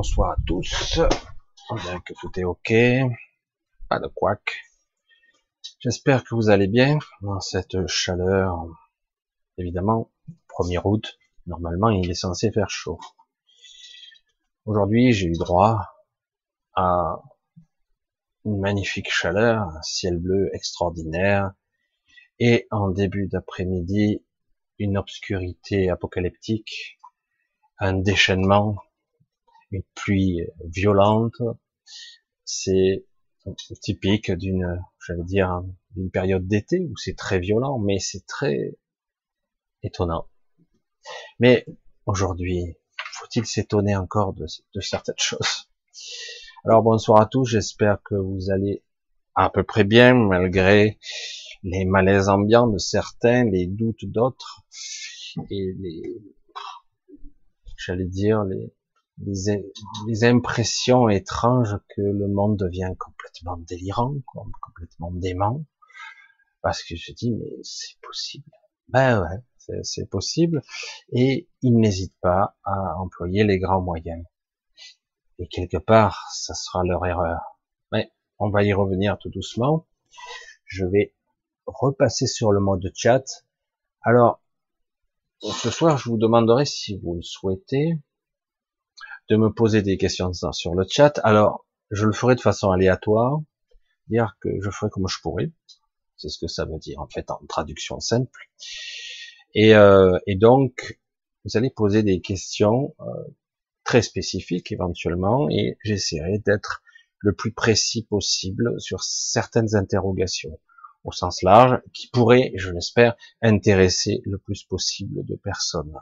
Bonsoir à tous. Bien que tout est ok. Pas de couac. J'espère que vous allez bien dans cette chaleur. Évidemment, 1er août, normalement il est censé faire chaud. Aujourd'hui, j'ai eu droit à une magnifique chaleur, un ciel bleu extraordinaire, et en début d'après-midi, une obscurité apocalyptique, un déchaînement, une pluie violente. C'est typique d'une, j'allais dire, d'une période d'été où c'est très violent, mais c'est très étonnant. Mais aujourd'hui, faut-il s'étonner encore de, de, certaines choses? Alors bonsoir à tous, j'espère que vous allez à peu près bien malgré les malaises ambiants de certains, les doutes d'autres, et les, j'allais dire, les, les, impressions étranges que le monde devient complètement délirant, complètement dément, parce que je dis, mais c'est possible. Ben ouais, c'est possible, et ils n'hésitent pas à employer les grands moyens. Et quelque part, ça sera leur erreur. Mais on va y revenir tout doucement. Je vais repasser sur le mode chat. Alors, ce soir, je vous demanderai, si vous le souhaitez, de me poser des questions sur le chat. Alors, je le ferai de façon aléatoire, dire que je ferai comme je pourrai. C'est ce que ça veut dire en fait en traduction simple. Et, euh, donc, vous allez poser des questions euh, très spécifiques éventuellement, et j'essaierai d'être le plus précis possible sur certaines interrogations au sens large, qui pourrait, je l'espère, intéresser le plus possible de personnes.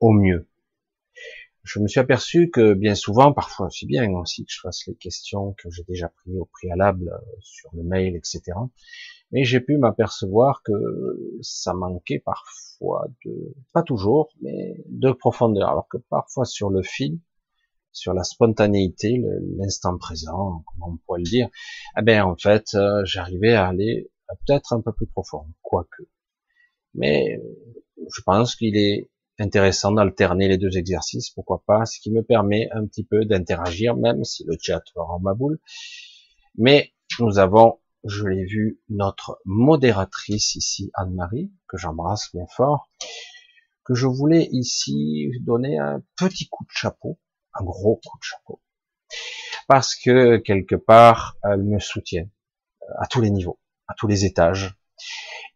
Au mieux. Je me suis aperçu que bien souvent, parfois c'est bien aussi que je fasse les questions que j'ai déjà prises au préalable euh, sur le mail, etc. Mais j'ai pu m'apercevoir que ça manquait parfois de, pas toujours, mais de profondeur. Alors que parfois sur le fil, sur la spontanéité, l'instant présent, comment on pourrait le dire, eh ben en fait, euh, j'arrivais à aller peut-être un peu plus profond, quoique. Mais je pense qu'il est intéressant d'alterner les deux exercices, pourquoi pas, ce qui me permet un petit peu d'interagir, même si le chat rend ma boule. Mais nous avons, je l'ai vu, notre modératrice ici, Anne-Marie, que j'embrasse bien fort, que je voulais ici donner un petit coup de chapeau, un gros coup de chapeau. Parce que quelque part, elle me soutient euh, à tous les niveaux, à tous les étages.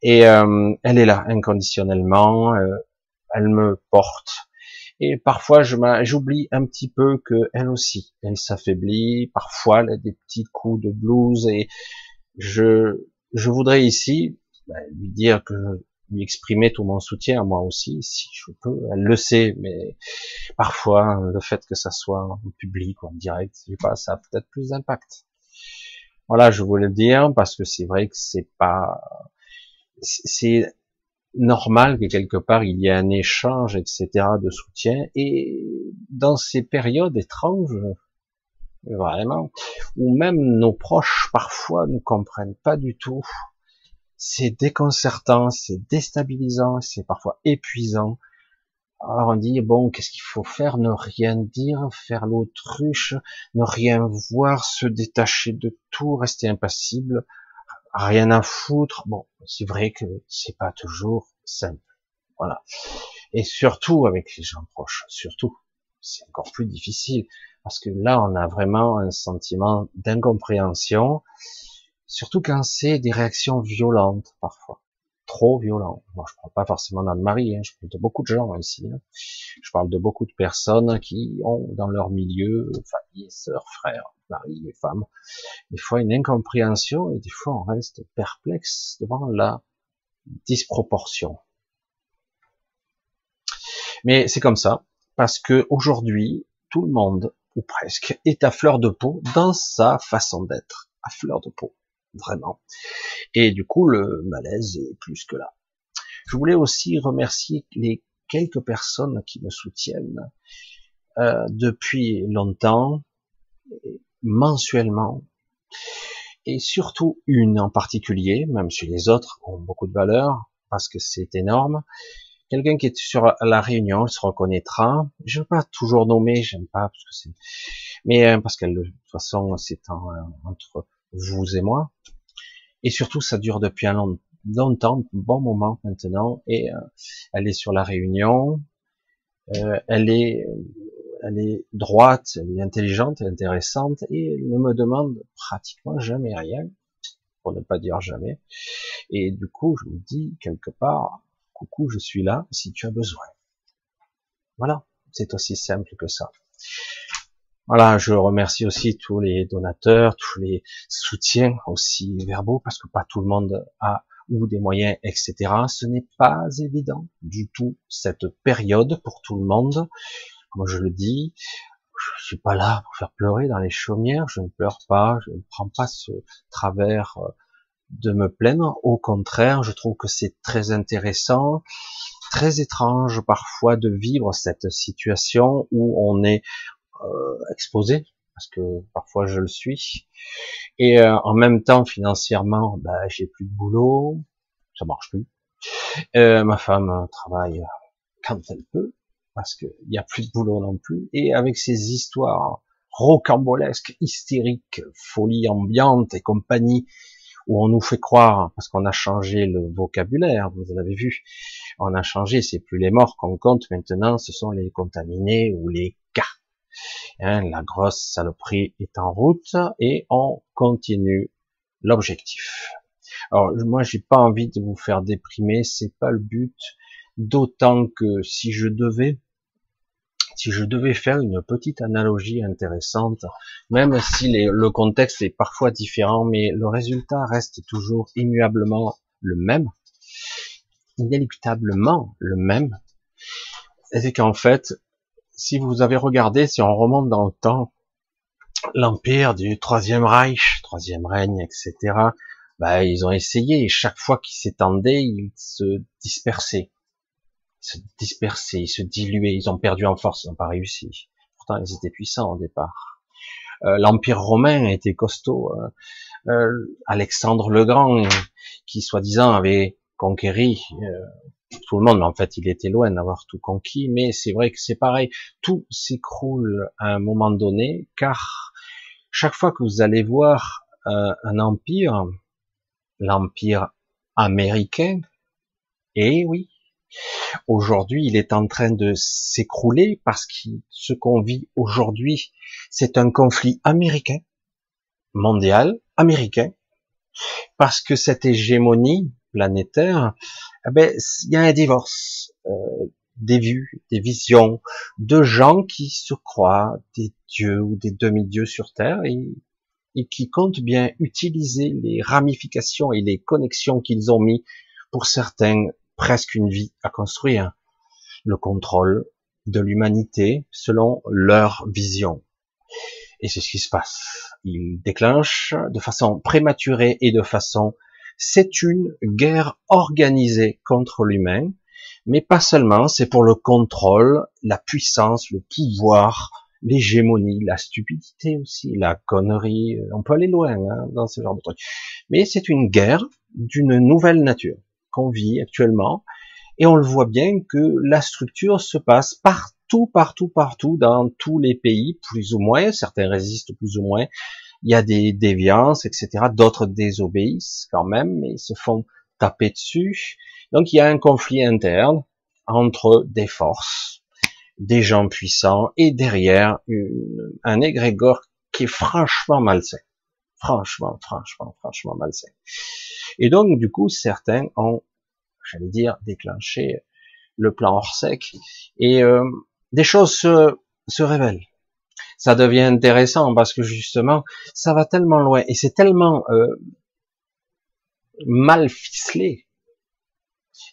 Et euh, elle est là inconditionnellement, euh, elle me porte. Et parfois, je j'oublie un petit peu que elle aussi, elle s'affaiblit. Parfois, elle a des petits coups de blues. Et je, je voudrais ici bah, lui dire que lui exprimer tout mon soutien moi aussi, si je peux. Elle le sait, mais parfois le fait que ça soit en public ou en direct, je sais pas, ça a peut-être plus d'impact. Voilà, je voulais le dire parce que c'est vrai que c'est pas, c'est normal que quelque part il y ait un échange, etc., de soutien. Et dans ces périodes étranges, vraiment, où même nos proches parfois ne comprennent pas du tout c'est déconcertant, c'est déstabilisant, c'est parfois épuisant. Alors on dit bon, qu'est-ce qu'il faut faire? Ne rien dire, faire l'autruche, ne rien voir, se détacher de tout, rester impassible, rien à foutre. Bon, c'est vrai que c'est pas toujours simple. Voilà. Et surtout avec les gens proches, surtout, c'est encore plus difficile parce que là on a vraiment un sentiment d'incompréhension Surtout quand c'est des réactions violentes, parfois. Trop violentes. Moi, je parle pas forcément d'Anne-Marie, hein, je parle de beaucoup de gens ici. Hein. Je parle de beaucoup de personnes qui ont dans leur milieu, famille, sœurs, frères, mari et femmes, des fois une incompréhension et des fois on reste perplexe devant la disproportion. Mais c'est comme ça, parce que aujourd'hui, tout le monde, ou presque, est à fleur de peau dans sa façon d'être, à fleur de peau vraiment. Et du coup, le malaise est plus que là. Je voulais aussi remercier les quelques personnes qui me soutiennent euh, depuis longtemps, mensuellement, et surtout une en particulier, même si les autres ont beaucoup de valeur, parce que c'est énorme, quelqu'un qui est sur la réunion se reconnaîtra. Je ne pas toujours nommer, j'aime pas parce que c'est, mais euh, parce que de toute façon c'est entre vous et moi. Et surtout, ça dure depuis un long, longtemps, bon moment maintenant. Et euh, elle est sur la réunion. Euh, elle est, elle est droite, elle est intelligente, intéressante, et elle ne me demande pratiquement jamais rien, pour ne pas dire jamais. Et du coup, je me dis quelque part, coucou, je suis là si tu as besoin. Voilà, c'est aussi simple que ça. Voilà, je remercie aussi tous les donateurs, tous les soutiens aussi verbaux, parce que pas tout le monde a ou des moyens, etc. Ce n'est pas évident du tout cette période pour tout le monde. Comme je le dis, je suis pas là pour faire pleurer dans les chaumières, je ne pleure pas, je ne prends pas ce travers euh, de me plaindre. Au contraire, je trouve que c'est très intéressant, très étrange parfois de vivre cette situation où on est euh, exposé, parce que parfois je le suis. Et euh, en même temps, financièrement, bah, j'ai plus de boulot, ça marche plus. Euh, ma femme travaille quand elle peut, parce qu'il n'y a plus de boulot non plus. Et avec ces histoires rocambolesques, hystériques, folie ambiante et compagnie, où on nous fait croire, parce qu'on a changé le vocabulaire, vous l'avez vu, on a changé, c'est plus les morts qu'on compte maintenant, ce sont les contaminés ou les cas. Hein, la grosse saloperie est en route et on continue l'objectif. Alors moi j'ai pas envie de vous faire déprimer, c'est pas le but. D'autant que si je devais, si je devais faire une petite analogie intéressante, même si le contexte est parfois différent, mais le résultat reste toujours immuablement le même, inéluctablement le même, c'est qu'en fait, si vous avez regardé, si on remonte dans le temps, l'empire du Troisième Reich, Troisième règne, etc., bah, ils ont essayé, et chaque fois qu'ils s'étendaient, ils se dispersaient. Ils se dispersaient, ils se diluaient, ils ont perdu en force, ils n'ont pas réussi. Pourtant, ils étaient puissants au départ. Euh, L'empire romain était costaud. Euh, euh, Alexandre le Grand, qui soi-disant avait conquéri tout le monde, en fait, il était loin d'avoir tout conquis, mais c'est vrai que c'est pareil, tout s'écroule à un moment donné, car chaque fois que vous allez voir euh, un empire, l'empire américain, et oui, aujourd'hui, il est en train de s'écrouler parce que ce qu'on vit aujourd'hui, c'est un conflit américain, mondial, américain, parce que cette hégémonie planétaire, eh ben, il y a un divorce, euh, des vues, des visions, de gens qui se croient des dieux ou des demi-dieux sur Terre et, et qui comptent bien utiliser les ramifications et les connexions qu'ils ont mis pour certains presque une vie à construire, le contrôle de l'humanité selon leur vision. Et c'est ce qui se passe. Ils déclenchent de façon prématurée et de façon c'est une guerre organisée contre l'humain, mais pas seulement, c'est pour le contrôle, la puissance, le pouvoir, l'hégémonie, la stupidité aussi, la connerie, on peut aller loin hein, dans ce genre de trucs. Mais c'est une guerre d'une nouvelle nature qu'on vit actuellement, et on le voit bien que la structure se passe partout, partout, partout, dans tous les pays, plus ou moins, certains résistent plus ou moins, il y a des déviances, etc. D'autres désobéissent quand même, mais ils se font taper dessus. Donc il y a un conflit interne entre des forces, des gens puissants, et derrière un égrégore qui est franchement malsain. Franchement, franchement, franchement malsain. Et donc, du coup, certains ont, j'allais dire, déclenché le plan hors sec, et euh, des choses se, se révèlent ça devient intéressant parce que justement, ça va tellement loin et c'est tellement euh, mal ficelé.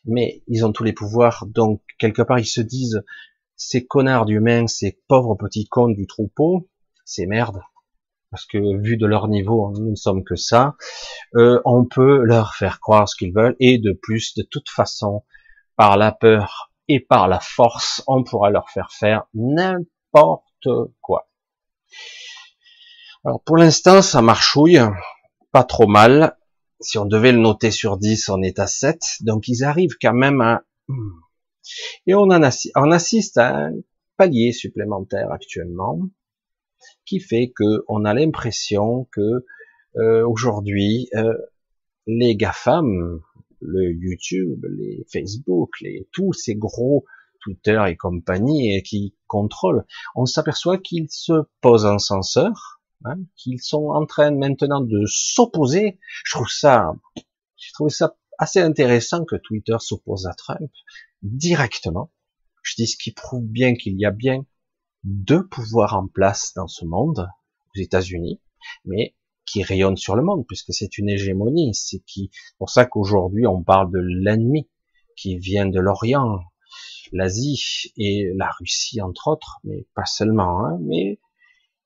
Mais ils ont tous les pouvoirs, donc quelque part ils se disent ces connards d'humains, ces pauvres petits cons du troupeau, c'est merde. Parce que vu de leur niveau, nous ne sommes que ça. Euh, on peut leur faire croire ce qu'ils veulent et de plus, de toute façon, par la peur et par la force, on pourra leur faire faire n'importe quoi. Alors pour l'instant, ça marchouille, pas trop mal. Si on devait le noter sur 10, on est à 7. Donc ils arrivent quand même à... Et on, en assiste à un palier supplémentaire actuellement qui fait que on a l'impression que euh, aujourd'hui euh, les GAFAM, le YouTube, les Facebook, les tous ces gros Twitter et compagnie et qui contrôlent, on s'aperçoit qu'ils se posent en censeur, hein, qu'ils sont en train maintenant de s'opposer. Je trouve ça, je trouve ça assez intéressant que Twitter s'oppose à Trump directement. Je dis ce qui prouve bien qu'il y a bien deux pouvoirs en place dans ce monde, aux États-Unis, mais qui rayonnent sur le monde, puisque c'est une hégémonie. C'est qui, pour ça qu'aujourd'hui on parle de l'ennemi qui vient de l'Orient, l'Asie et la Russie entre autres, mais pas seulement, hein, mais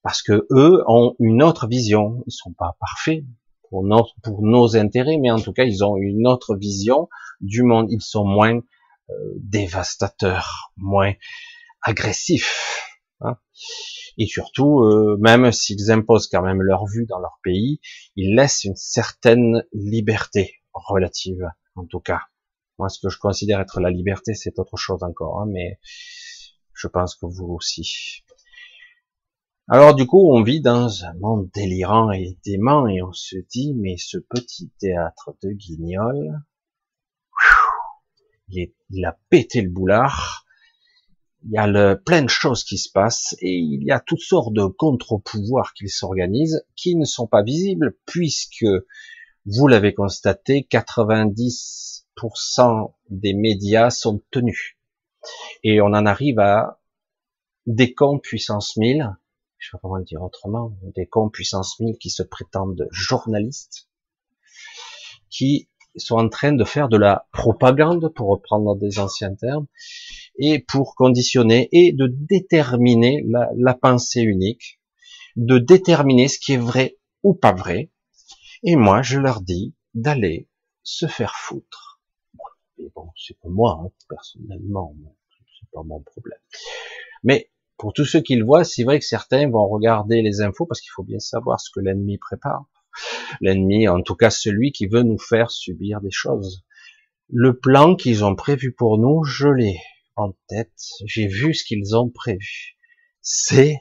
parce que eux ont une autre vision. Ils sont pas parfaits pour nos, pour nos intérêts, mais en tout cas ils ont une autre vision du monde. Ils sont moins euh, dévastateurs, moins agressifs. Hein. Et surtout, euh, même s'ils imposent quand même leur vue dans leur pays, ils laissent une certaine liberté relative, en tout cas. Moi, ce que je considère être la liberté, c'est autre chose encore, hein, mais je pense que vous aussi. Alors du coup, on vit dans un monde délirant et dément, et on se dit, mais ce petit théâtre de Guignol, il, a pété le boulard, il y a le, plein de choses qui se passent et il y a toutes sortes de contre-pouvoirs qui s'organisent qui ne sont pas visibles puisque vous l'avez constaté, 90% des médias sont tenus. Et on en arrive à des cons puissance 1000, je sais pas comment le dire autrement, des cons puissance 1000 qui se prétendent journalistes, qui sont en train de faire de la propagande, pour reprendre des anciens termes, et pour conditionner et de déterminer la, la pensée unique, de déterminer ce qui est vrai ou pas vrai. Et moi, je leur dis d'aller se faire foutre. Bon, bon c'est pour moi, hein, personnellement, c'est pas mon problème. Mais pour tous ceux qui le voient, c'est vrai que certains vont regarder les infos parce qu'il faut bien savoir ce que l'ennemi prépare. L'ennemi, en tout cas celui qui veut nous faire subir des choses. Le plan qu'ils ont prévu pour nous, je l'ai en tête, j'ai vu ce qu'ils ont prévu. C'est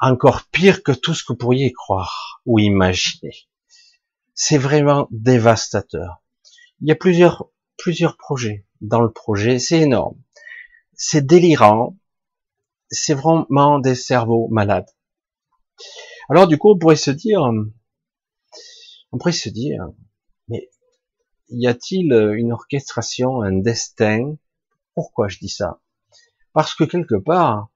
encore pire que tout ce que vous pourriez croire ou imaginer. C'est vraiment dévastateur. Il y a plusieurs, plusieurs projets dans le projet, c'est énorme. C'est délirant. C'est vraiment des cerveaux malades. Alors du coup, on pourrait se dire, on pourrait se dire, mais y a-t-il une orchestration, un destin? Pourquoi je dis ça? Parce que quelque part,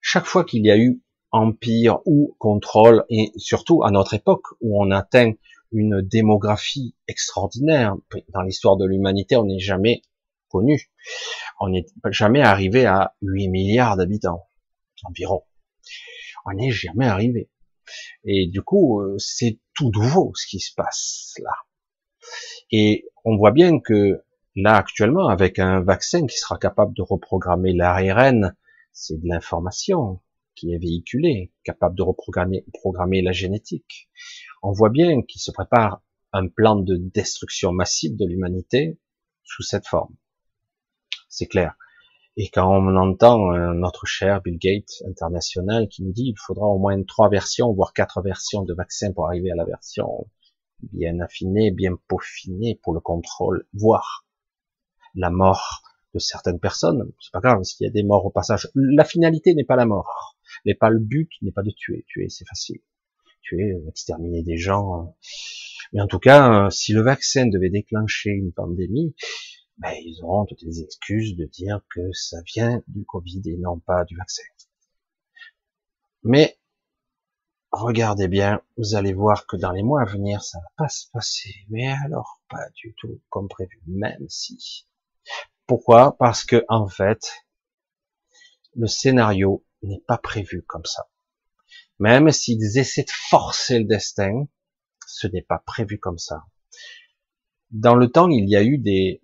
chaque fois qu'il y a eu empire ou contrôle, et surtout à notre époque où on atteint une démographie extraordinaire, dans l'histoire de l'humanité, on n'est jamais connu. On n'est jamais arrivé à 8 milliards d'habitants, environ. On n'est jamais arrivé. Et du coup, euh, c'est tout nouveau ce qui se passe là. Et on voit bien que Là, actuellement, avec un vaccin qui sera capable de reprogrammer l'ARN, c'est de l'information qui est véhiculée, capable de reprogrammer programmer la génétique. On voit bien qu'il se prépare un plan de destruction massive de l'humanité sous cette forme. C'est clair. Et quand on entend notre cher Bill Gates international qui nous dit qu'il faudra au moins trois versions, voire quatre versions de vaccins pour arriver à la version bien affinée, bien peaufinée pour le contrôle, voire la mort de certaines personnes. C'est pas grave s'il y a des morts au passage. La finalité n'est pas la mort. N'est pas le but, n'est pas de tuer. Tuer, c'est facile. Tuer, exterminer des gens. Mais en tout cas, si le vaccin devait déclencher une pandémie, ben, ils auront toutes les excuses de dire que ça vient du Covid et non pas du vaccin. Mais regardez bien, vous allez voir que dans les mois à venir, ça va pas se passer. Mais alors, pas du tout comme prévu, même si pourquoi? Parce que en fait, le scénario n'est pas prévu comme ça. Même s'ils essaient de forcer le destin, ce n'est pas prévu comme ça. Dans le temps, il y a eu des...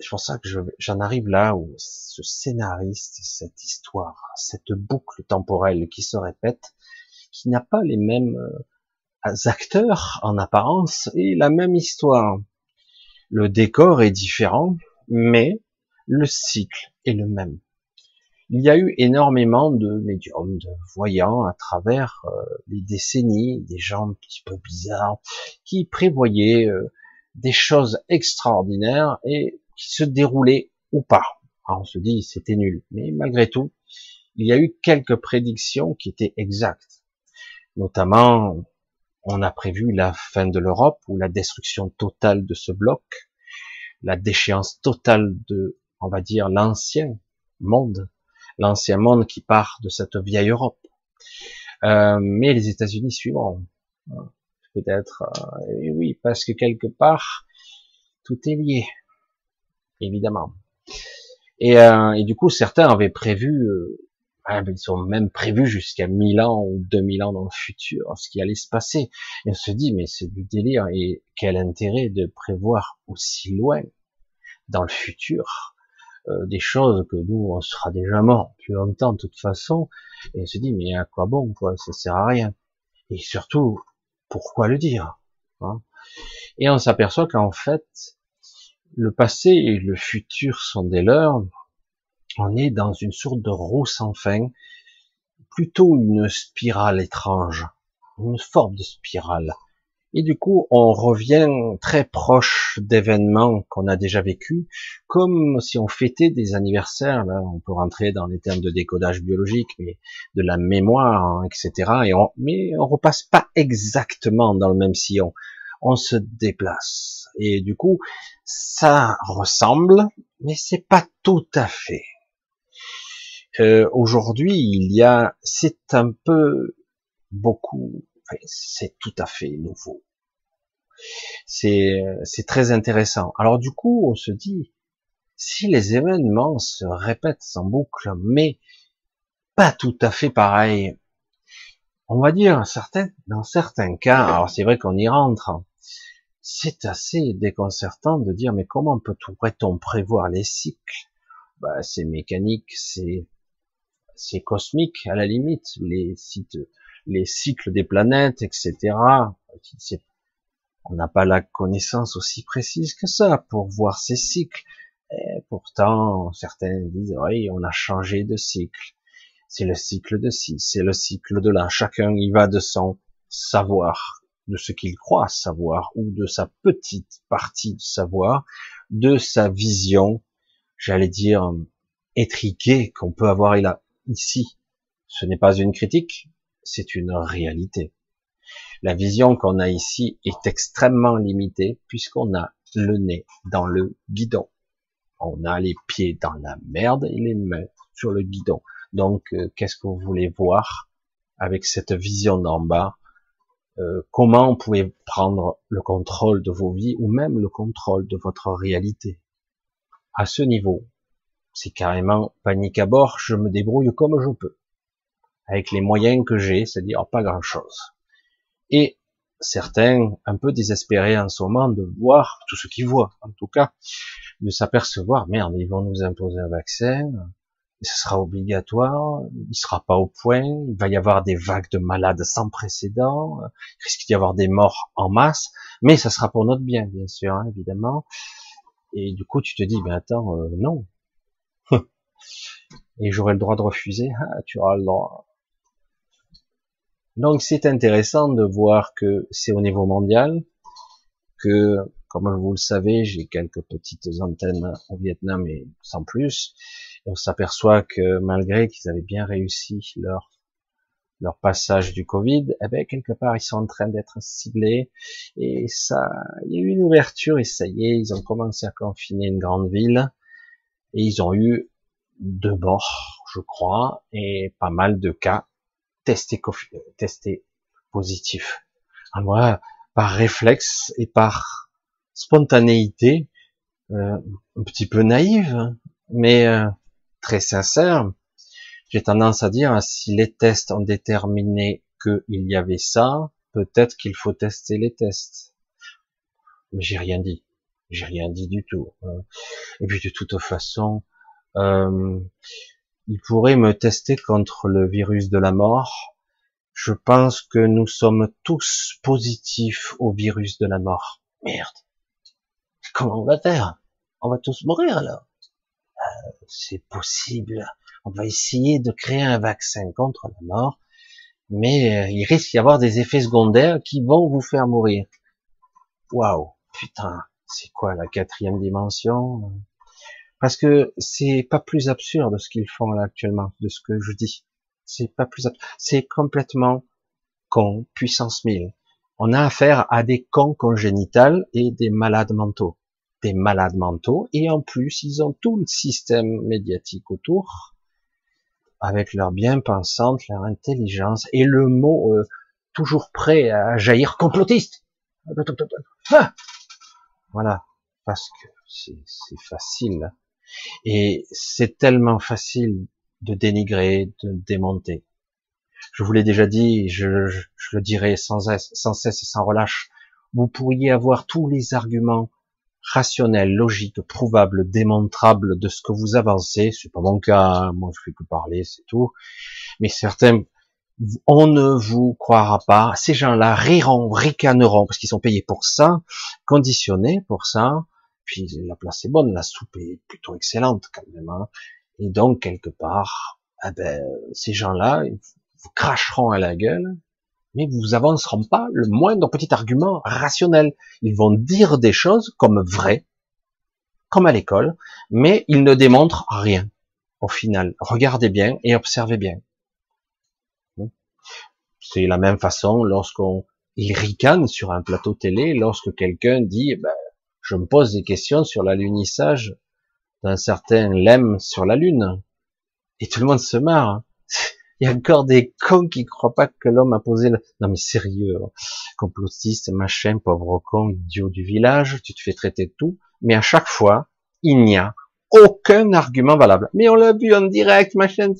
C'est pour ça que j'en arrive là où ce scénariste, cette histoire, cette boucle temporelle qui se répète, qui n'a pas les mêmes euh, acteurs en apparence et la même histoire. Le décor est différent, mais le cycle est le même. Il y a eu énormément de médiums, de voyants à travers euh, les décennies, des gens un petit peu bizarres, qui prévoyaient euh, des choses extraordinaires et qui se déroulaient ou pas. On se dit c'était nul, mais malgré tout, il y a eu quelques prédictions qui étaient exactes. Notamment, on a prévu la fin de l'Europe ou la destruction totale de ce bloc, la déchéance totale de, on va dire, l'ancien monde, l'ancien monde qui part de cette vieille Europe. Euh, mais les États-Unis suivront. Peut-être, euh, oui, parce que quelque part, tout est lié, évidemment. Et, euh, et du coup, certains avaient prévu, euh, ah, ben, ils ont même prévu jusqu'à 1000 ans ou 2000 ans dans le futur ce qui allait se passer. Et on se dit, mais c'est du délire. Et quel intérêt de prévoir aussi loin dans le futur euh, des choses que nous, on sera déjà mort plus longtemps de toute façon. Et on se dit, mais à quoi bon quoi Ça sert à rien. Et surtout, pourquoi le dire hein? Et on s'aperçoit qu'en fait, le passé et le futur sont des leurs. On est dans une sorte de roue sans fin, plutôt une spirale étrange, une forme de spirale. Et du coup, on revient très proche d'événements qu'on a déjà vécus, comme si on fêtait des anniversaires. Là, on peut rentrer dans les termes de décodage biologique, mais de la mémoire, hein, etc. Et on, mais on repasse pas exactement dans le même sillon. On se déplace. Et du coup, ça ressemble, mais c'est pas tout à fait. Euh, Aujourd'hui, il y a, c'est un peu beaucoup c'est tout à fait nouveau. C'est, très intéressant. Alors du coup, on se dit, si les événements se répètent en boucle, mais pas tout à fait pareil, on va dire certains, dans certains cas, alors c'est vrai qu'on y rentre, c'est assez déconcertant de dire mais comment pourrait-on prévoir les cycles? Bah, C'est mécanique, c'est c'est cosmique à la limite, les cycles des planètes, etc. On n'a pas la connaissance aussi précise que ça pour voir ces cycles. Et pourtant, certains disent, oui, on a changé de cycle. C'est le cycle de ci, c'est le cycle de là. Chacun y va de son savoir, de ce qu'il croit savoir, ou de sa petite partie de savoir, de sa vision, j'allais dire, étriquée qu'on peut avoir ici. Ce n'est pas une critique, c'est une réalité. La vision qu'on a ici est extrêmement limitée puisqu'on a le nez dans le guidon. On a les pieds dans la merde et les mains sur le guidon. Donc, euh, qu'est-ce que vous voulez voir avec cette vision d'en bas? Euh, Comment vous pouvez prendre le contrôle de vos vies ou même le contrôle de votre réalité? À ce niveau, c'est carrément panique à bord, je me débrouille comme je peux avec les moyens que j'ai, c'est-à-dire pas grand-chose. Et certains, un peu désespérés en ce moment de voir tout ce qu'ils voient, en tout cas, de s'apercevoir, merde, ils vont nous imposer un vaccin, ce sera obligatoire, il sera pas au point, il va y avoir des vagues de malades sans précédent, il risque d'y avoir des morts en masse, mais ça sera pour notre bien, bien sûr, hein, évidemment. Et du coup, tu te dis, mais attends, euh, non. Et j'aurai le droit de refuser, ah, tu auras le droit. Donc c'est intéressant de voir que c'est au niveau mondial, que comme vous le savez, j'ai quelques petites antennes au Vietnam et sans plus. Et on s'aperçoit que malgré qu'ils avaient bien réussi leur leur passage du Covid, eh ben, quelque part ils sont en train d'être ciblés et ça, il y a eu une ouverture et ça y est, ils ont commencé à confiner une grande ville et ils ont eu deux morts, je crois, et pas mal de cas testé, testé positif. Moi, par réflexe et par spontanéité, euh, un petit peu naïve, mais euh, très sincère, j'ai tendance à dire, si les tests ont déterminé qu'il y avait ça, peut-être qu'il faut tester les tests. Mais j'ai rien dit. J'ai rien dit du tout. Hein. Et puis de toute façon, euh, il pourrait me tester contre le virus de la mort. Je pense que nous sommes tous positifs au virus de la mort. Merde. Comment on va faire? On va tous mourir alors? c'est possible. On va essayer de créer un vaccin contre la mort, mais euh, il risque d'y avoir des effets secondaires qui vont vous faire mourir. Waouh, putain, c'est quoi la quatrième dimension? Parce que c'est pas plus absurde ce qu'ils font là actuellement, de ce que je dis. C'est pas plus absurde. C'est complètement con, puissance 1000. On a affaire à des cons congénitales et des malades mentaux. Des malades mentaux, et en plus, ils ont tout le système médiatique autour, avec leur bien-pensante, leur intelligence, et le mot euh, toujours prêt à jaillir complotiste. Ah voilà, parce que c'est facile. Et c'est tellement facile de dénigrer, de démonter. Je vous l'ai déjà dit, je, le dirai sans, sans cesse et sans relâche. Vous pourriez avoir tous les arguments rationnels, logiques, prouvables, démontrables de ce que vous avancez. C'est pas mon cas, hein. moi je fais que parler, c'est tout. Mais certains, on ne vous croira pas. Ces gens-là riront, ricaneront parce qu'ils sont payés pour ça, conditionnés pour ça. Puis la place est bonne, la soupe est plutôt excellente quand même. Hein. Et donc quelque part, eh ben, ces gens-là, vous cracheront à la gueule, mais vous avanceront pas le moindre petit argument rationnel. Ils vont dire des choses comme vraies, comme à l'école, mais ils ne démontrent rien au final. Regardez bien et observez bien. C'est la même façon lorsqu'on il ricane sur un plateau télé, lorsque quelqu'un dit, ben, je me pose des questions sur l'alunissage d'un certain lemme sur la Lune. Et tout le monde se marre. Il y a encore des cons qui croient pas que l'homme a posé le... Non mais sérieux, hein. complotiste, machin, pauvre con, idiot du village, tu te fais traiter de tout. Mais à chaque fois, il n'y a aucun argument valable. Mais on l'a vu en direct, machin,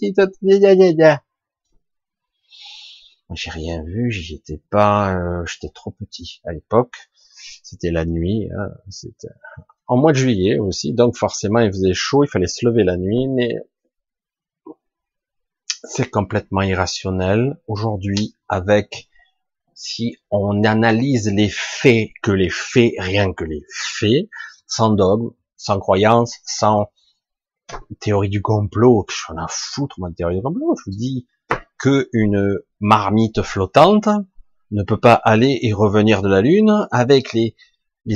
j'ai rien vu, j'y étais pas, euh, j'étais trop petit à l'époque. C'était la nuit, hein, c'était en mois de juillet aussi, donc forcément il faisait chaud, il fallait se lever la nuit, mais c'est complètement irrationnel aujourd'hui avec si on analyse les faits, que les faits, rien que les faits, sans dogme, sans croyance, sans théorie du complot, que je suis en foutre, moi, théorie du complot, je vous dis que une marmite flottante ne peut pas aller et revenir de la Lune avec les,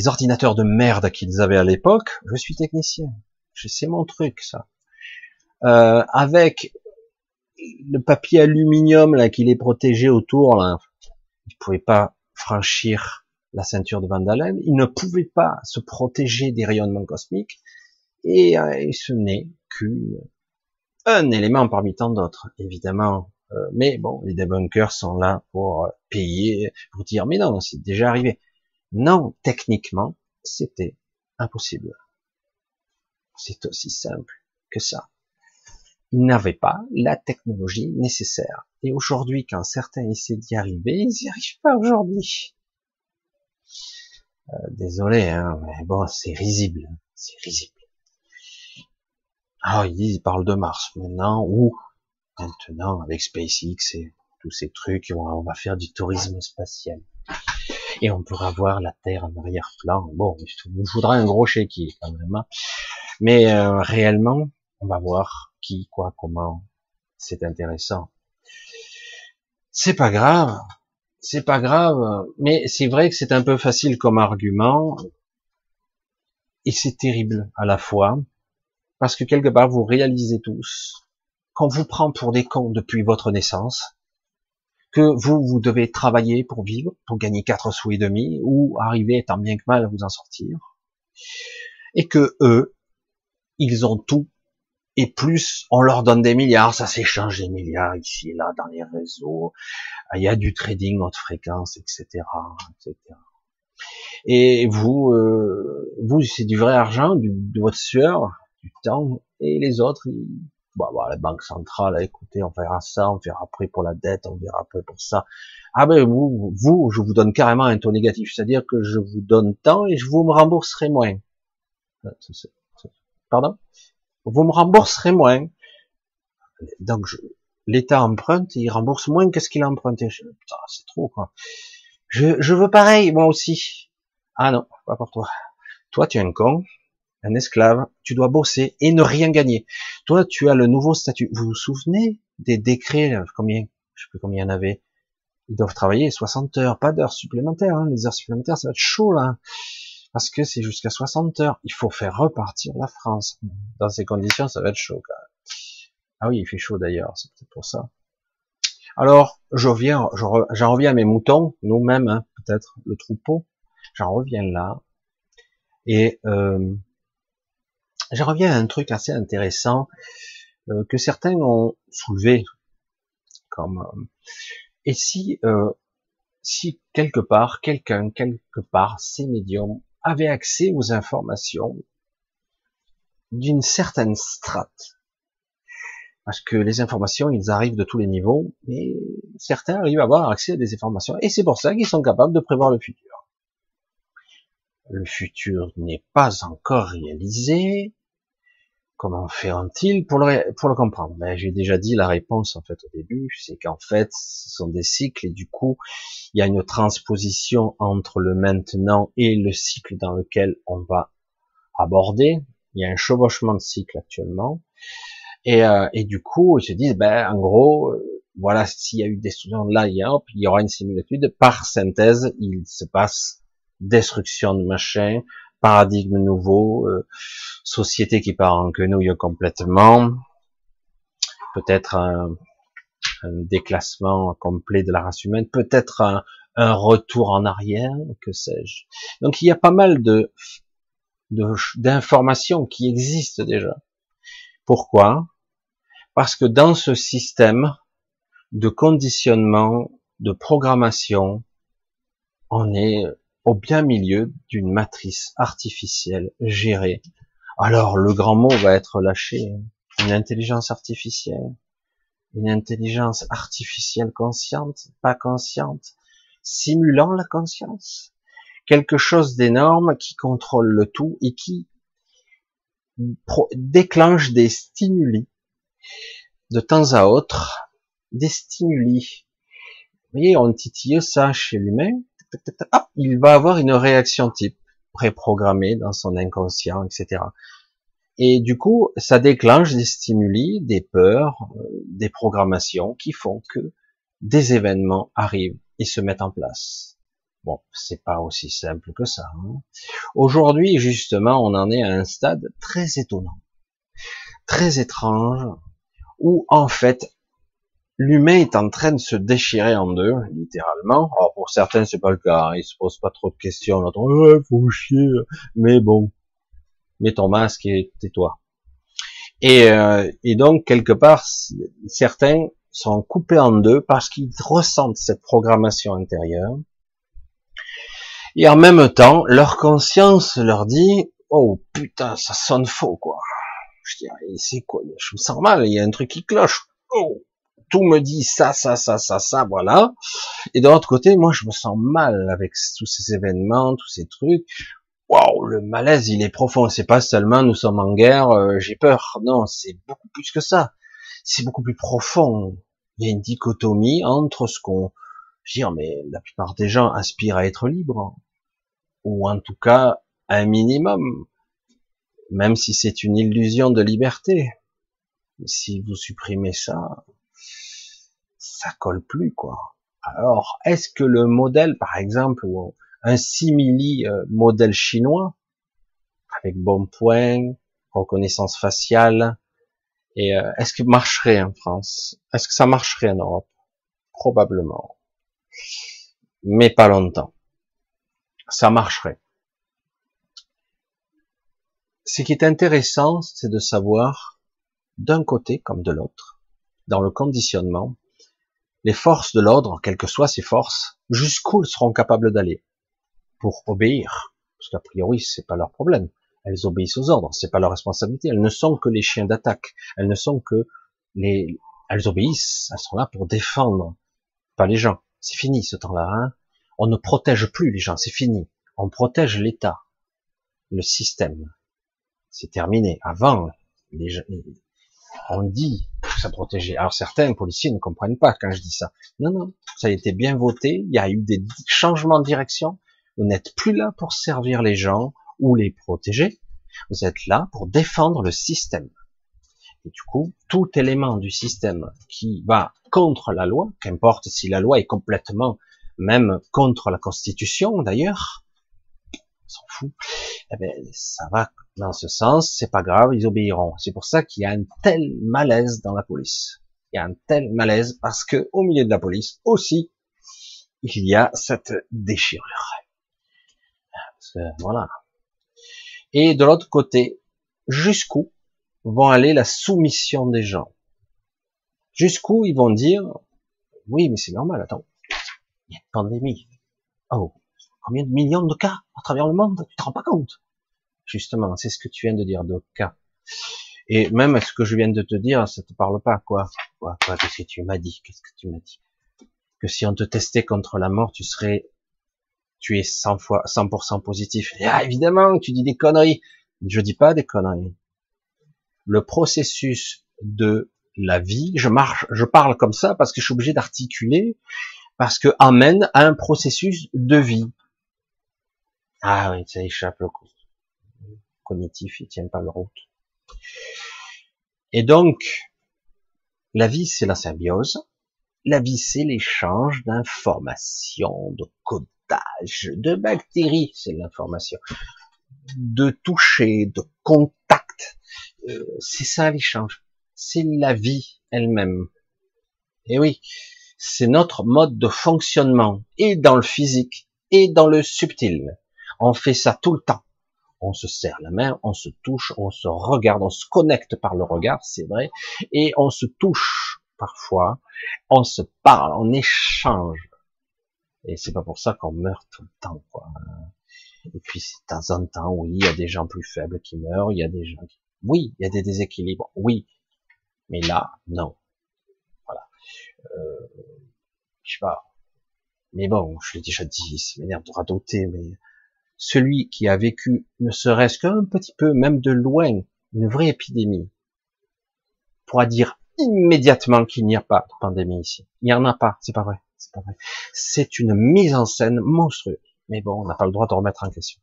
ordinateurs de merde qu'ils avaient à l'époque. Je suis technicien. C'est mon truc, ça. Euh, avec le papier aluminium là qui les protégeait autour, là, ils pouvaient pas franchir la ceinture de Van ils ne pouvaient pas se protéger des rayonnements cosmiques, et, euh, ce n'est qu'un élément parmi tant d'autres, évidemment. Euh, mais bon, les débunkers sont là pour euh, payer, pour dire mais non, c'est déjà arrivé. Non, techniquement, c'était impossible. C'est aussi simple que ça ils n'avaient pas la technologie nécessaire. Et aujourd'hui, quand certains essaient d'y arriver, ils n'y arrivent pas aujourd'hui. Euh, désolé, hein, mais bon, c'est risible, c'est risible. Ah, ils disent, ils parlent de Mars maintenant, ou maintenant avec SpaceX et tous ces trucs, on va faire du tourisme spatial. Et on pourra voir la Terre en arrière-plan. Bon, je voudrais un gros chéquier quand même. Hein. Mais euh, réellement, on va voir qui, quoi, comment. C'est intéressant. C'est pas grave. C'est pas grave. Mais c'est vrai que c'est un peu facile comme argument. Et c'est terrible à la fois. Parce que quelque part, vous réalisez tous qu'on vous prend pour des cons depuis votre naissance, que vous, vous devez travailler pour vivre, pour gagner quatre sous et demi, ou arriver tant bien que mal à vous en sortir, et que eux, ils ont tout et plus on leur donne des milliards, ça s'échange des milliards ici et là dans les réseaux, il y a du trading haute fréquence, etc., etc. Et vous, euh, vous c'est du vrai argent, de votre sueur, du temps, et les autres, ils, bah, bah, la banque centrale, écoutez, on verra ça, on verra après pour la dette, on verra après pour ça. Ah ben vous, vous, je vous donne carrément un taux négatif, c'est-à-dire que je vous donne tant et je vous me rembourserai moins. Pardon? Vous me rembourserez moins. Donc, l'État emprunte, il rembourse moins qu'est-ce qu'il a emprunté. Putain, c'est trop, quoi. Je, je veux pareil, moi aussi. Ah non, pas pour toi. Toi, tu es un con. Un esclave, tu dois bosser et ne rien gagner. Toi, tu as le nouveau statut. Vous vous souvenez des décrets, combien, je sais plus combien il y en avait? Ils doivent travailler 60 heures, pas d'heures supplémentaires. Hein. Les heures supplémentaires, ça va être chaud là, parce que c'est jusqu'à 60 heures. Il faut faire repartir la France. Dans ces conditions, ça va être chaud. Quand même. Ah oui, il fait chaud d'ailleurs, c'est peut-être pour ça. Alors, je reviens, j'en reviens à mes moutons, nous-mêmes, hein, peut-être le troupeau. J'en reviens là. Et euh, je reviens à un truc assez intéressant euh, que certains ont soulevé. Comme euh, et si euh, si quelque part quelqu'un quelque part ces médiums avaient accès aux informations d'une certaine strate parce que les informations, ils arrivent de tous les niveaux, mais certains arrivent à avoir accès à des informations, et c'est pour ça qu'ils sont capables de prévoir le futur. Le futur n'est pas encore réalisé. Comment feront-ils pour le, pour le comprendre? Ben, J'ai déjà dit la réponse en fait au début, c'est qu'en fait, ce sont des cycles, et du coup, il y a une transposition entre le maintenant et le cycle dans lequel on va aborder. Il y a un chevauchement de cycle actuellement. Et, euh, et du coup, ils se disent, ben, en gros, euh, voilà, s'il y a eu destruction de là, il y, il y aura une similitude. Par synthèse, il se passe destruction de machin, paradigme nouveau, euh, société qui part en quenouille complètement, peut-être un, déclassement complet de la race humaine, peut-être un, un retour en arrière, que sais-je. Donc il y a pas mal de d'informations qui existent déjà. Pourquoi? Parce que dans ce système de conditionnement, de programmation, on est au bien milieu d'une matrice artificielle gérée. Alors le grand mot va être lâché, une intelligence artificielle, une intelligence artificielle consciente, pas consciente, simulant la conscience, quelque chose d'énorme qui contrôle le tout et qui déclenche des stimuli. De temps à autre des stimuli. Vous voyez, on titille ça chez l'humain, il va avoir une réaction type préprogrammée dans son inconscient, etc. Et du coup, ça déclenche des stimuli, des peurs, euh, des programmations qui font que des événements arrivent et se mettent en place. Bon, c'est pas aussi simple que ça. Hein. Aujourd'hui, justement, on en est à un stade très étonnant, très étrange, où en fait l'humain est en train de se déchirer en deux, littéralement. Alors pour certains c'est pas le cas, hein. ils se posent pas trop de questions, on entend ouais, faut chier, mais bon, mets ton masque et tais-toi. Et, euh, et donc quelque part certains sont coupés en deux parce qu'ils ressentent cette programmation intérieure. Et en même temps, leur conscience leur dit, oh putain, ça sonne faux, quoi. Je dis, c'est quoi Je me sens mal, il y a un truc qui cloche. Oh, tout me dit ça, ça, ça, ça, ça, voilà. Et de l'autre côté, moi, je me sens mal avec tous ces événements, tous ces trucs. Waouh, le malaise, il est profond. C'est pas seulement nous sommes en guerre, euh, j'ai peur. Non, c'est beaucoup plus que ça. C'est beaucoup plus profond. Il y a une dichotomie entre ce qu'on, je veux dire, mais la plupart des gens aspirent à être libres, ou en tout cas un minimum même si c'est une illusion de liberté. Si vous supprimez ça, ça colle plus, quoi. Alors, est-ce que le modèle, par exemple, un simili euh, modèle chinois, avec bon point, reconnaissance faciale, et euh, est-ce que marcherait en France? Est-ce que ça marcherait en Europe? Probablement. Mais pas longtemps. Ça marcherait ce qui est intéressant, c'est de savoir, d'un côté comme de l'autre, dans le conditionnement, les forces de l'ordre, quelles que soient ces forces, jusqu'où elles seront capables d'aller pour obéir. Parce qu'a priori, c'est pas leur problème. Elles obéissent aux ordres, c'est pas leur responsabilité. Elles ne sont que les chiens d'attaque. Elles ne sont que les, elles obéissent. Elles sont là pour défendre, pas les gens. C'est fini ce temps-là. Hein On ne protège plus les gens. C'est fini. On protège l'État, le système c'est terminé. Avant, les, on dit que ça protégeait. Alors certains policiers ne comprennent pas quand je dis ça. Non, non, ça a été bien voté. Il y a eu des changements de direction. Vous n'êtes plus là pour servir les gens ou les protéger. Vous êtes là pour défendre le système. Et du coup, tout élément du système qui va contre la loi, qu'importe si la loi est complètement même contre la Constitution d'ailleurs, s'en fout, eh ben, ça va dans ce sens, c'est pas grave, ils obéiront. C'est pour ça qu'il y a un tel malaise dans la police. Il y a un tel malaise parce que au milieu de la police aussi, il y a cette déchirure. voilà. Et de l'autre côté, jusqu'où vont aller la soumission des gens? Jusqu'où ils vont dire, oui, mais c'est normal, attends, il y a une pandémie. Oh, combien de millions de cas à travers le monde? Tu te rends pas compte? Justement, c'est ce que tu viens de dire, de cas. Et même ce que je viens de te dire, ça te parle pas, quoi. Quoi, quoi Qu'est-ce que tu m'as dit? Qu'est-ce que tu m'as dit? Que si on te testait contre la mort, tu serais, tu es 100 fois, 100% positif. Ah, évidemment, tu dis des conneries. Je dis pas des conneries. Le processus de la vie, je marche, je parle comme ça parce que je suis obligé d'articuler, parce que amène à un processus de vie. Ah oui, ça échappe le coup. Cognitif, il tient pas le route. Et donc, la vie, c'est la symbiose. La vie, c'est l'échange d'informations, de codage, de bactéries, c'est l'information, de toucher, de contact. Euh, c'est ça l'échange. C'est la vie elle-même. Et oui, c'est notre mode de fonctionnement, et dans le physique, et dans le subtil. On fait ça tout le temps on se serre la main, on se touche, on se regarde, on se connecte par le regard, c'est vrai, et on se touche parfois, on se parle, on échange. Et c'est pas pour ça qu'on meurt tout le temps, quoi. Et puis, de temps en temps, oui, il y a des gens plus faibles qui meurent, il y a des gens qui, oui, il y a des déséquilibres, oui. Mais là, non. Voilà. Euh, je sais pas. Mais bon, je l'ai déjà dit, c'est m'énerve de radoter, mais celui qui a vécu ne serait-ce qu'un petit peu, même de loin, une vraie épidémie, pourra dire immédiatement qu'il n'y a pas de pandémie ici. Il n'y en a pas, c'est pas vrai, c'est pas vrai. C'est une mise en scène monstrueuse. Mais bon, on n'a pas le droit de remettre en question.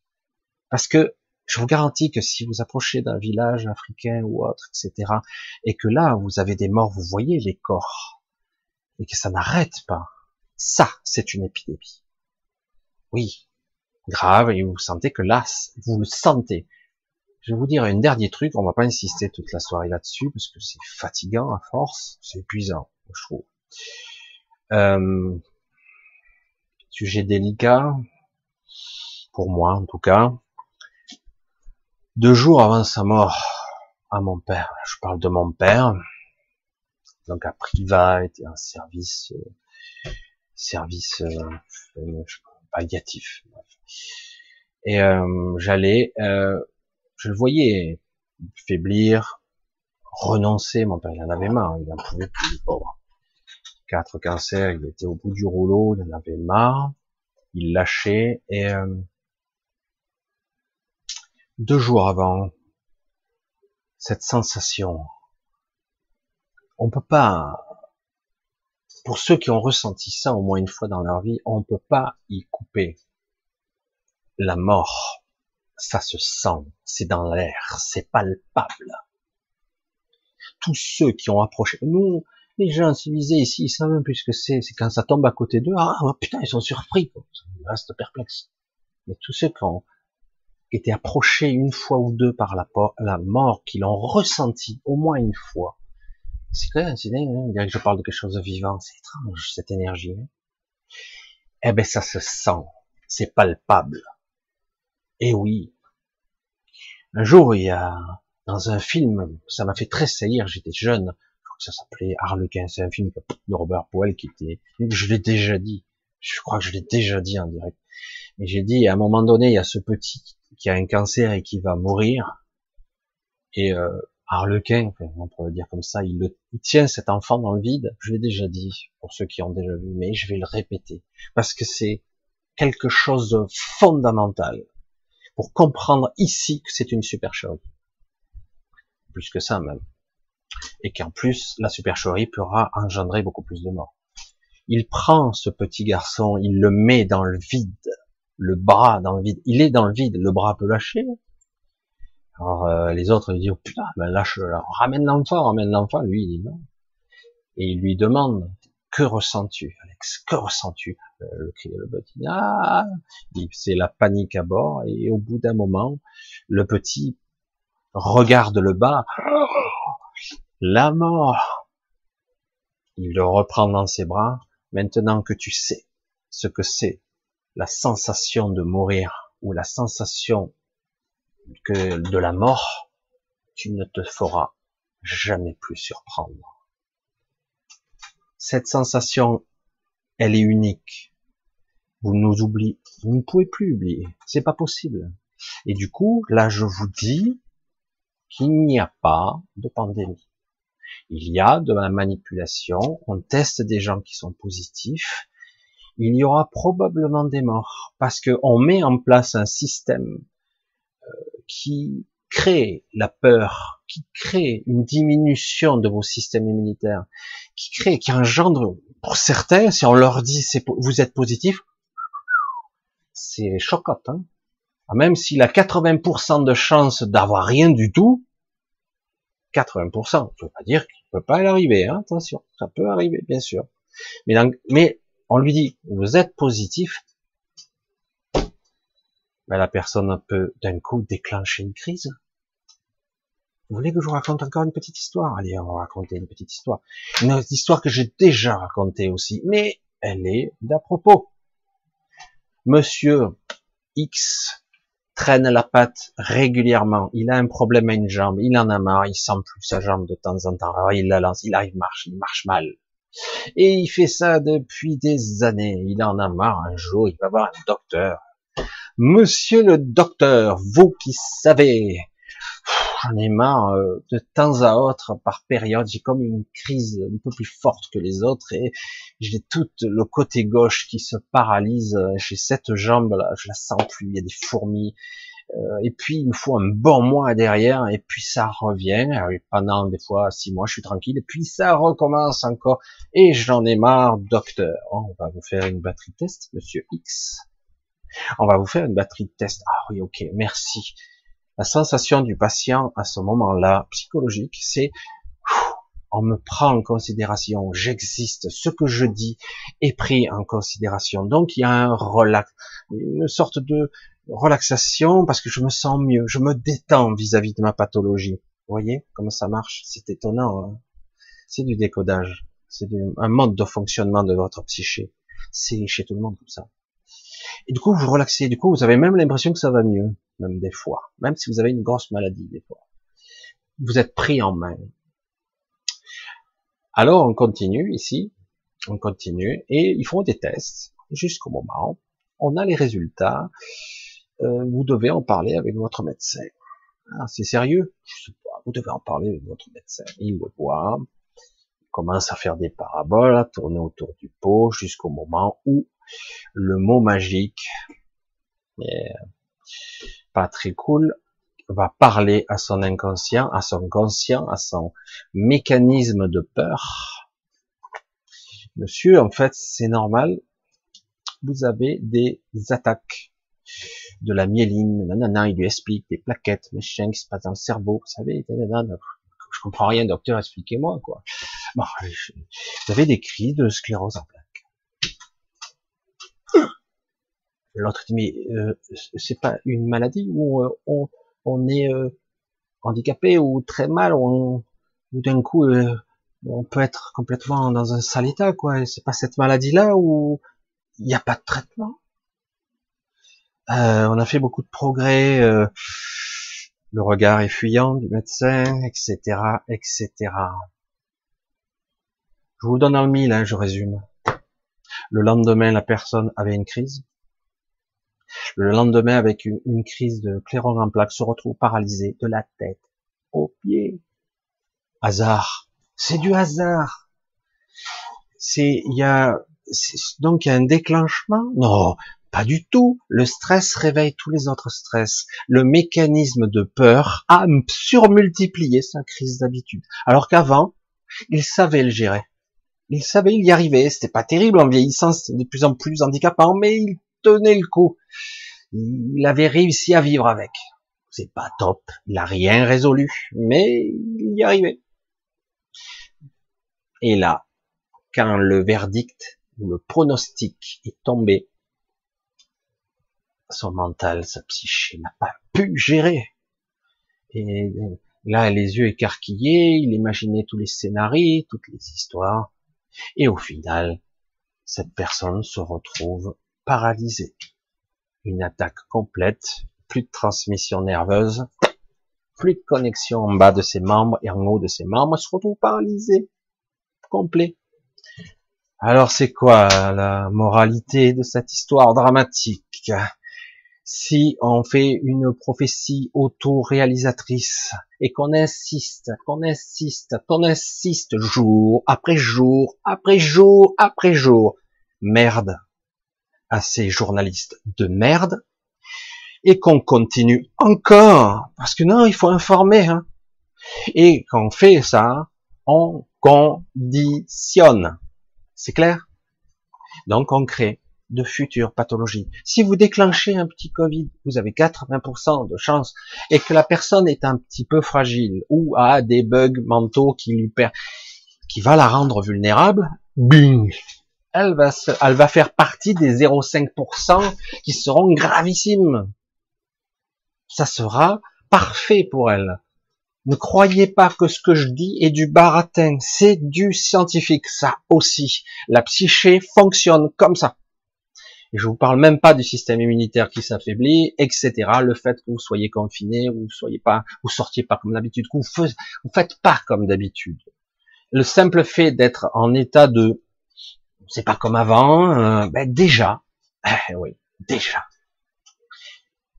Parce que je vous garantis que si vous approchez d'un village africain ou autre, etc., et que là, vous avez des morts, vous voyez les corps, et que ça n'arrête pas, ça, c'est une épidémie. Oui, grave et vous sentez que là, vous le sentez. Je vais vous dire un dernier truc, on va pas insister toute la soirée là-dessus parce que c'est fatigant à force, c'est épuisant, je trouve. Euh, sujet délicat, pour moi en tout cas. Deux jours avant sa mort, à mon père, je parle de mon père, donc à Priva, était un service, euh, service euh, palliatif. Et euh, j'allais, euh, je le voyais faiblir, renoncer. Mon père, il en avait marre, il en pouvait plus, pauvre. Quatre cancers, il était au bout du rouleau, il en avait marre, il lâchait. Et euh, deux jours avant, cette sensation, on peut pas pour ceux qui ont ressenti ça au moins une fois dans leur vie, on ne peut pas y couper. La mort, ça se sent, c'est dans l'air, c'est palpable. Tous ceux qui ont approché, nous, les gens civilisés ici, ils savent même plus que c'est. C'est quand ça tombe à côté d'eux, ah oh, putain, ils sont surpris, ils restent perplexes. Mais tous ceux qui ont été approchés une fois ou deux par la, mort, qui l'ont ressenti au moins une fois, c'est quoi, c'est dingue, hein on dirait que je parle de quelque chose de vivant, c'est étrange, cette énergie. Hein eh ben, ça se sent, c'est palpable. Et oui. Un jour, il y a, dans un film, ça m'a fait très saillir, j'étais jeune, je crois que ça s'appelait Harlequin, c'est un film de Robert Powell qui était, je l'ai déjà dit, je crois que je l'ai déjà dit en direct. Et j'ai dit, à un moment donné, il y a ce petit qui a un cancer et qui va mourir, et euh, Harlequin, on pourrait dire comme ça, il, le, tient cet enfant dans le vide. Je l'ai déjà dit pour ceux qui ont déjà vu, mais je vais le répéter parce que c'est quelque chose de fondamental pour comprendre ici que c'est une supercherie. Plus que ça même. Et qu'en plus, la supercherie pourra engendrer beaucoup plus de morts. Il prend ce petit garçon, il le met dans le vide, le bras dans le vide. Il est dans le vide, le bras peut lâcher, Alors euh, les autres lui disent oh, putain, ben lâche, ramène l'enfant, ramène l'enfant. Lui il dit non. Et il lui demande que ressens-tu, Alex? Que ressens-tu? Le cri le petit ah, c'est la panique à bord. Et au bout d'un moment, le petit regarde le bas. la mort. Il le reprend dans ses bras. Maintenant que tu sais ce que c'est la sensation de mourir ou la sensation que de la mort, tu ne te feras jamais plus surprendre. Cette sensation, elle est unique. Vous nous oubliez, vous ne pouvez plus oublier. C'est pas possible. Et du coup, là, je vous dis qu'il n'y a pas de pandémie. Il y a de la manipulation. On teste des gens qui sont positifs. Il y aura probablement des morts parce qu'on met en place un système qui crée la peur, qui crée une diminution de vos systèmes immunitaires, qui crée, qui engendre, pour certains, si on leur dit c'est, vous êtes positif, c'est chocotte, hein. Ah, même s'il a 80% de chance d'avoir rien du tout, 80%, ça veut pas dire qu'il peut pas arriver, hein, attention, ça peut arriver, bien sûr. Mais, mais on lui dit, vous êtes positif, ben, la personne peut d'un coup déclencher une crise. Vous voulez que je vous raconte encore une petite histoire? Allez, on va raconter une petite histoire. Une histoire que j'ai déjà racontée aussi, mais elle est d'à propos. Monsieur X traîne la patte régulièrement. Il a un problème à une jambe, il en a marre, il sent plus sa jambe de temps en temps. Il la lance, il arrive, marche, il marche mal. Et il fait ça depuis des années. Il en a marre. Un jour, il va voir un docteur. Monsieur le docteur, vous qui savez, j'en ai marre, euh, de temps à autre, par période, j'ai comme une crise un peu plus forte que les autres et j'ai tout le côté gauche qui se paralyse, j'ai cette jambe là, je la sens plus, il y a des fourmis, euh, et puis il me faut un bon mois derrière, et puis ça revient, pendant des fois six mois je suis tranquille, et puis ça recommence encore, et j'en ai marre, docteur. On va vous faire une batterie test, monsieur X. On va vous faire une batterie de test. Ah oui, ok, merci. La sensation du patient à ce moment-là, psychologique, c'est on me prend en considération, j'existe, ce que je dis est pris en considération. Donc il y a un relax, une sorte de relaxation parce que je me sens mieux, je me détends vis-à-vis de ma pathologie. Vous voyez comment ça marche? C'est étonnant. Hein c'est du décodage, c'est un mode de fonctionnement de votre psyché. C'est chez tout le monde comme ça. Et du coup, vous relaxez. Du coup, vous avez même l'impression que ça va mieux, même des fois. Même si vous avez une grosse maladie, des fois. Vous êtes pris en main. Alors, on continue ici. On continue. Et ils font des tests jusqu'au moment. On a les résultats. Euh, vous devez en parler avec votre médecin. Ah, c'est sérieux? Je sais pas. Vous devez en parler avec votre médecin. Il le voit. Il commence à faire des paraboles, à tourner autour du pot jusqu'au moment où le mot magique, pas très cool, va parler à son inconscient, à son conscient, à son mécanisme de peur. Monsieur, en fait, c'est normal. Vous avez des attaques de la myéline, nanana, il lui explique des plaquettes, machin qui se passe dans le cerveau, vous savez, nanana, je comprends rien, docteur, expliquez-moi, quoi. Bon, vous avez des cris de sclérose en. L'autre dit mais euh, c'est pas une maladie où euh, on, est euh, handicapé ou très mal ou, d'un coup on peut être complètement dans un sale état quoi. C'est pas cette maladie là où il n'y a pas de traitement. on a fait beaucoup de progrès. le regard est fuyant du médecin, etc., etc. Je vous donne le mille, hein, je résume. Le lendemain, la personne avait une crise. Le lendemain, avec une, crise de clairon en plaque, se retrouve paralysé de la tête aux pieds. Hasard. C'est du hasard. C'est, il y a, donc il y a un déclenchement? Non, pas du tout. Le stress réveille tous les autres stress. Le mécanisme de peur a surmultiplié sa crise d'habitude. Alors qu'avant, il savait le gérer. Il savait, il y arrivait. C'était pas terrible en vieillissant, c'était de plus en plus handicapant, mais il tenait le coup. Il avait réussi à vivre avec. C'est pas top, il a rien résolu, mais il y arrivait. Et là, quand le verdict ou le pronostic est tombé, son mental, sa psyché n'a pas pu gérer. Et là, les yeux écarquillés, il imaginait tous les scénarios, toutes les histoires. Et au final, cette personne se retrouve paralysée. Une attaque complète, plus de transmission nerveuse, plus de connexion en bas de ses membres et en haut de ses membres, se retrouve paralysée, complet. Alors c'est quoi la moralité de cette histoire dramatique? Si on fait une prophétie auto-réalisatrice et qu'on insiste, qu'on insiste, qu'on insiste jour après jour, après jour, après jour, merde à ces journalistes de merde et qu'on continue encore parce que non il faut informer hein. et qu'on fait ça on conditionne c'est clair? Donc on crée de futures pathologies. Si vous déclenchez un petit Covid, vous avez 80% de chance, et que la personne est un petit peu fragile ou a des bugs mentaux qui lui per... qui va la rendre vulnérable, bing, elle va, elle va faire partie des 0,5% qui seront gravissimes. Ça sera parfait pour elle. Ne croyez pas que ce que je dis est du baratin, c'est du scientifique, ça aussi. La psyché fonctionne comme ça. Et je vous parle même pas du système immunitaire qui s'affaiblit, etc. Le fait que vous soyez confiné, vous soyez pas, vous sortiez pas comme d'habitude, que vous, vous faites pas comme d'habitude. Le simple fait d'être en état de c'est pas comme avant, euh, ben déjà, eh oui, déjà.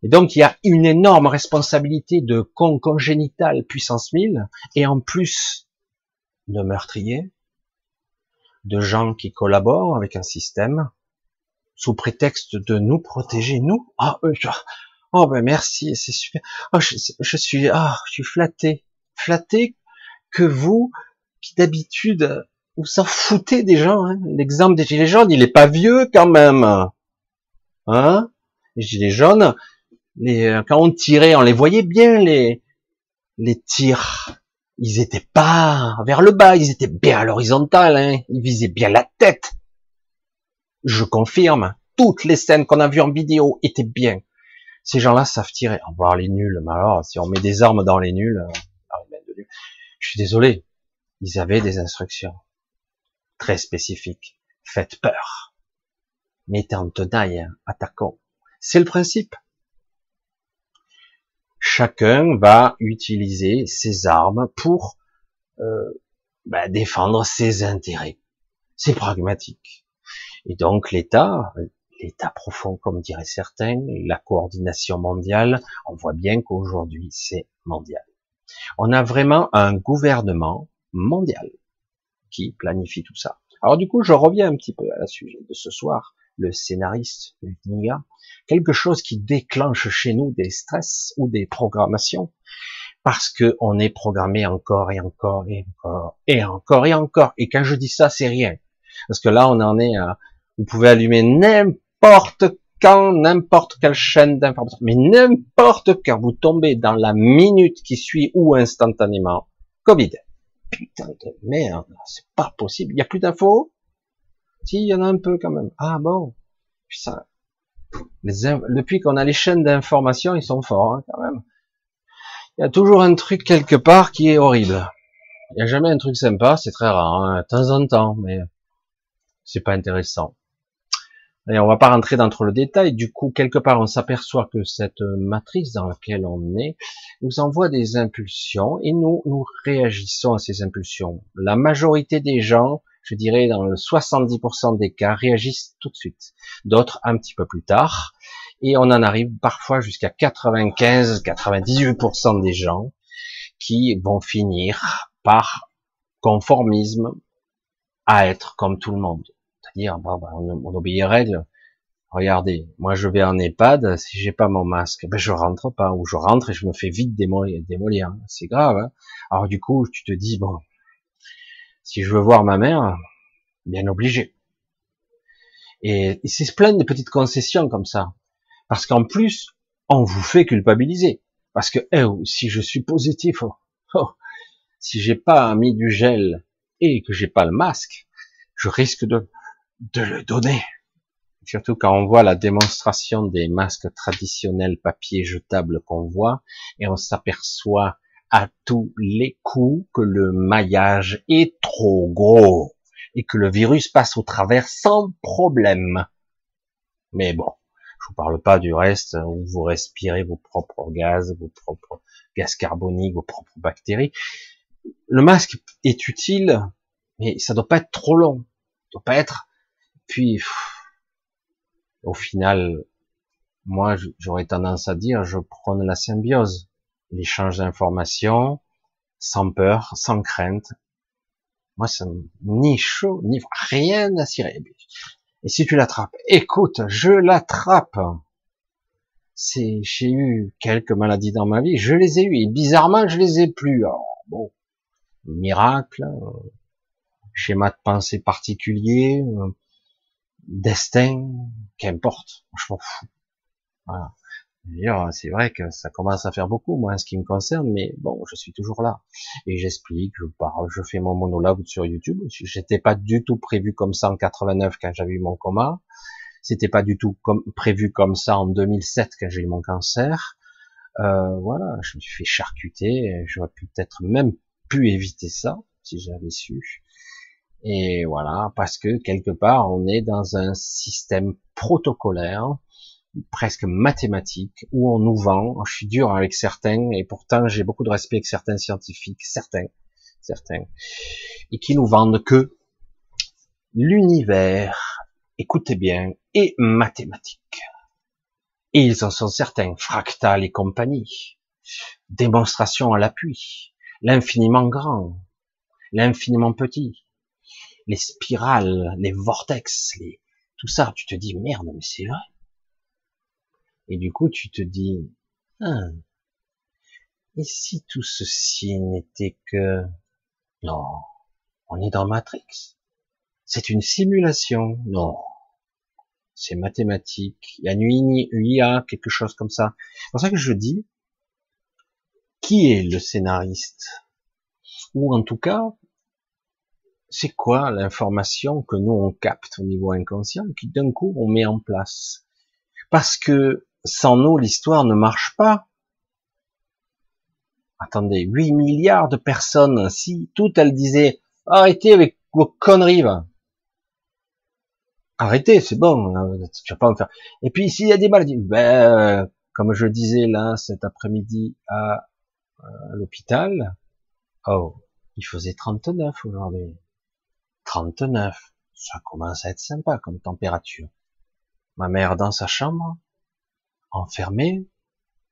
Et donc il y a une énorme responsabilité de con congénital puissance 1000 et en plus de meurtriers, de gens qui collaborent avec un système sous prétexte de nous protéger nous. Ah, oh ben merci, c'est super. Oh, je, je, suis, ah, je suis flatté, flatté que vous, qui d'habitude vous s'en foutez des gens. Hein. L'exemple des gilets jaunes, il est pas vieux quand même. Hein? Les gilets jaunes, les, quand on tirait, on les voyait bien les les tirs. Ils étaient pas vers le bas, ils étaient bien à l'horizontale. Hein. Ils visaient bien la tête. Je confirme. Toutes les scènes qu'on a vues en vidéo étaient bien. Ces gens-là savent tirer. On voir les nuls. Mais alors, si on met des armes dans les nuls, euh, je suis désolé. Ils avaient des instructions très spécifique. Faites peur. Mettez en tenaille, attaquons. C'est le principe. Chacun va utiliser ses armes pour euh, bah, défendre ses intérêts. C'est pragmatique. Et donc l'État, l'État profond, comme diraient certains, la coordination mondiale, on voit bien qu'aujourd'hui c'est mondial. On a vraiment un gouvernement mondial qui planifie tout ça. Alors du coup, je reviens un petit peu à la sujet de ce soir, le scénariste, le quelque chose qui déclenche chez nous des stress ou des programmations, parce que on est programmé encore et encore et encore et encore et encore. Et quand je dis ça, c'est rien, parce que là, on en est à, vous pouvez allumer n'importe quand, n'importe quelle chaîne d'information, mais n'importe quand vous tombez dans la minute qui suit ou instantanément, Covid, putain de merde, c'est pas possible. Il a plus d'infos? Si, il y en a un peu quand même. Ah bon Putain. Depuis qu'on a les chaînes d'information, ils sont forts hein, quand même. Il y a toujours un truc quelque part qui est horrible. Il n'y a jamais un truc sympa, c'est très rare, hein, de temps en temps, mais c'est pas intéressant. On va pas rentrer dans trop le détail. Du coup, quelque part, on s'aperçoit que cette matrice dans laquelle on est nous envoie des impulsions et nous, nous réagissons à ces impulsions. La majorité des gens, je dirais dans le 70% des cas, réagissent tout de suite. D'autres un petit peu plus tard. Et on en arrive parfois jusqu'à 95-98% des gens qui vont finir par conformisme à être comme tout le monde dire bah, on, obéit aux règles. Regardez, moi je vais en EHPAD, si j'ai pas mon masque, ben je rentre pas, ou je rentre et je me fais vite démolir. démolir. C'est grave. Hein Alors du coup, tu te dis bon, si je veux voir ma mère, bien obligé. Et, c'est plein de petites concessions comme ça, parce qu'en plus, on vous fait culpabiliser. Parce que eh, si je suis positif, oh, oh, si j'ai pas mis du gel et que j'ai pas le masque, je risque de, de le donner. Surtout quand on voit la démonstration des masques traditionnels papier jetable qu'on voit et on s'aperçoit à tous les coups que le maillage est trop gros et que le virus passe au travers sans problème. Mais bon, je vous parle pas du reste où vous respirez vos propres gaz, vos propres gaz carboniques, vos propres bactéries. Le masque est utile, mais ça doit pas être trop long. Ça doit pas être. Puis, au final, moi, j'aurais tendance à dire, je prône la symbiose, l'échange d'informations, sans peur, sans crainte. Moi, ça ni chaud, ni rien à cirer. Et si tu l'attrapes, écoute, je l'attrape. C'est, j'ai eu quelques maladies dans ma vie, je les ai eues, et bizarrement, je les ai plus. Alors, bon, miracle, euh, schéma de pensée particulier, euh, destin, qu'importe, je m'en fous. Voilà. C'est vrai que ça commence à faire beaucoup, moi, en ce qui me concerne, mais bon, je suis toujours là. Et j'explique, je parle, je fais mon monologue sur YouTube. J'étais pas du tout prévu comme ça en 89 quand j'avais eu mon coma. C'était pas du tout prévu comme ça en 2007 quand j'ai eu mon cancer. Euh, voilà, je me suis fait charcuter. J'aurais peut-être même pu éviter ça si j'avais su. Et voilà, parce que quelque part, on est dans un système protocolaire presque mathématique où on nous vend, je suis dur avec certains et pourtant j'ai beaucoup de respect avec certains scientifiques, certains, certains, et qui nous vendent que l'univers, écoutez bien, est mathématique. Et ils en sont certains, fractal et compagnie, démonstration à l'appui, l'infiniment grand, l'infiniment petit, les spirales, les vortex, les, tout ça, tu te dis merde, mais c'est vrai. Et du coup, tu te dis, ah, et si tout ceci n'était que, non, on est dans Matrix. C'est une simulation. Non. C'est mathématique. Il y a nuit, il y a quelque chose comme ça. C'est pour ça que je dis, qui est le scénariste? Ou en tout cas, c'est quoi l'information que nous on capte au niveau inconscient et qui d'un coup on met en place? Parce que sans nous, l'histoire ne marche pas. Attendez, 8 milliards de personnes, si toutes elles disaient, arrêtez avec vos conneries, Arrêtez, c'est bon, hein, tu vas pas me faire. Et puis, s'il y a des maladies, ben, comme je disais là, cet après-midi à, à l'hôpital, oh, il faisait 39 aujourd'hui. 39. Ça commence à être sympa comme température. Ma mère dans sa chambre, enfermé,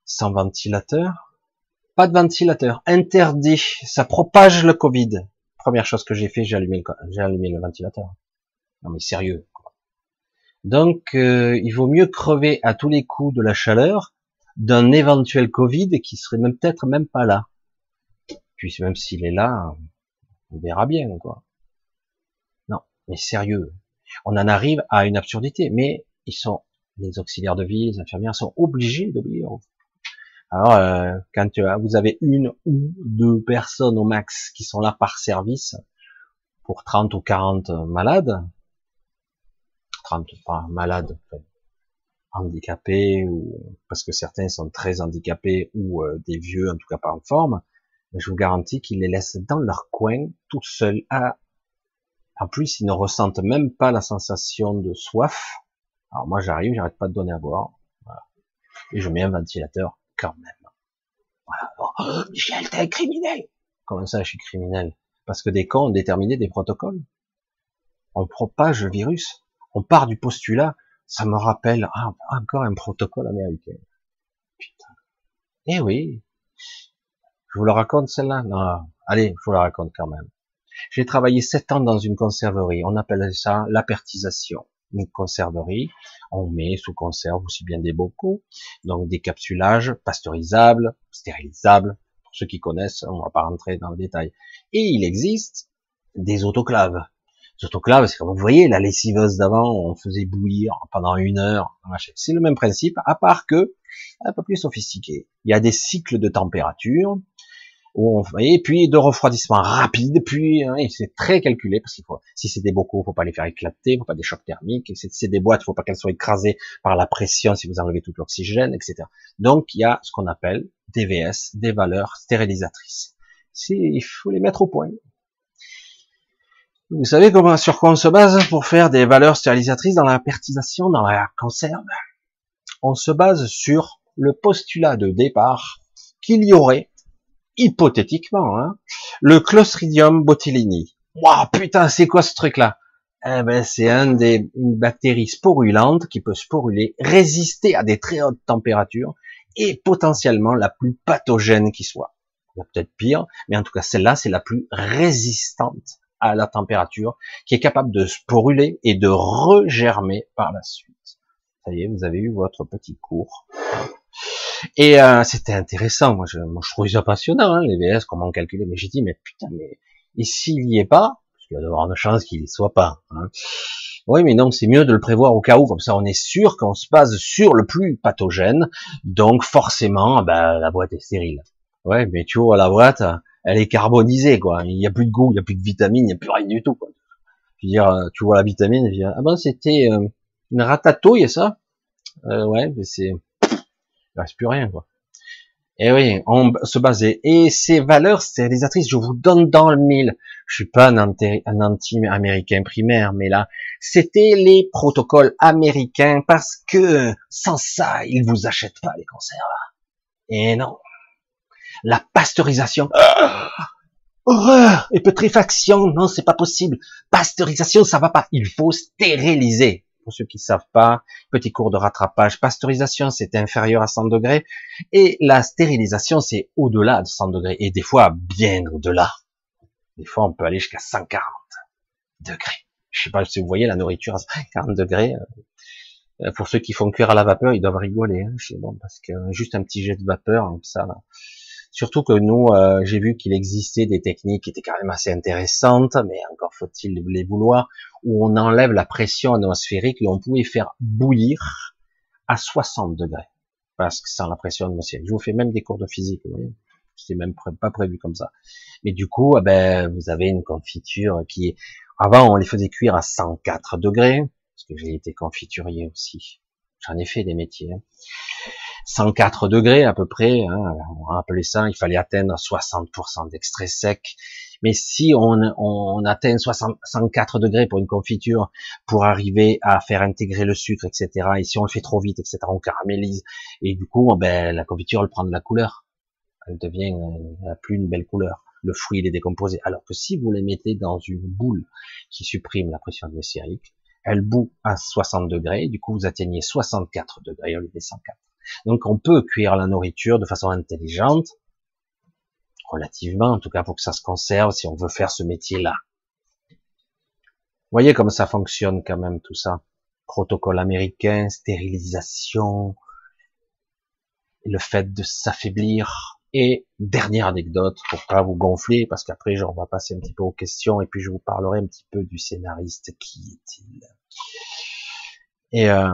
sans ventilateur, pas de ventilateur, interdit, ça propage le Covid. Première chose que j'ai fait, j'ai allumé, le ventilateur. Non mais sérieux. Donc euh, il vaut mieux crever à tous les coups de la chaleur d'un éventuel Covid qui serait même peut-être même pas là. Puis même s'il est là, on verra bien quoi. Mais sérieux. On en arrive à une absurdité, mais ils sont les auxiliaires de vie, les infirmières sont obligés d'obéir. Alors, euh, quand euh, vous avez une ou deux personnes au max qui sont là par service pour 30 ou 40 malades, 30 pas malades, handicapés ou parce que certains sont très handicapés ou euh, des vieux en tout cas pas en forme, je vous garantis qu'ils les laissent dans leur coin tout seuls. À... En plus, ils ne ressentent même pas la sensation de soif alors moi j'arrive, j'arrête pas de donner à boire, voilà. et je mets un ventilateur quand même. Voilà. Oh, Michel, t'es un criminel. Comment ça, je suis criminel? Parce que des cons ont déterminé des protocoles. On propage le virus. On part du postulat. Ça me rappelle ah, encore un protocole américain. Putain. Eh oui. Je vous le raconte celle-là? Non. Allez, je vous la raconte quand même. J'ai travaillé sept ans dans une conserverie. On appelle ça l'apertisation une conserverie, on met sous conserve aussi bien des bocaux, donc des capsulages pasteurisables, stérilisables, pour ceux qui connaissent, on va pas rentrer dans le détail. Et il existe des autoclaves. Que là, parce que vous voyez, la lessiveuse d'avant, on faisait bouillir pendant une heure. C'est le même principe, à part que un peu plus sophistiqué. Il y a des cycles de température, où on, et puis de refroidissement rapide, puis hein, c'est très calculé parce qu'il faut, si c'est des bocaux, faut pas les faire éclater, faut pas des chocs thermiques. Si c'est des boîtes, faut pas qu'elles soient écrasées par la pression si vous enlevez tout l'oxygène, etc. Donc il y a ce qu'on appelle DVS, des valeurs stérilisatrices. Il faut les mettre au point. Vous savez comment, sur quoi on se base pour faire des valeurs stérilisatrices dans la pertisation, dans la conserve? On se base sur le postulat de départ qu'il y aurait, hypothétiquement, hein, le Clostridium botulinum. Waouh, putain, c'est quoi ce truc-là? Eh ben, c'est un des, une bactérie sporulante qui peut sporuler, résister à des très hautes températures et potentiellement la plus pathogène qui soit. Il y a peut-être pire, mais en tout cas, celle-là, c'est la plus résistante à la température, qui est capable de sporuler et de regermer par la suite. Ça y est, vous avez eu votre petit cours. Et euh, c'était intéressant, moi je, moi je trouvais ça passionnant, hein, les VS, comment calculer, mais j'ai dit, mais putain, mais et s'il y est pas, parce qu'il y a d'avoir une chance qu'il y soit pas. Hein. Oui, mais non, c'est mieux de le prévoir au cas où, comme ça on est sûr qu'on se base sur le plus pathogène, donc forcément, ben, la boîte est stérile. Ouais, mais tu vois, la boîte, elle est carbonisée, quoi. Il n'y a plus de goût, il n'y a plus de vitamine, il n'y a plus rien du tout, quoi. Je veux dire, tu vois la vitamine, je ah ben c'était euh, une ratatouille, ça euh, Ouais, mais c'est, reste plus rien. Et eh oui, on se basait. Et ces valeurs stérilisatrices, je vous donne dans le mille. Je suis pas un, anti-américain primaire, mais là, c'était les protocoles américains parce que sans ça, ils vous achètent pas les conserves. Et non la pasteurisation. Ah horreur et putréfaction, non, c'est pas possible. Pasteurisation, ça va pas. Il faut stériliser. Pour ceux qui savent pas, petit cours de rattrapage. Pasteurisation, c'est inférieur à 100 degrés. Et la stérilisation, c'est au-delà de 100 degrés. Et des fois, bien au-delà. Des fois, on peut aller jusqu'à 140 degrés. Je sais pas si vous voyez la nourriture à 140 degrés. Euh, pour ceux qui font cuire à la vapeur, ils doivent rigoler. Hein. Bon, parce que juste un petit jet de vapeur, ça, là, Surtout que nous, euh, j'ai vu qu'il existait des techniques qui étaient quand même assez intéressantes, mais encore faut-il les vouloir, où on enlève la pression atmosphérique et on pouvait faire bouillir à 60 degrés, parce que sans la pression atmosphérique. Je vous fais même des cours de physique, vous voyez. C'était même pas prévu comme ça. Mais du coup, eh ben, vous avez une confiture qui est, avant, on les faisait cuire à 104 degrés, parce que j'ai été confiturier aussi. J'en ai fait des métiers. Hein. 104 degrés à peu près, hein, on va ça, il fallait atteindre 60% d'extrait sec. Mais si on, on atteint 60, 104 degrés pour une confiture, pour arriver à faire intégrer le sucre, etc., et si on le fait trop vite, etc., on caramélise, et du coup, ben, la confiture, elle prend de la couleur. Elle devient, elle plus une belle couleur. Le fruit, est décomposé. Alors que si vous les mettez dans une boule qui supprime la pression atmosphérique, elle bout à 60 degrés, du coup, vous atteignez 64 degrés au lieu des 104. Donc on peut cuire la nourriture de façon intelligente, relativement, en tout cas pour que ça se conserve si on veut faire ce métier-là. Voyez comme ça fonctionne quand même tout ça. Protocole américain, stérilisation, le fait de s'affaiblir. Et dernière anecdote pour pas vous gonfler, parce qu'après on va passer un petit peu aux questions et puis je vous parlerai un petit peu du scénariste. Qui est-il et euh,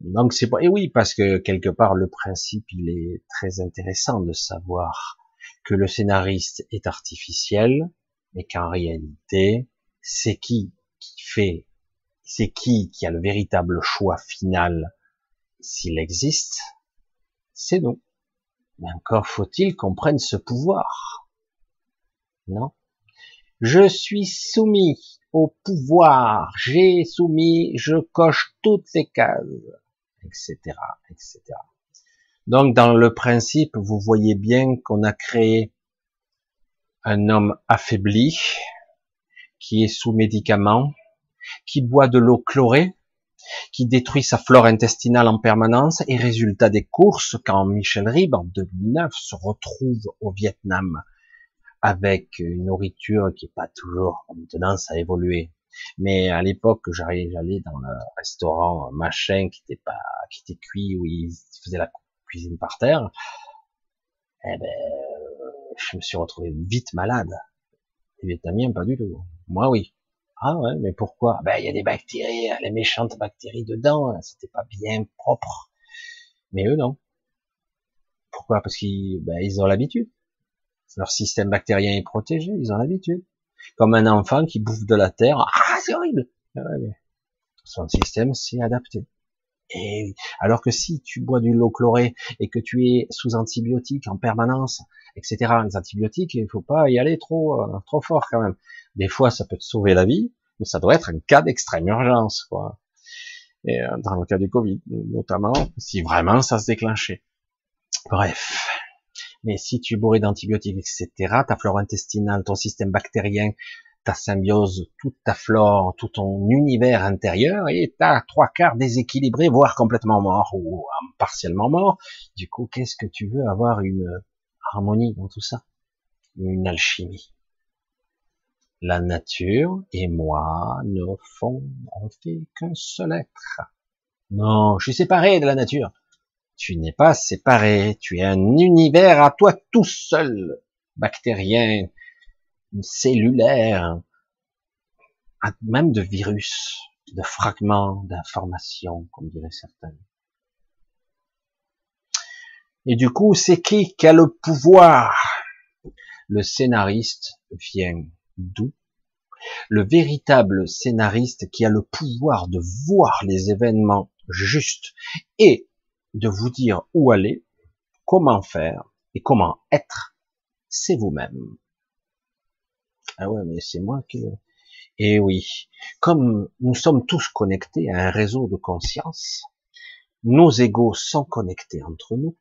donc c'est et oui parce que quelque part le principe il est très intéressant de savoir que le scénariste est artificiel, mais qu'en réalité c'est qui qui fait, c'est qui qui a le véritable choix final s'il existe, c'est nous. Mais encore faut-il qu'on prenne ce pouvoir. Non? Je suis soumis au pouvoir, j'ai soumis, je coche toutes les cases, etc., etc. Donc, dans le principe, vous voyez bien qu'on a créé un homme affaibli, qui est sous médicaments, qui boit de l'eau chlorée, qui détruit sa flore intestinale en permanence, et résultat des courses, quand Michel Ribes, en 2009, se retrouve au Vietnam avec une nourriture qui est pas toujours maintenant ça a évolué mais à l'époque j'allais j'allais dans le restaurant machin qui était pas qui était cuit où ils faisaient la cuisine par terre. Eh ben je me suis retrouvé vite malade. Les vietnamiens pas du tout. Moi oui. Ah ouais, mais pourquoi? Ben il y a des bactéries, les méchantes bactéries dedans, c'était pas bien propre. Mais eux non. Pourquoi? Parce qu'ils ben, ils ont l'habitude. Leur système bactérien est protégé, ils ont l'habitude. Comme un enfant qui bouffe de la terre, ah c'est horrible. Ah son système s'est adapté. Et alors que si tu bois du l'eau chlorée et que tu es sous antibiotiques en permanence, etc. Les antibiotiques, il faut pas y aller trop, euh, trop fort quand même. Des fois, ça peut te sauver la vie, mais ça doit être un cas d'extrême urgence, quoi. Et euh, dans le cas du Covid, notamment, si vraiment ça se déclenchait. Bref. Mais si tu es d'antibiotiques, etc., ta flore intestinale, ton système bactérien, ta symbiose, toute ta flore, tout ton univers intérieur, et t'as trois quarts déséquilibré, voire complètement mort, ou partiellement mort. Du coup, qu'est-ce que tu veux avoir une harmonie dans tout ça? Une alchimie. La nature et moi ne font, on fait qu'un seul être. Non, je suis séparé de la nature. Tu n'es pas séparé, tu es un univers à toi tout seul, bactérien, cellulaire, même de virus, de fragments d'informations, comme diraient certains. Et du coup, c'est qui qui a le pouvoir? Le scénariste vient d'où? Le véritable scénariste qui a le pouvoir de voir les événements justes et de vous dire où aller, comment faire et comment être, c'est vous-même. Ah ouais, mais c'est moi qui... Eh oui, comme nous sommes tous connectés à un réseau de conscience, nos égaux sont connectés entre nous,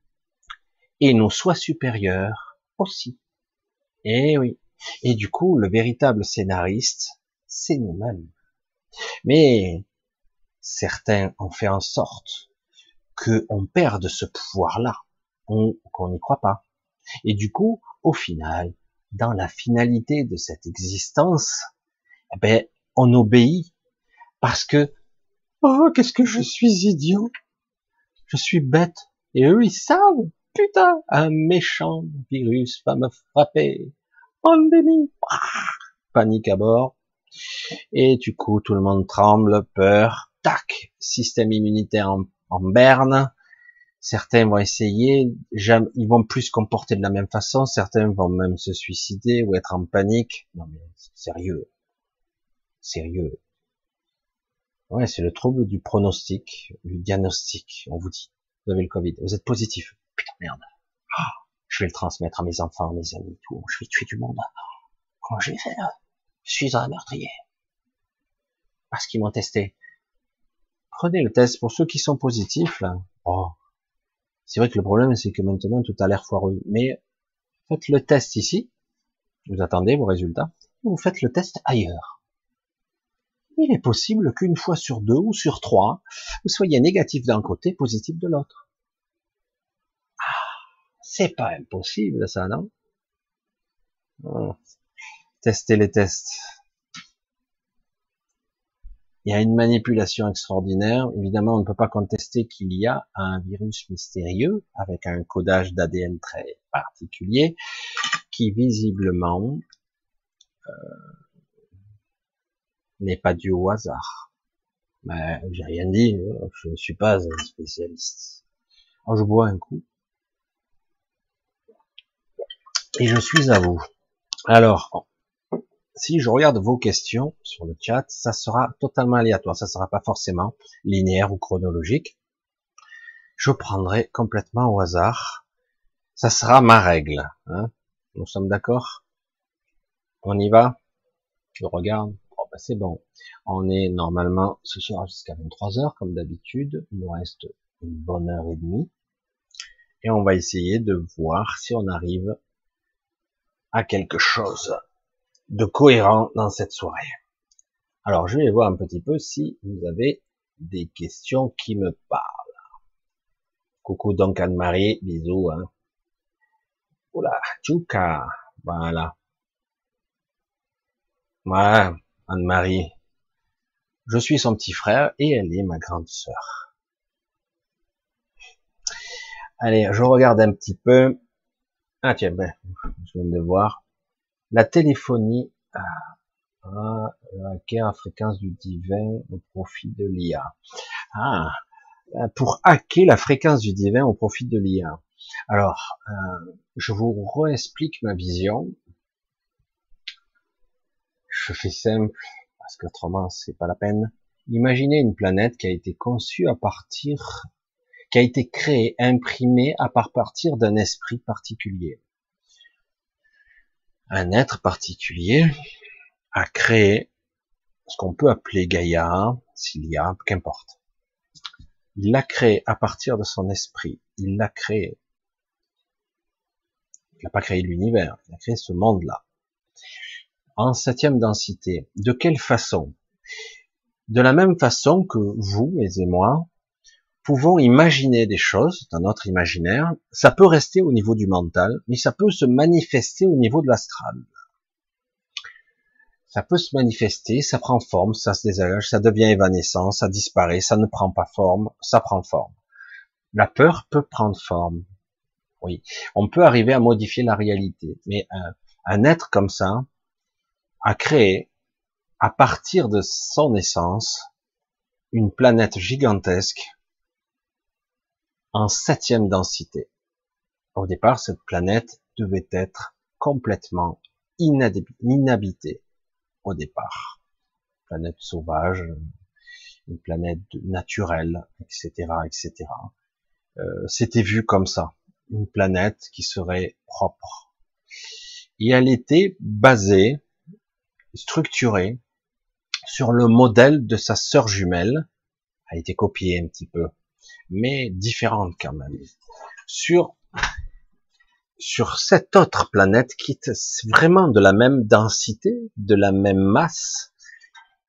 et nos soi supérieurs aussi. Eh oui. Et du coup, le véritable scénariste, c'est nous-mêmes. Mais certains ont fait en sorte qu'on perde ce pouvoir-là, qu'on n'y croit pas. Et du coup, au final, dans la finalité de cette existence, eh ben, on obéit parce que, oh, qu'est-ce que je suis idiot, je suis bête, et eux, ils savent, putain, un méchant virus va me frapper, pandémie, panique à bord, et du coup, tout le monde tremble, peur, tac, système immunitaire en, en berne, Certains vont essayer, ils vont plus se comporter de la même façon, certains vont même se suicider ou être en panique. Non mais sérieux, sérieux. Ouais, c'est le trouble du pronostic, du diagnostic. On vous dit, vous avez le Covid, vous êtes positif. Putain merde. Ah, je vais le transmettre à mes enfants, à mes amis, tout. Je vais tuer du monde. Comment je vais faire? Je suis un meurtrier. Parce qu'ils m'ont testé. Prenez le test pour ceux qui sont positifs. Oh, c'est vrai que le problème, c'est que maintenant, tout a l'air foireux. Mais faites le test ici. Vous attendez vos résultats. Vous faites le test ailleurs. Il est possible qu'une fois sur deux ou sur trois, vous soyez négatif d'un côté, positif de l'autre. Ah, c'est pas impossible, ça, non? Oh. Testez les tests il y a une manipulation extraordinaire. Évidemment, on ne peut pas contester qu'il y a un virus mystérieux avec un codage d'ADN très particulier qui visiblement euh, n'est pas dû au hasard. Mais j'ai rien dit, je ne suis pas un spécialiste. Alors je bois un coup. Et je suis à vous. Alors, si je regarde vos questions sur le chat, ça sera totalement aléatoire, ça sera pas forcément linéaire ou chronologique. Je prendrai complètement au hasard. Ça sera ma règle. Hein Nous sommes d'accord? On y va? Je regarde. ben c'est bon. On est normalement ce soir jusqu'à 23 heures comme d'habitude. Il nous reste une bonne heure et demie. Et on va essayer de voir si on arrive à quelque chose de cohérent dans cette soirée. Alors, je vais voir un petit peu si vous avez des questions qui me parlent. Coucou donc Anne-Marie, bisous. Hein. Oula, Tchouka, voilà. Voilà, Anne-Marie. Je suis son petit frère et elle est ma grande sœur. Allez, je regarde un petit peu. Ah tiens, ben, je viens de voir la téléphonie, Ah, hacker à fréquence du divin au profit de l'IA. Ah, pour hacker la fréquence du divin au profit de l'IA. Alors, euh, je vous réexplique ma vision. Je fais simple, parce qu'autrement c'est pas la peine. Imaginez une planète qui a été conçue à partir, qui a été créée, imprimée à partir d'un esprit particulier. Un être particulier a créé ce qu'on peut appeler Gaïa, s'il qu'importe. Il l'a créé à partir de son esprit. Il l'a créé. Il n'a pas créé l'univers. Il a créé ce monde-là en septième densité. De quelle façon? De la même façon que vous et moi pouvons imaginer des choses dans notre imaginaire, ça peut rester au niveau du mental, mais ça peut se manifester au niveau de l'astral. Ça peut se manifester, ça prend forme, ça se désagage, ça devient évanescent, ça disparaît, ça ne prend pas forme, ça prend forme. La peur peut prendre forme. Oui, on peut arriver à modifier la réalité, mais un, un être comme ça, a créé, à partir de son essence, une planète gigantesque en septième densité. Au départ, cette planète devait être complètement inhabitée au départ. planète sauvage, une planète naturelle, etc., etc. Euh, C'était vu comme ça, une planète qui serait propre. Et elle était basée structurée sur le modèle de sa sœur jumelle, a été copiée un petit peu, mais différente quand même, sur sur cette autre planète qui est vraiment de la même densité, de la même masse,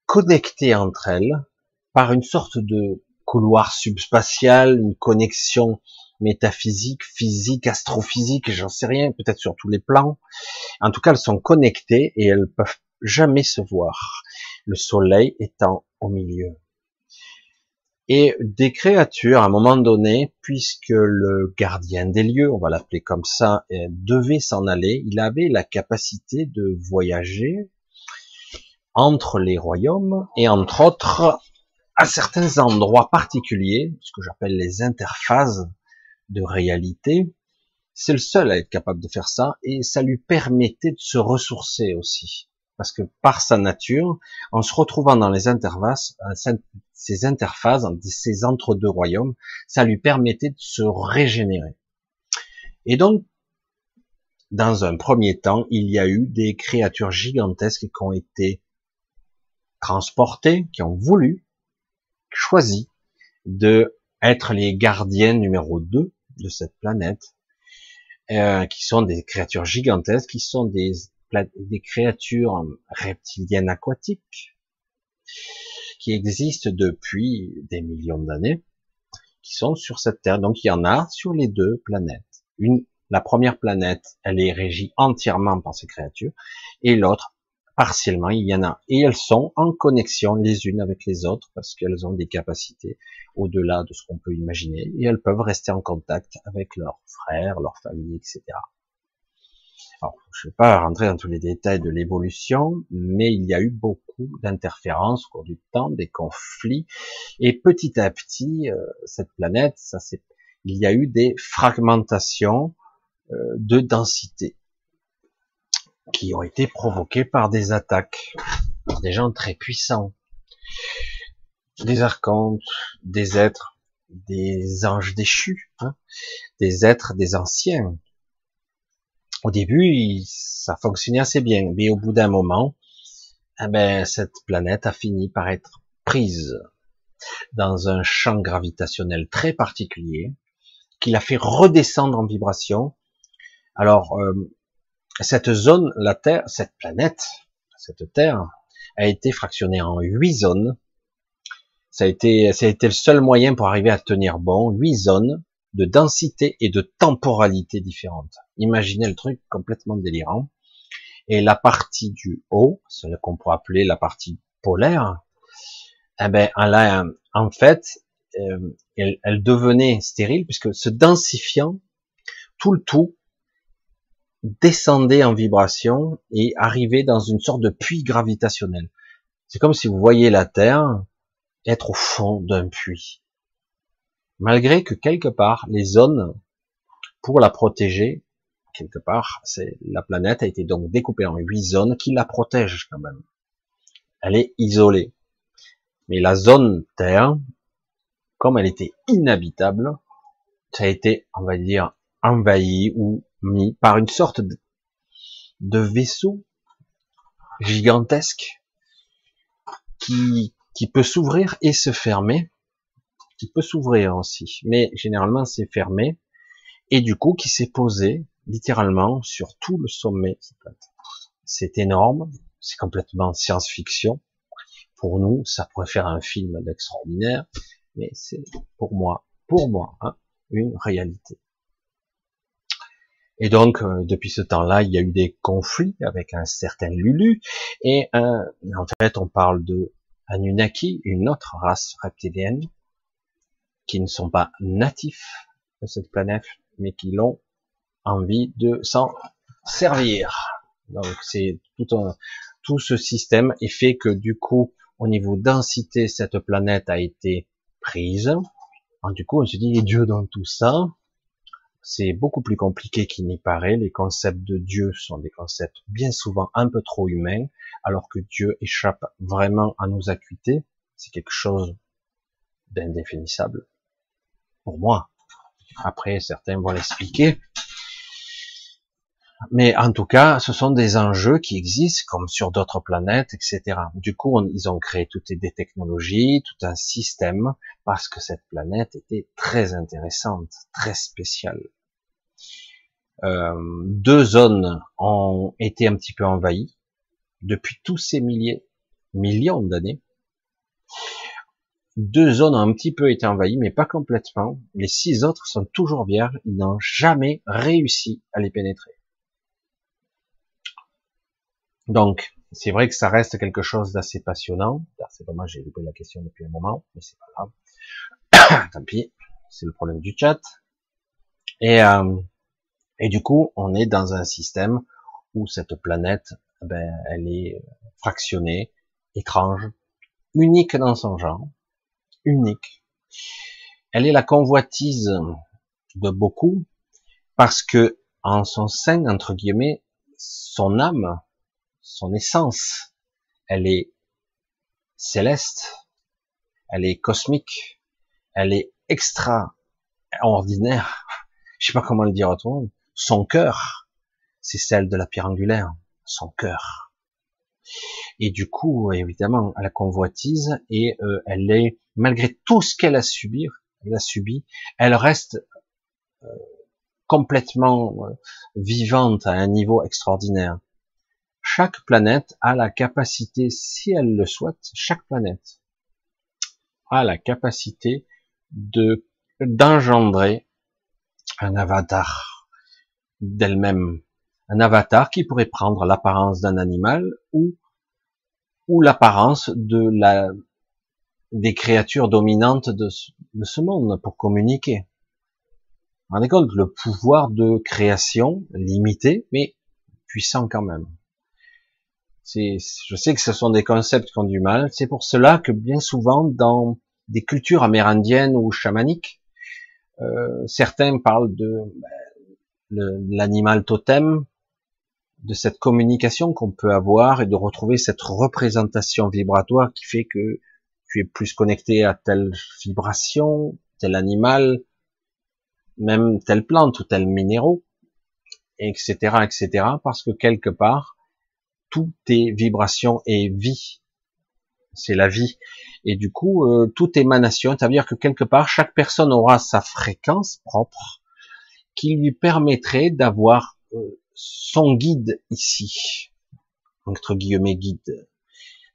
connectée entre elles par une sorte de couloir subspatial, une connexion métaphysique, physique, astrophysique, j'en sais rien, peut-être sur tous les plans. En tout cas, elles sont connectées et elles peuvent jamais se voir, le soleil étant au milieu. Et des créatures, à un moment donné, puisque le gardien des lieux, on va l'appeler comme ça, devait s'en aller, il avait la capacité de voyager entre les royaumes et entre autres à certains endroits particuliers, ce que j'appelle les interphases de réalité. C'est le seul à être capable de faire ça et ça lui permettait de se ressourcer aussi parce que par sa nature, en se retrouvant dans les interfaces, euh, ces interfaces, ces entre-deux royaumes, ça lui permettait de se régénérer. Et donc, dans un premier temps, il y a eu des créatures gigantesques qui ont été transportées, qui ont voulu, choisi de être les gardiens numéro 2 de cette planète, euh, qui sont des créatures gigantesques, qui sont des des créatures reptiliennes aquatiques qui existent depuis des millions d'années, qui sont sur cette Terre. Donc il y en a sur les deux planètes. Une, la première planète, elle est régie entièrement par ces créatures, et l'autre partiellement, il y en a. Et elles sont en connexion les unes avec les autres parce qu'elles ont des capacités au-delà de ce qu'on peut imaginer, et elles peuvent rester en contact avec leurs frères, leurs familles, etc. Je ne vais pas rentrer dans tous les détails de l'évolution, mais il y a eu beaucoup d'interférences au cours du temps, des conflits, et petit à petit, euh, cette planète, ça c'est, il y a eu des fragmentations euh, de densité qui ont été provoquées par des attaques, des gens très puissants, des archontes, des êtres, des anges déchus, hein, des êtres, des anciens, au début, ça fonctionnait assez bien, mais au bout d'un moment, eh ben, cette planète a fini par être prise dans un champ gravitationnel très particulier, qui l'a fait redescendre en vibration. Alors, euh, cette zone, la Terre, cette planète, cette Terre, a été fractionnée en huit zones. Ça a été, ça a été le seul moyen pour arriver à tenir bon, huit zones de densité et de temporalité différentes. Imaginez le truc complètement délirant. Et la partie du haut, celle qu'on pourrait appeler la partie polaire, eh ben, elle en fait, euh, elle, devenait stérile puisque se densifiant, tout le tout descendait en vibration et arrivait dans une sorte de puits gravitationnel. C'est comme si vous voyez la Terre être au fond d'un puits. Malgré que quelque part, les zones pour la protéger, quelque part, c'est la planète a été donc découpée en huit zones qui la protègent quand même. Elle est isolée. Mais la zone Terre, comme elle était inhabitable, ça a été, on va dire, envahi ou mis par une sorte de, vaisseau gigantesque qui, qui peut s'ouvrir et se fermer, qui peut s'ouvrir aussi, mais généralement c'est fermé, et du coup qui s'est posé littéralement sur tout le sommet. C'est énorme, c'est complètement science-fiction. Pour nous, ça pourrait faire un film d'extraordinaire, mais c'est pour moi, pour moi, hein, une réalité. Et donc, euh, depuis ce temps-là, il y a eu des conflits avec un certain Lulu. Et en fait, on parle de Anunnaki, une autre race reptilienne, qui ne sont pas natifs de cette planète, mais qui l'ont envie de s'en servir. Donc, c'est tout, un, tout ce système et fait que du coup, au niveau densité, cette planète a été prise. du coup, on se dit, Dieu dans tout ça, c'est beaucoup plus compliqué qu'il n'y paraît. Les concepts de Dieu sont des concepts bien souvent un peu trop humains, alors que Dieu échappe vraiment à nos acuités. C'est quelque chose d'indéfinissable. Pour moi. Après, certains vont l'expliquer. Mais en tout cas, ce sont des enjeux qui existent comme sur d'autres planètes, etc. Du coup, ils ont créé toutes des technologies, tout un système, parce que cette planète était très intéressante, très spéciale. Euh, deux zones ont été un petit peu envahies depuis tous ces milliers, millions d'années. Deux zones ont un petit peu été envahies, mais pas complètement. Les six autres sont toujours vierges. Ils n'ont jamais réussi à les pénétrer. Donc, c'est vrai que ça reste quelque chose d'assez passionnant. C'est dommage, j'ai loupé la question depuis un moment, mais c'est pas grave. Tant pis, c'est le problème du chat. Et, euh, et du coup, on est dans un système où cette planète, ben, elle est fractionnée, étrange, unique dans son genre, unique. Elle est la convoitise de beaucoup parce que en son sein, entre guillemets, son âme, son essence, elle est céleste, elle est cosmique, elle est extraordinaire. Je sais pas comment le dire autrement. Son cœur, c'est celle de la pierre angulaire, son cœur. Et du coup, évidemment, la convoitise et euh, elle est, malgré tout ce qu'elle a subi, elle a subi, elle reste euh, complètement euh, vivante à un niveau extraordinaire. Chaque planète a la capacité, si elle le souhaite, chaque planète a la capacité de d'engendrer un avatar d'elle-même, un avatar qui pourrait prendre l'apparence d'un animal ou ou l'apparence de la des créatures dominantes de ce, monde pour communiquer. On rendez compte le pouvoir de création limité, mais puissant quand même je sais que ce sont des concepts qui ont du mal. C'est pour cela que bien souvent, dans des cultures amérindiennes ou chamaniques, euh, certains parlent de ben, l'animal totem, de cette communication qu'on peut avoir et de retrouver cette représentation vibratoire qui fait que tu es plus connecté à telle vibration, tel animal, même telle plante ou tel minéraux, etc., etc., parce que quelque part, tout est vibration et vie. C'est la vie. Et du coup, euh, tout émanation, c'est-à-dire que quelque part, chaque personne aura sa fréquence propre qui lui permettrait d'avoir euh, son guide ici. Entre guillemets guide.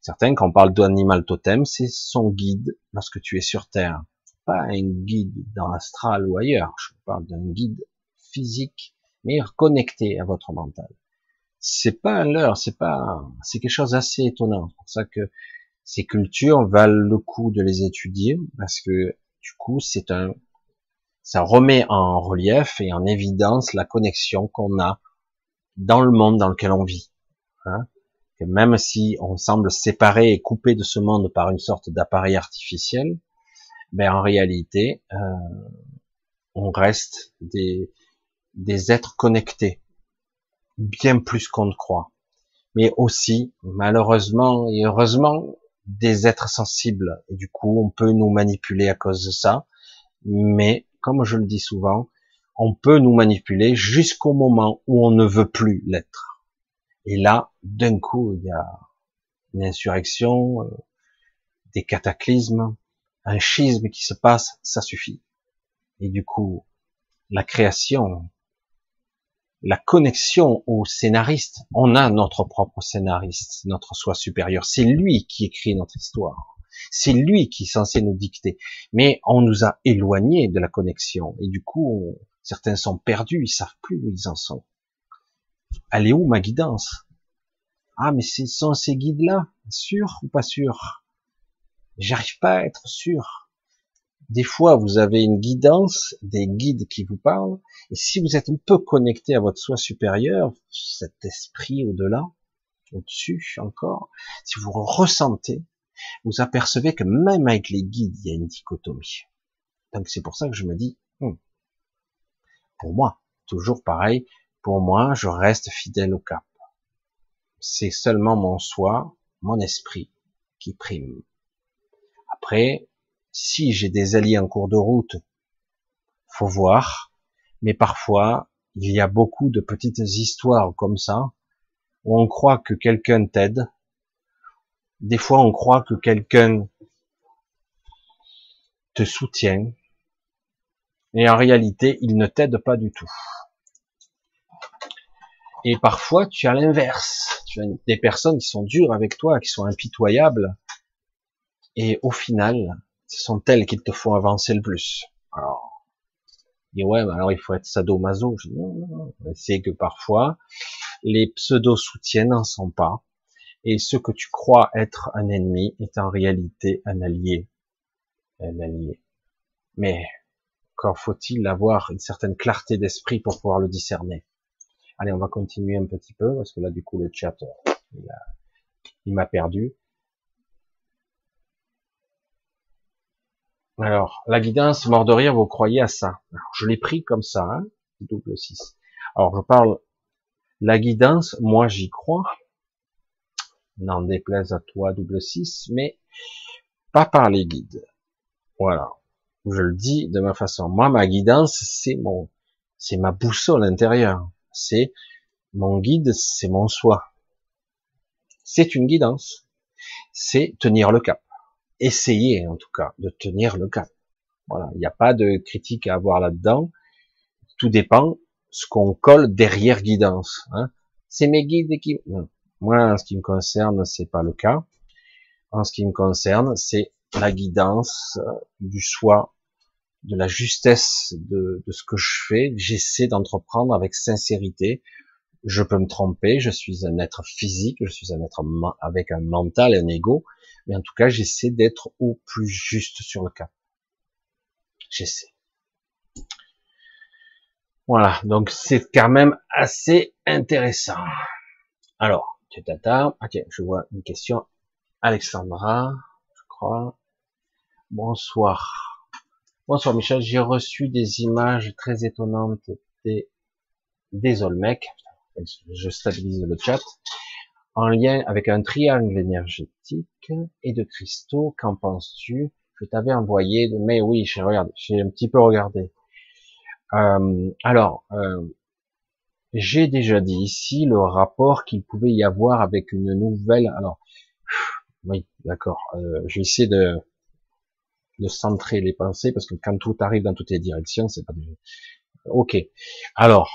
Certains, quand on parle d'animal totem, c'est son guide lorsque tu es sur Terre. Pas un guide dans l'astral ou ailleurs. Je parle d'un guide physique, mais connecté à votre mental c'est pas un leurre, c'est pas, c'est quelque chose d'assez étonnant. C'est pour ça que ces cultures valent le coup de les étudier parce que du coup, c'est un, ça remet en relief et en évidence la connexion qu'on a dans le monde dans lequel on vit. Hein, que même si on semble séparé et coupé de ce monde par une sorte d'appareil artificiel, ben en réalité, euh, on reste des, des êtres connectés, bien plus qu'on ne croit. Mais aussi, malheureusement et heureusement, des êtres sensibles. Et du coup, on peut nous manipuler à cause de ça. Mais, comme je le dis souvent, on peut nous manipuler jusqu'au moment où on ne veut plus l'être. Et là, d'un coup, il y a une insurrection, euh, des cataclysmes, un schisme qui se passe, ça suffit. Et du coup, la création, la connexion au scénariste, on a notre propre scénariste, notre soi supérieur. C'est lui qui écrit notre histoire. C'est lui qui est censé nous dicter. Mais on nous a éloignés de la connexion. Et du coup, certains sont perdus, ils savent plus où ils en sont. Elle est où ma guidance? Ah, mais ce sont ces guides-là, sûr ou pas sûr J'arrive pas à être sûr. Des fois, vous avez une guidance, des guides qui vous parlent, et si vous êtes un peu connecté à votre soi supérieur, cet esprit au-delà, au-dessus encore, si vous ressentez, vous apercevez que même avec les guides, il y a une dichotomie. Donc c'est pour ça que je me dis, hmm, pour moi, toujours pareil, pour moi, je reste fidèle au cap. C'est seulement mon soi, mon esprit qui prime. Après, si j'ai des alliés en cours de route, faut voir, mais parfois, il y a beaucoup de petites histoires comme ça, où on croit que quelqu'un t'aide, des fois on croit que quelqu'un te soutient, et en réalité, il ne t'aide pas du tout. Et parfois, tu as l'inverse. Tu as des personnes qui sont dures avec toi, qui sont impitoyables, et au final, ce sont elles qui te font avancer le plus. Alors, ouais, alors il faut être sadomaso. Non, non, C'est que parfois, les pseudo-soutiens n'en sont pas. Et ce que tu crois être un ennemi est en réalité un allié. Un allié. Mais, encore faut-il avoir une certaine clarté d'esprit pour pouvoir le discerner. Allez, on va continuer un petit peu, parce que là, du coup, le chat, il m'a perdu. Alors, la guidance, mort de rire, vous croyez à ça Je l'ai pris comme ça, hein, double 6. Alors, je parle, la guidance, moi j'y crois, n'en déplaise à toi, double 6, mais pas par les guides. Voilà. Je le dis de ma façon. Moi, ma guidance, c'est mon, c'est ma boussole intérieure. C'est mon guide, c'est mon soi. C'est une guidance. C'est tenir le cap essayer en tout cas de tenir le cap. Voilà, il n'y a pas de critique à avoir là-dedans. Tout dépend ce qu'on colle derrière guidance. Hein. C'est mes guides qui. Moi, en ce qui me concerne, c'est pas le cas. En ce qui me concerne, c'est la guidance euh, du soi, de la justesse de, ce que je fais. J'essaie d'entreprendre avec sincérité. Je peux me tromper. Je suis un être physique. Je suis un être avec un mental un ego mais en tout cas, j'essaie d'être au plus juste sur le cas. J'essaie. Voilà, donc c'est quand même assez intéressant. Alors, tata, ok, je vois une question. Alexandra, je crois. Bonsoir. Bonsoir Michel, j'ai reçu des images très étonnantes des, des Olmecs. Je stabilise le chat en lien avec un triangle énergétique et de cristaux. Qu'en penses-tu? Je t'avais envoyé, mais oui, j'ai regardé, j'ai un petit peu regardé. Euh, alors, euh, j'ai déjà dit ici le rapport qu'il pouvait y avoir avec une nouvelle. Alors, oui, d'accord. Euh, je vais essayer de de centrer les pensées parce que quand tout arrive dans toutes les directions, c'est pas. Ok. Alors,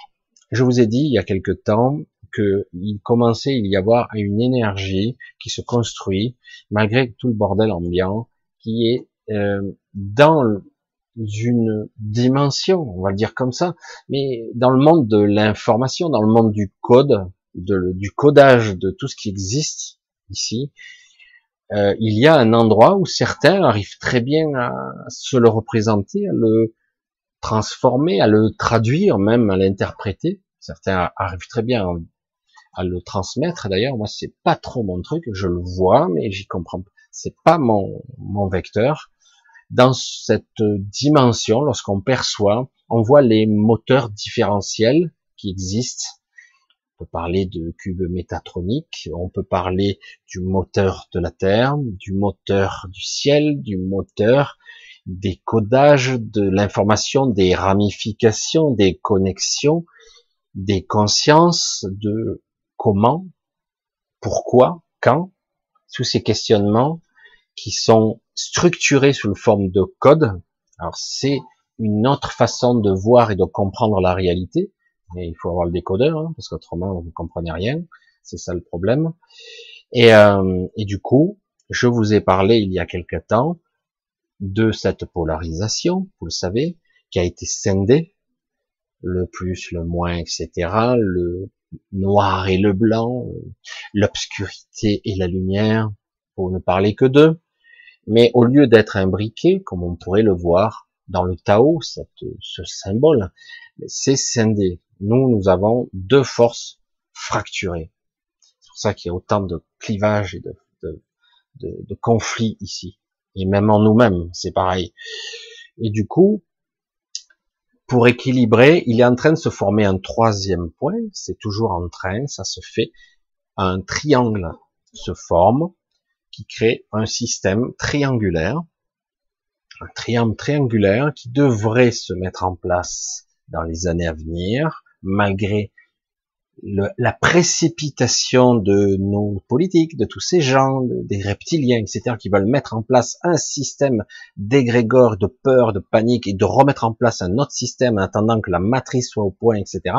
je vous ai dit il y a quelque temps qu'il commençait il y avoir une énergie qui se construit malgré tout le bordel ambiant qui est euh, dans une dimension, on va dire comme ça, mais dans le monde de l'information, dans le monde du code, de, du codage de tout ce qui existe ici, euh, il y a un endroit où certains arrivent très bien à se le représenter, à le transformer, à le traduire, même à l'interpréter, Certains arrivent très bien à le transmettre. D'ailleurs, moi, c'est pas trop mon truc. Je le vois, mais j'y comprends. C'est pas mon vecteur. Dans cette dimension, lorsqu'on perçoit, on voit les moteurs différentiels qui existent. On peut parler de cubes métatroniques, on peut parler du moteur de la Terre, du moteur du ciel, du moteur des codages, de l'information, des ramifications, des connexions, des consciences, de comment, pourquoi, quand, tous ces questionnements qui sont structurés sous forme de code. Alors c'est une autre façon de voir et de comprendre la réalité, mais il faut avoir le décodeur, hein, parce qu'autrement vous ne comprenez rien, c'est ça le problème. Et, euh, et du coup, je vous ai parlé il y a quelque temps de cette polarisation, vous le savez, qui a été scindée, le plus, le moins, etc., le noir et le blanc, l'obscurité et la lumière, pour ne parler que d'eux. Mais au lieu d'être imbriqué, comme on pourrait le voir dans le Tao, ce symbole, c'est scindé. Nous, nous avons deux forces fracturées. C'est pour ça qu'il y a autant de clivages et de, de, de, conflits ici. Et même en nous-mêmes, c'est pareil. Et du coup, pour équilibrer, il est en train de se former un troisième point, c'est toujours en train, ça se fait, un triangle se forme, qui crée un système triangulaire, un triangle triangulaire qui devrait se mettre en place dans les années à venir, malgré la précipitation de nos politiques, de tous ces gens, des reptiliens, etc., qui veulent mettre en place un système d'égrégore, de peur, de panique, et de remettre en place un autre système en attendant que la matrice soit au point, etc.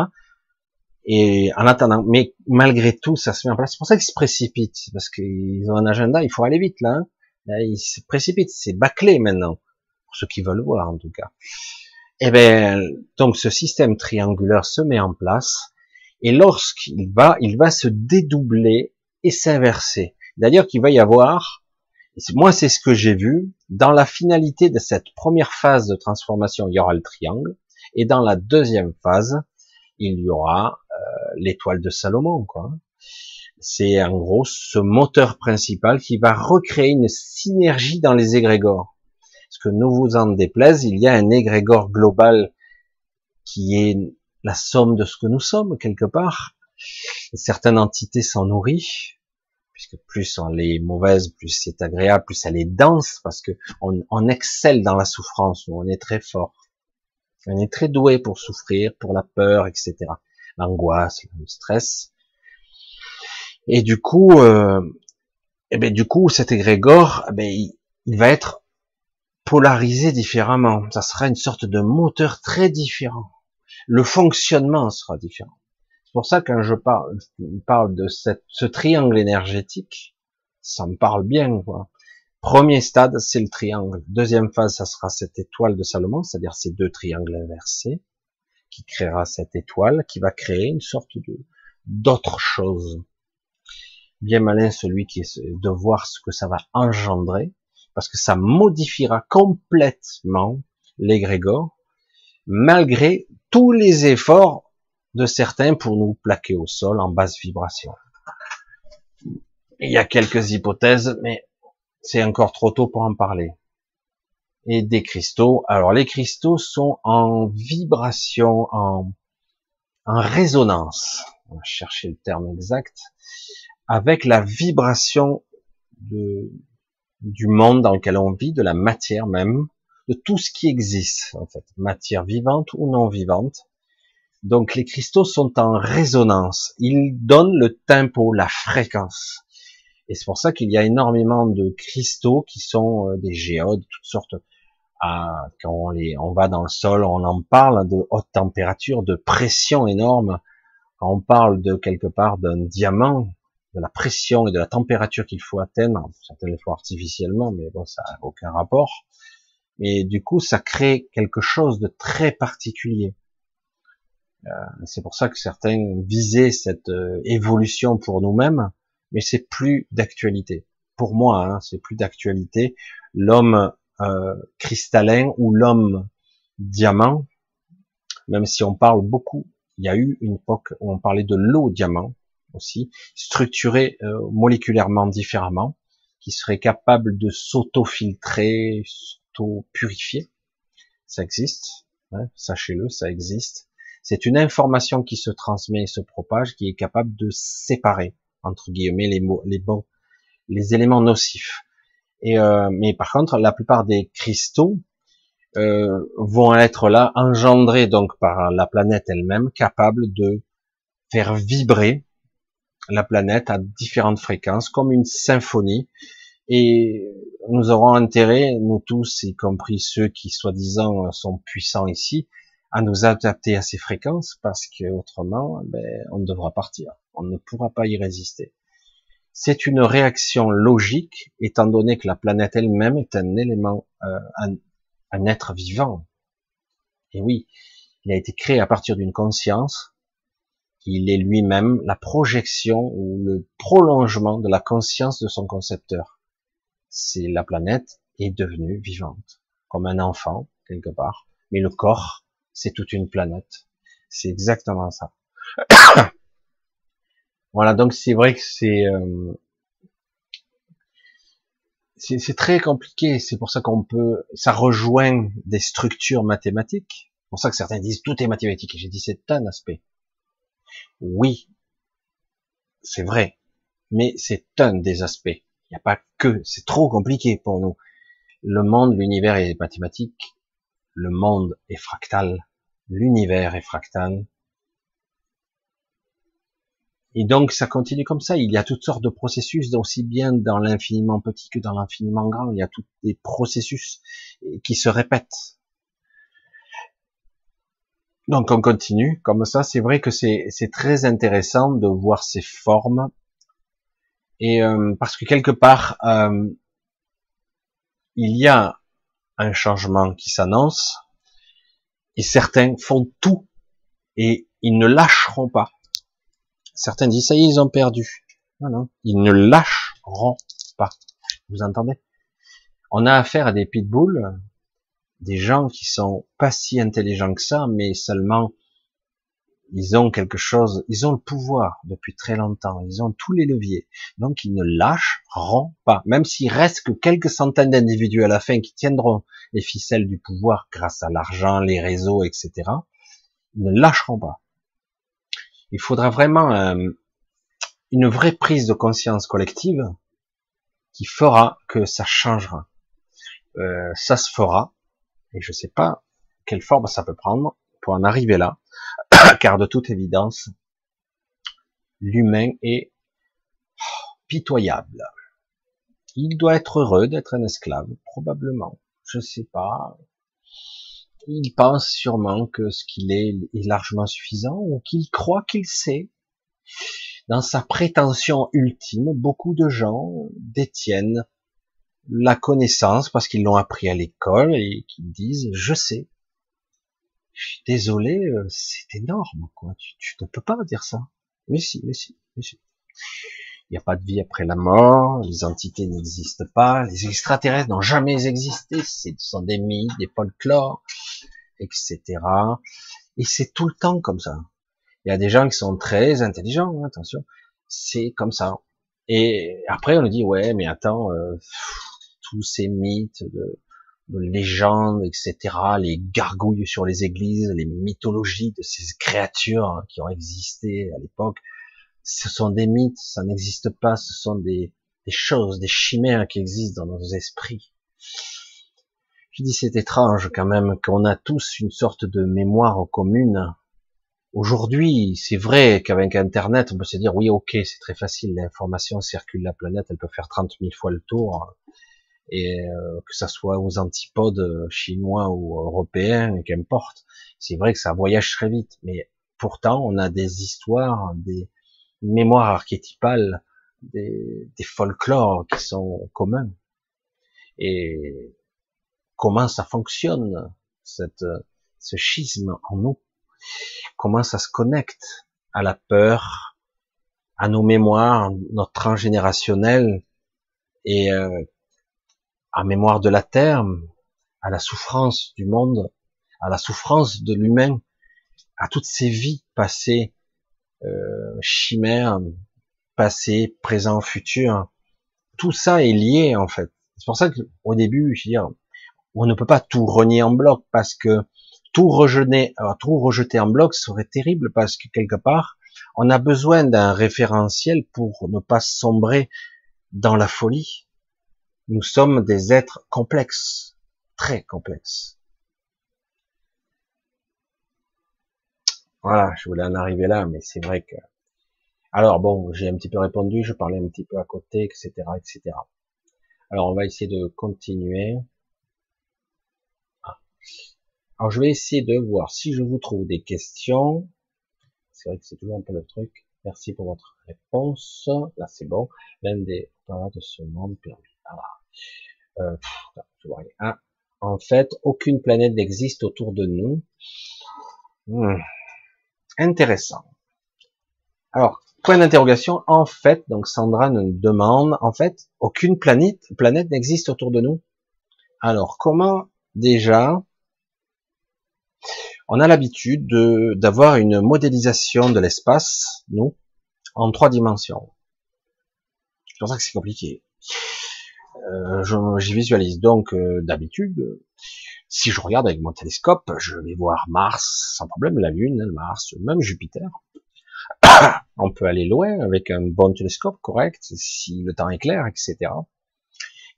Et en attendant, mais malgré tout, ça se met en place. C'est pour ça qu'ils se précipitent, parce qu'ils ont un agenda, il faut aller vite là. Hein. Ils se précipitent, c'est bâclé maintenant, pour ceux qui veulent voir en tout cas. Eh ben, donc ce système triangulaire se met en place et lorsqu'il va, il va se dédoubler et s'inverser. D'ailleurs, qu'il va y avoir, moi c'est ce que j'ai vu, dans la finalité de cette première phase de transformation, il y aura le triangle, et dans la deuxième phase, il y aura euh, l'étoile de Salomon. C'est en gros ce moteur principal qui va recréer une synergie dans les égrégores. Parce que nous vous en déplaise, il y a un égrégore global qui est la somme de ce que nous sommes quelque part. certaines entités s'en nourrissent, puisque plus elle est mauvaise, plus c'est agréable, plus elle est dense, parce que on, excelle dans la souffrance, on est très fort. On est très doué pour souffrir, pour la peur, etc. L'angoisse, le stress. Et du coup, euh, et eh ben du coup, cet égrégore, eh ben, il va être polarisé différemment. Ça sera une sorte de moteur très différent le fonctionnement sera différent. C'est pour ça que quand je parle, parle de ce triangle énergétique, ça me parle bien. Quoi. Premier stade, c'est le triangle. Deuxième phase, ça sera cette étoile de Salomon, c'est-à-dire ces deux triangles inversés, qui créera cette étoile, qui va créer une sorte de d'autre chose. Bien malin celui qui est de voir ce que ça va engendrer, parce que ça modifiera complètement l'égrégore, malgré tous les efforts de certains pour nous plaquer au sol en basse vibration. Il y a quelques hypothèses, mais c'est encore trop tôt pour en parler. Et des cristaux. Alors les cristaux sont en vibration, en, en résonance. On va chercher le terme exact. Avec la vibration de, du monde dans lequel on vit, de la matière même, de tout ce qui existe, en fait, matière vivante ou non vivante. Donc les cristaux sont en résonance, ils donnent le tempo, la fréquence. Et c'est pour ça qu'il y a énormément de cristaux qui sont euh, des géodes, toutes sortes. Ah, quand on, les, on va dans le sol, on en parle de haute température, de pression énorme. Quand on parle de quelque part d'un diamant, de la pression et de la température qu'il faut atteindre, certains le font artificiellement, mais bon, ça n'a aucun rapport. Et du coup, ça crée quelque chose de très particulier. Euh, c'est pour ça que certains visaient cette euh, évolution pour nous-mêmes, mais c'est plus d'actualité. Pour moi, hein, c'est plus d'actualité. L'homme euh, cristallin ou l'homme diamant, même si on parle beaucoup il y a eu une époque où on parlait de l'eau diamant aussi, structurée euh, moléculairement différemment, qui serait capable de s'auto-filtrer, s'auto-purifier. Ça existe, hein, sachez-le, ça existe. C'est une information qui se transmet et se propage, qui est capable de séparer entre guillemets les mots, les bons, les éléments nocifs. Et euh, mais par contre, la plupart des cristaux euh, vont être là, engendrés donc par la planète elle-même, capable de faire vibrer la planète à différentes fréquences, comme une symphonie. Et nous aurons intérêt, nous tous, y compris ceux qui soi-disant sont puissants ici, à nous adapter à ces fréquences, parce que autrement, ben, on devra partir. On ne pourra pas y résister. C'est une réaction logique, étant donné que la planète elle-même est un élément, euh, un, un être vivant. Et oui, il a été créé à partir d'une conscience, il est lui-même la projection ou le prolongement de la conscience de son concepteur. C'est la planète est devenue vivante, comme un enfant, quelque part. Mais le corps, c'est toute une planète. C'est exactement ça. voilà, donc c'est vrai que c'est euh, c'est très compliqué. C'est pour ça qu'on peut, ça rejoint des structures mathématiques. C'est pour ça que certains disent tout est mathématique. J'ai dit c'est un aspect. Oui, c'est vrai, mais c'est un des aspects. Il n'y a pas que, c'est trop compliqué pour nous. Le monde, l'univers est mathématique, le monde est fractal, l'univers est fractal. Et donc ça continue comme ça. Il y a toutes sortes de processus, aussi bien dans l'infiniment petit que dans l'infiniment grand. Il y a tous des processus qui se répètent. Donc on continue comme ça. C'est vrai que c'est très intéressant de voir ces formes et euh, parce que quelque part euh, il y a un changement qui s'annonce et certains font tout et ils ne lâcheront pas. Certains disent ça y est ils ont perdu. Non non, ils ne lâcheront pas. Vous entendez? On a affaire à des pitbulls des gens qui sont pas si intelligents que ça, mais seulement ils ont quelque chose, ils ont le pouvoir depuis très longtemps, ils ont tous les leviers, donc ils ne lâcheront pas, même s'il reste que quelques centaines d'individus à la fin qui tiendront les ficelles du pouvoir grâce à l'argent, les réseaux, etc. Ils ne lâcheront pas. Il faudra vraiment euh, une vraie prise de conscience collective qui fera que ça changera. Euh, ça se fera, et je sais pas quelle forme ça peut prendre pour en arriver là, car de toute évidence, l'humain est pitoyable. Il doit être heureux d'être un esclave, probablement. Je sais pas. Il pense sûrement que ce qu'il est est largement suffisant ou qu'il croit qu'il sait. Dans sa prétention ultime, beaucoup de gens détiennent la connaissance parce qu'ils l'ont appris à l'école et qu'ils disent je sais. Je suis désolé, euh, c'est énorme quoi. Tu, ne peux pas dire ça. Mais si, mais si, mais si. Il n'y a pas de vie après la mort, les entités n'existent pas, les extraterrestres n'ont jamais existé, ce sont des mythes, des folklores, etc. Et c'est tout le temps comme ça. Il y a des gens qui sont très intelligents, hein, attention, c'est comme ça. Et après on nous dit ouais mais attends, euh, tous ces mythes de, légendes, etc., les gargouilles sur les églises, les mythologies de ces créatures qui ont existé à l'époque, ce sont des mythes, ça n'existe pas, ce sont des, choses, des chimères qui existent dans nos esprits. Je dis c'est étrange quand même qu'on a tous une sorte de mémoire commune. Aujourd'hui, c'est vrai qu'avec Internet, on peut se dire oui, ok, c'est très facile, l'information circule la planète, elle peut faire 30 000 fois le tour et euh, que ça soit aux antipodes euh, chinois ou européens, qu'importe. C'est vrai que ça voyage très vite, mais pourtant on a des histoires, des mémoires archétypales, des, des folklores qui sont communs. Et comment ça fonctionne, cette, ce schisme en nous? Comment ça se connecte à la peur, à nos mémoires, notre transgénérationnel, et euh, à mémoire de la terre, à la souffrance du monde, à la souffrance de l'humain, à toutes ces vies passées, euh, chimères, passé, présent, futur. Tout ça est lié en fait. C'est pour ça qu'au début, je on ne peut pas tout renier en bloc parce que tout rejeter, tout rejeter en bloc serait terrible parce que quelque part, on a besoin d'un référentiel pour ne pas sombrer dans la folie. Nous sommes des êtres complexes, très complexes. Voilà, je voulais en arriver là, mais c'est vrai que. Alors bon, j'ai un petit peu répondu, je parlais un petit peu à côté, etc., etc. Alors on va essayer de continuer. Ah. Alors je vais essayer de voir si je vous trouve des questions. C'est vrai que c'est toujours un peu le truc. Merci pour votre réponse. Là c'est bon. L'un des de ce monde permis. Euh. Ah, en fait, aucune planète n'existe autour de nous. Hmm. Intéressant. Alors, point d'interrogation, en fait, donc Sandra nous demande, en fait, aucune planète, planète n'existe autour de nous. Alors, comment déjà, on a l'habitude d'avoir une modélisation de l'espace, nous, en trois dimensions? C'est pour ça que c'est compliqué. Euh, J'y visualise. Donc, euh, d'habitude, si je regarde avec mon télescope, je vais voir Mars sans problème, la Lune, Mars, même Jupiter. On peut aller loin avec un bon télescope correct, si le temps est clair, etc.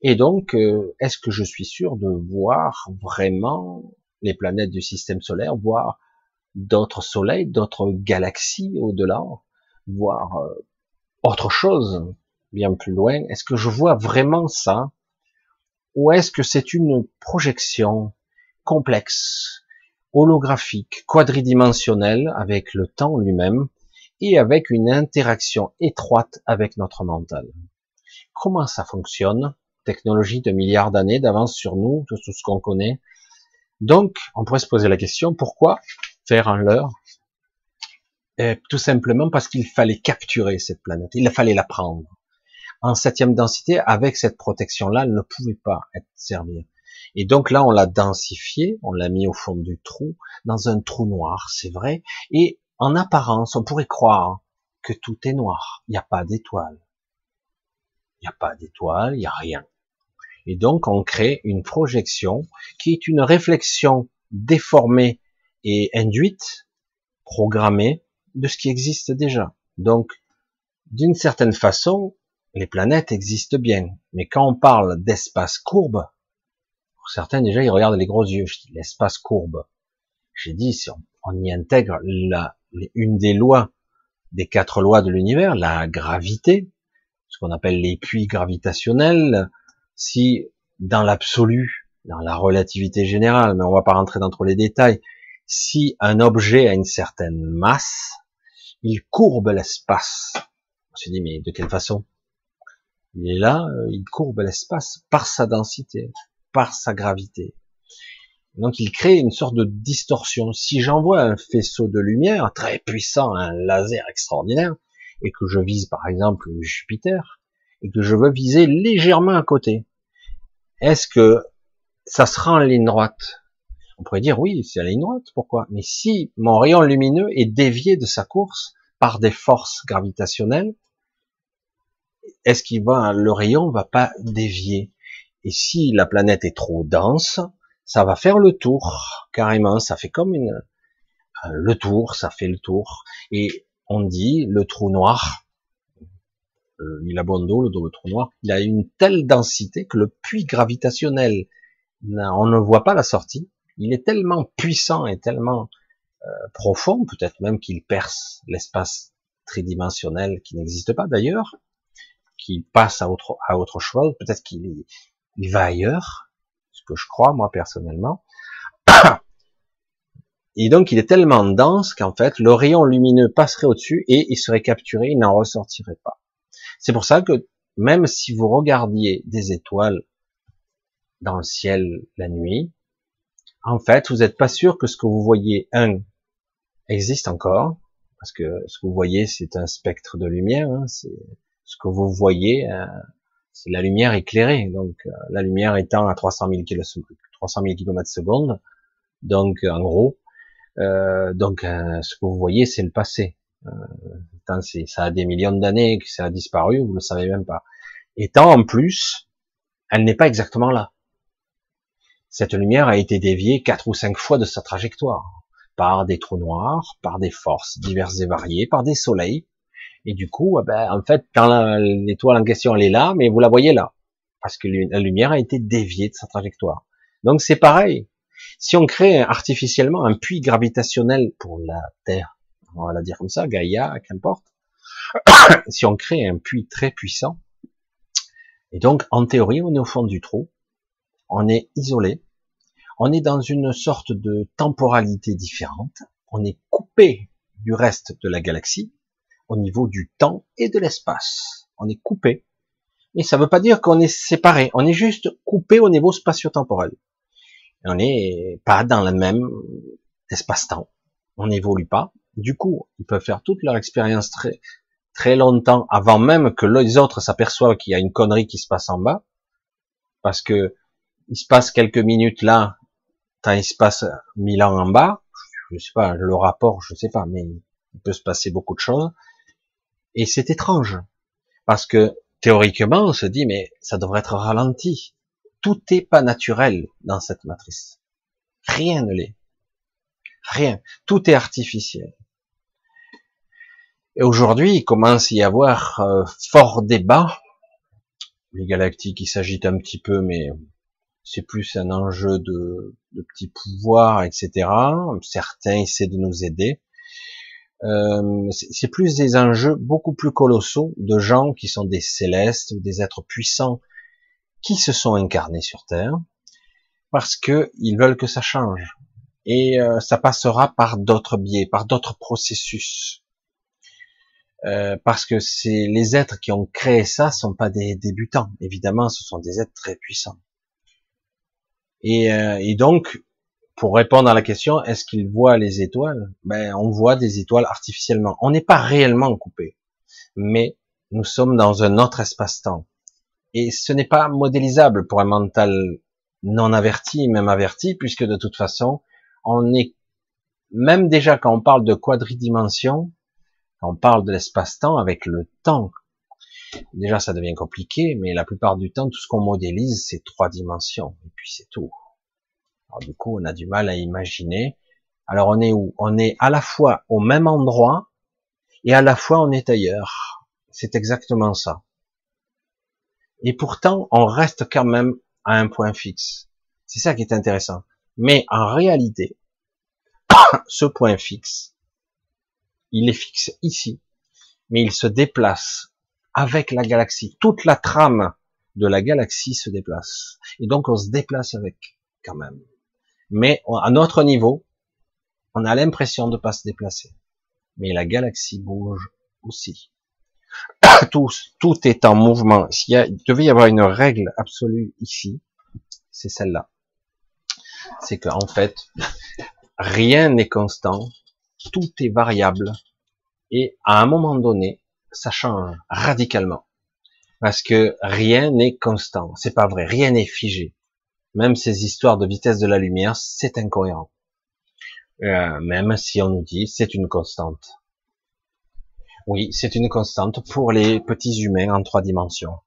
Et donc, euh, est-ce que je suis sûr de voir vraiment les planètes du système solaire, voir d'autres soleils, d'autres galaxies au-delà, voir euh, autre chose? Bien plus loin Est-ce que je vois vraiment ça? Ou est-ce que c'est une projection complexe, holographique, quadridimensionnel avec le temps lui-même et avec une interaction étroite avec notre mental? Comment ça fonctionne? Technologie de milliards d'années d'avance sur nous, tout ce qu'on connaît. Donc, on pourrait se poser la question, pourquoi faire un leurre? Eh, Tout simplement parce qu'il fallait capturer cette planète, il fallait la prendre. En septième densité, avec cette protection-là, elle ne pouvait pas être servie. Et donc là, on l'a densifié, on l'a mis au fond du trou, dans un trou noir, c'est vrai. Et en apparence, on pourrait croire que tout est noir. Il n'y a pas d'étoile. Il n'y a pas d'étoile, il n'y a rien. Et donc, on crée une projection qui est une réflexion déformée et induite, programmée, de ce qui existe déjà. Donc, d'une certaine façon, les planètes existent bien. Mais quand on parle d'espace courbe, pour certains, déjà, ils regardent les gros yeux. L'espace courbe. J'ai dit, si on, y intègre une des lois, des quatre lois de l'univers, la gravité, ce qu'on appelle les puits gravitationnels, si dans l'absolu, dans la relativité générale, mais on va pas rentrer dans trop les détails, si un objet a une certaine masse, il courbe l'espace. On se dit, mais de quelle façon? Il est là, euh, il courbe l'espace par sa densité par sa gravité. Donc il crée une sorte de distorsion. Si j'envoie un faisceau de lumière très puissant, un laser extraordinaire, et que je vise par exemple Jupiter, et que je veux viser légèrement à côté, est-ce que ça sera en ligne droite? On pourrait dire oui, c'est en ligne droite, pourquoi? Mais si mon rayon lumineux est dévié de sa course par des forces gravitationnelles, est-ce qu'il va, le rayon va pas dévier? Et si la planète est trop dense, ça va faire le tour, carrément, ça fait comme une, euh, le tour, ça fait le tour. Et on dit, le trou noir, euh, il a bon dos, le, le trou noir, il a une telle densité que le puits gravitationnel, on ne voit pas la sortie, il est tellement puissant et tellement euh, profond, peut-être même qu'il perce l'espace tridimensionnel qui n'existe pas d'ailleurs, qui passe à autre, à autre chose, peut-être qu'il il va ailleurs, ce que je crois moi personnellement. Et donc il est tellement dense qu'en fait le rayon lumineux passerait au-dessus et il serait capturé, il n'en ressortirait pas. C'est pour ça que même si vous regardiez des étoiles dans le ciel la nuit, en fait vous n'êtes pas sûr que ce que vous voyez, un, existe encore, parce que ce que vous voyez c'est un spectre de lumière, hein, ce que vous voyez, euh, c'est la lumière éclairée. Donc euh, la lumière étant à 300 000 km, 300 000 km secondes, donc en gros, Euh, donc, euh, ce que vous voyez, c'est le passé. Euh, ça a des millions d'années que ça a disparu, vous le savez même pas. Et tant en plus, elle n'est pas exactement là. Cette lumière a été déviée quatre ou cinq fois de sa trajectoire par des trous noirs, par des forces diverses et variées, par des soleils. Et du coup, eh ben, en fait, quand l'étoile en question elle est là, mais vous la voyez là, parce que la lumière a été déviée de sa trajectoire. Donc c'est pareil. Si on crée artificiellement un puits gravitationnel pour la Terre, on va la dire comme ça, Gaïa, qu'importe, si on crée un puits très puissant, et donc en théorie on est au fond du trou, on est isolé, on est dans une sorte de temporalité différente, on est coupé du reste de la galaxie au niveau du temps et de l'espace. On est coupé. Mais ça ne veut pas dire qu'on est séparé, on est juste coupé au niveau spatio-temporel on n'est pas dans le même espace-temps. On n'évolue pas. Du coup, ils peuvent faire toute leur expérience très, très longtemps avant même que les autres s'aperçoivent qu'il y a une connerie qui se passe en bas. Parce que il se passe quelques minutes là, tant il se passe mille ans en bas. Je sais pas, le rapport, je sais pas, mais il peut se passer beaucoup de choses. Et c'est étrange. Parce que théoriquement, on se dit, mais ça devrait être ralenti. Tout est pas naturel dans cette matrice. Rien ne l'est. Rien. Tout est artificiel. Et aujourd'hui, il commence à y avoir euh, fort débat. Les galactiques, ils s'agitent un petit peu, mais c'est plus un enjeu de, de petits pouvoirs, etc. Certains essaient de nous aider. Euh, c'est plus des enjeux beaucoup plus colossaux de gens qui sont des célestes ou des êtres puissants qui se sont incarnés sur Terre parce que ils veulent que ça change et euh, ça passera par d'autres biais, par d'autres processus. Euh, parce que c'est les êtres qui ont créé ça sont pas des débutants, évidemment, ce sont des êtres très puissants. Et, euh, et donc, pour répondre à la question, est-ce qu'ils voient les étoiles? Ben, on voit des étoiles artificiellement. On n'est pas réellement coupé, mais nous sommes dans un autre espace-temps. Et ce n'est pas modélisable pour un mental non averti, même averti, puisque de toute façon, on est, même déjà quand on parle de quadridimension, quand on parle de l'espace-temps avec le temps, déjà ça devient compliqué, mais la plupart du temps, tout ce qu'on modélise, c'est trois dimensions, et puis c'est tout. Du coup, on a du mal à imaginer. Alors on est où? On est à la fois au même endroit, et à la fois on est ailleurs. C'est exactement ça. Et pourtant, on reste quand même à un point fixe. C'est ça qui est intéressant. Mais en réalité, ce point fixe, il est fixe ici, mais il se déplace avec la galaxie. Toute la trame de la galaxie se déplace. Et donc on se déplace avec, quand même. Mais à notre niveau, on a l'impression de pas se déplacer. Mais la galaxie bouge aussi. tout, tout est en mouvement. S'il y il devait y avoir une règle absolue ici, c'est celle-là. C'est qu'en fait, rien n'est constant, tout est variable, et à un moment donné, ça change radicalement. Parce que rien n'est constant. C'est pas vrai. Rien n'est figé. Même ces histoires de vitesse de la lumière, c'est incohérent. Euh, même si on nous dit c'est une constante. Oui, c'est une constante pour les petits humains en trois dimensions.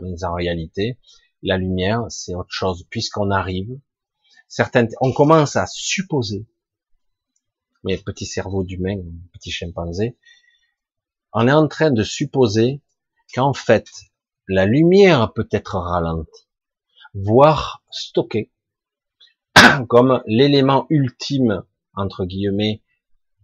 Mais en réalité, la lumière, c'est autre chose, puisqu'on arrive, certaines, on commence à supposer, mes petits cerveaux d'humains, petits chimpanzés, on est en train de supposer qu'en fait, la lumière peut être ralentie, voire stockée, comme l'élément ultime, entre guillemets,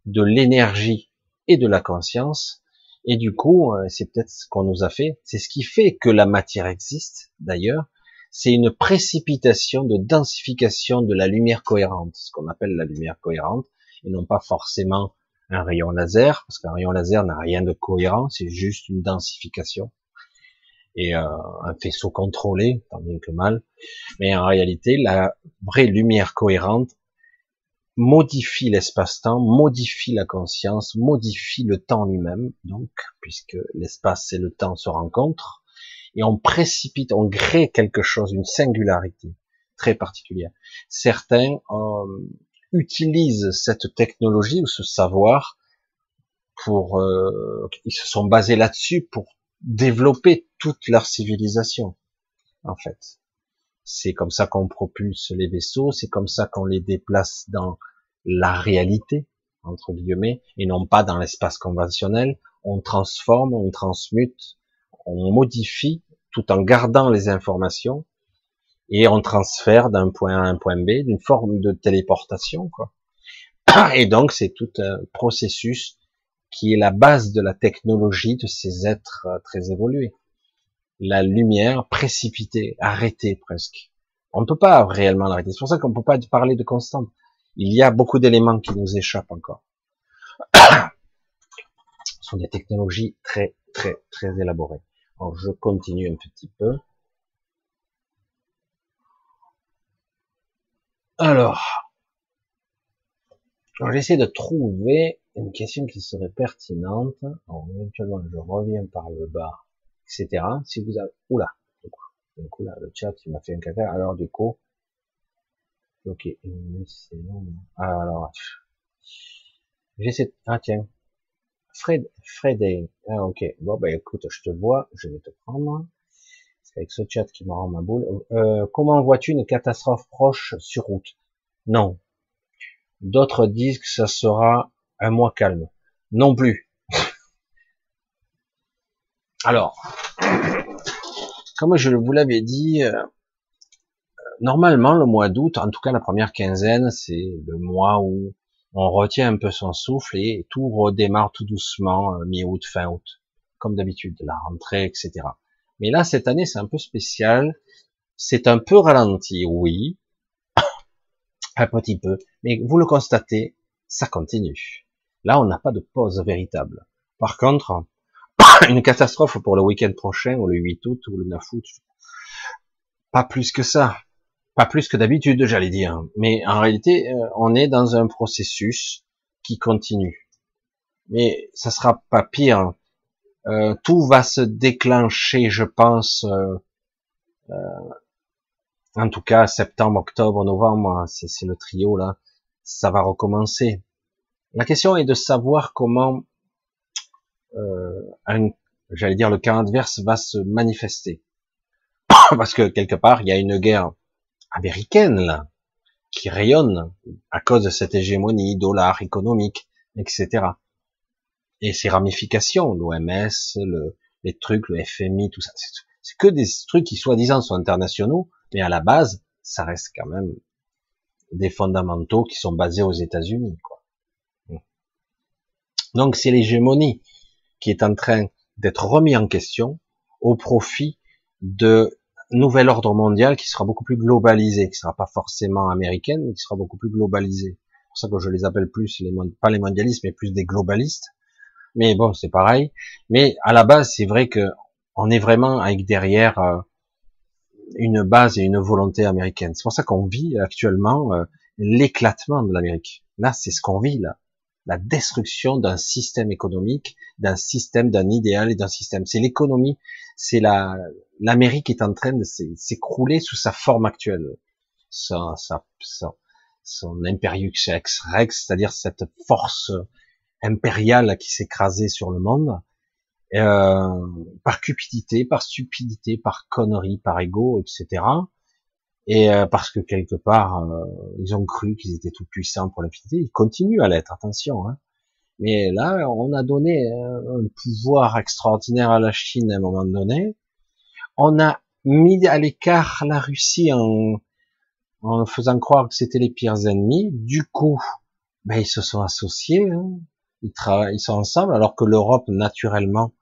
de l'énergie et de la conscience. Et du coup, euh, c'est peut-être ce qu'on nous a fait. C'est ce qui fait que la matière existe, d'ailleurs. C'est une précipitation de densification de la lumière cohérente, ce qu'on appelle la lumière cohérente, et non pas forcément un rayon laser, parce qu'un rayon laser n'a rien de cohérent, c'est juste une densification et euh, un faisceau contrôlé, tant bien que mal. Mais en réalité, la vraie lumière cohérente, modifie l'espace-temps, modifie la conscience, modifie le temps lui-même, donc, puisque l'espace et le temps se rencontrent, et on précipite, on crée quelque chose, une singularité très particulière. Certains euh, utilisent cette technologie ou ce savoir pour, euh, ils se sont basés là-dessus pour développer toute leur civilisation, en fait. C'est comme ça qu'on propulse les vaisseaux, c'est comme ça qu'on les déplace dans la réalité, entre guillemets, et non pas dans l'espace conventionnel. On transforme, on transmute, on modifie tout en gardant les informations et on transfère d'un point A à un point B d'une forme de téléportation, quoi. Et donc c'est tout un processus qui est la base de la technologie de ces êtres euh, très évolués. La lumière précipitée, arrêtée presque. On ne peut pas réellement l'arrêter. C'est pour ça qu'on ne peut pas parler de constante. Il y a beaucoup d'éléments qui nous échappent encore. Ce sont des technologies très, très, très élaborées. Alors, je continue un petit peu. Alors, j'essaie de trouver une question qui serait pertinente. Alors, éventuellement, je reviens par le bas, etc. Si vous avez, oula, du coup, là, le chat, il m'a fait un caca. Alors, du coup, ok. Ah, alors, j'essaie, ah, tiens. Fred, Fred, ah, ok. Bon, bah, écoute, je te vois, je vais te prendre. C'est avec ce chat qui me rend ma boule. Euh, comment vois-tu une catastrophe proche sur route? Non. D'autres disent que ça sera un mois calme. Non plus. Alors, comme je vous l'avais dit, euh, normalement le mois d'août, en tout cas la première quinzaine, c'est le mois où on retient un peu son souffle et tout redémarre tout doucement euh, mi-août, fin août, comme d'habitude, la rentrée, etc. Mais là, cette année, c'est un peu spécial. C'est un peu ralenti, oui, un petit peu, mais vous le constatez, ça continue. Là, on n'a pas de pause véritable. Par contre, une catastrophe pour le week-end prochain, ou le 8 août, ou le 9 août, pas plus que ça. Pas plus que d'habitude, j'allais dire. Mais en réalité, euh, on est dans un processus qui continue. Mais ça sera pas pire. Euh, tout va se déclencher, je pense, euh, en tout cas septembre, octobre, novembre, c'est le trio là, ça va recommencer. La question est de savoir comment, euh, j'allais dire, le cas adverse va se manifester. Parce que quelque part, il y a une guerre américaine là, qui rayonne à cause de cette hégémonie dollar économique, etc. Et ses ramifications, l'OMS, le, les trucs, le FMI, tout ça, c'est que des trucs qui soi-disant sont internationaux, mais à la base, ça reste quand même des fondamentaux qui sont basés aux États-Unis. Donc c'est l'hégémonie qui est en train d'être remis en question au profit de nouvel ordre mondial qui sera beaucoup plus globalisé, qui sera pas forcément américaine, mais qui sera beaucoup plus globalisé. C'est pour ça que je les appelle plus les pas les mondialistes, mais plus des globalistes. Mais bon, c'est pareil. Mais à la base, c'est vrai que on est vraiment avec derrière euh, une base et une volonté américaine. C'est pour ça qu'on vit actuellement euh, l'éclatement de l'Amérique. Là, c'est ce qu'on vit là la destruction d'un système économique, d'un système, d'un idéal et d'un système. C'est l'économie, c'est la l'Amérique est en train de s'écrouler sous sa forme actuelle, son, son imperiux rex, c'est-à-dire cette force impériale qui s'écrasait sur le monde, euh, par cupidité, par stupidité, par connerie, par ego, etc et euh, parce que quelque part euh, ils ont cru qu'ils étaient tout puissants pour l'infinité, ils continuent à l'être, attention. Hein. Mais là, on a donné euh, un pouvoir extraordinaire à la Chine à un moment donné. On a mis à l'écart la Russie en, en faisant croire que c'était les pires ennemis. Du coup, ben, ils se sont associés, hein. ils travaillent, ils sont ensemble, alors que l'Europe naturellement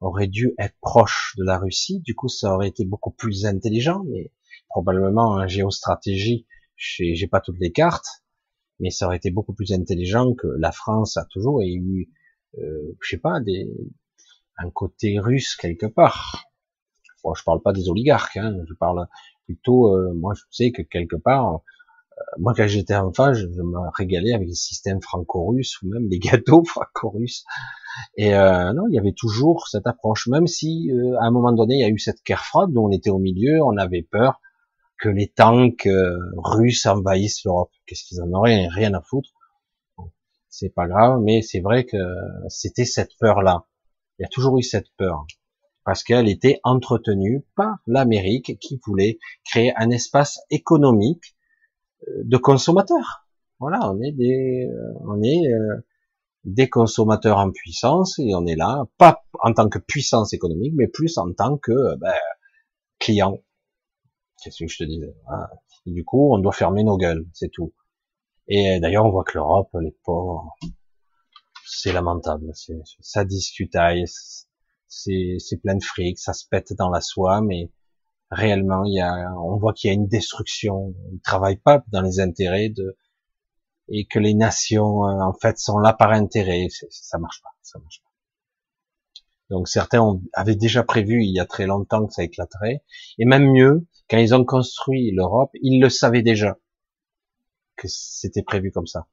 aurait dû être proche de la Russie. Du coup, ça aurait été beaucoup plus intelligent, mais probablement en géostratégie, j'ai pas toutes les cartes, mais ça aurait été beaucoup plus intelligent que la France a toujours eu, euh, je sais pas, des, un côté russe quelque part. Bon, je parle pas des oligarques, hein, je parle plutôt, euh, moi je sais que quelque part, euh, moi quand j'étais enfant, je, me régalais avec les systèmes franco-russes ou même les gâteaux franco-russes. Et euh, non, il y avait toujours cette approche, même si à un moment donné il y a eu cette guerre froide dont on était au milieu, on avait peur, que les tanks euh, russes envahissent l'Europe. Qu'est-ce qu'ils en auraient rien à foutre C'est pas grave, mais c'est vrai que c'était cette peur-là. Il y a toujours eu cette peur parce qu'elle était entretenue par l'Amérique qui voulait créer un espace économique euh, de consommateurs. Voilà, on est des, euh, on est des consommateurs en puissance et on est là, pas en tant que puissance économique, mais plus en tant que ben, client. Qu'est-ce que je te dis Du coup, on doit fermer nos gueules, c'est tout. Et d'ailleurs, on voit que l'Europe, les pauvres, c'est lamentable. Ça discutaille, c'est plein de fric, ça se pète dans la soie, mais réellement, il y a, on voit qu'il y a une destruction. Ils travaillent pas dans les intérêts de, et que les nations euh, en fait sont là par intérêt. Ça marche pas, ça marche pas. Donc certains avaient déjà prévu il y a très longtemps que ça éclaterait, et même mieux, quand ils ont construit l'Europe, ils le savaient déjà que c'était prévu comme ça.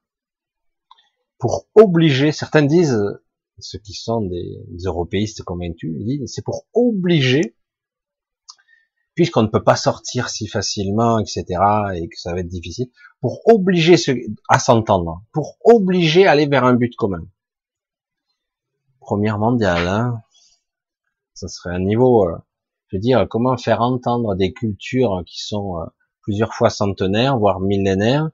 Pour obliger, certains disent, ceux qui sont des, européistes convaincus, ils disent c'est pour obliger puisqu'on ne peut pas sortir si facilement, etc., et que ça va être difficile, pour obliger à s'entendre, pour obliger à aller vers un but commun. Première mondiale, hein, ça serait un niveau, euh, je veux dire, comment faire entendre des cultures qui sont euh, plusieurs fois centenaires, voire millénaires,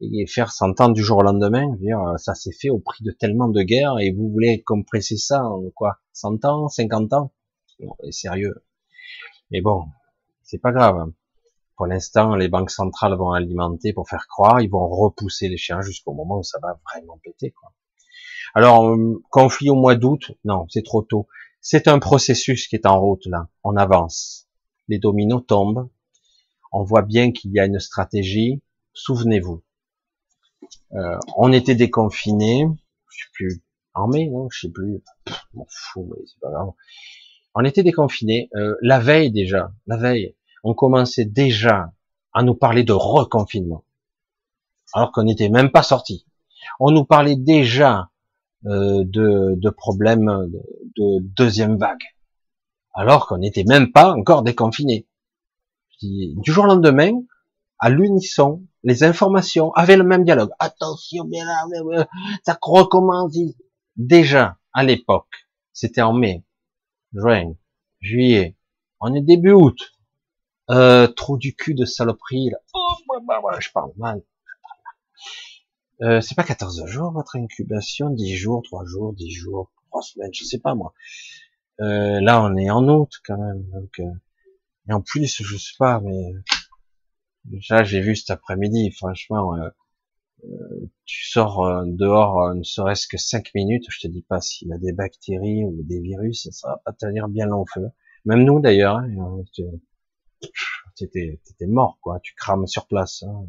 et faire s'entendre du jour au lendemain, dire, euh, ça s'est fait au prix de tellement de guerres, et vous voulez compresser ça en quoi? 100 ans, 50 ans? Bon, Sérieux. Mais bon, c'est pas grave. Pour l'instant, les banques centrales vont alimenter pour faire croire, ils vont repousser les chiens jusqu'au moment où ça va vraiment péter. Quoi. Alors, euh, conflit au mois d'août, non, c'est trop tôt. C'est un processus qui est en route là. On avance. Les dominos tombent. On voit bien qu'il y a une stratégie. Souvenez-vous, euh, on était déconfinés. Je sais plus en mai, non, je sais plus. M'en fous, mais. On était déconfinés. Euh, la veille déjà, la veille, on commençait déjà à nous parler de reconfinement, alors qu'on n'était même pas sorti. On nous parlait déjà de, de, problèmes de, deuxième vague, alors qu'on n'était même pas encore déconfiné. Du jour au lendemain, à l'unisson, les informations avaient le même dialogue. Attention, bien là, ça recommence. Déjà, à l'époque, c'était en mai, juin, juillet, on est début août. Euh, trop du cul de saloperie. Là. Oh, je parle mal. Euh, c'est pas 14 jours votre incubation, 10 jours, 3 jours, 10 jours, 3 semaines, je sais pas moi. Euh, là on est en août quand même, donc euh, et en plus je sais pas, mais déjà j'ai vu cet après-midi, franchement, euh, euh, tu sors dehors ne serait-ce que 5 minutes, je te dis pas s'il y a des bactéries ou des virus, ça va pas tenir bien long feu. Même nous d'ailleurs, hein, t'étais, mort, quoi. Tu crames sur place. Hein.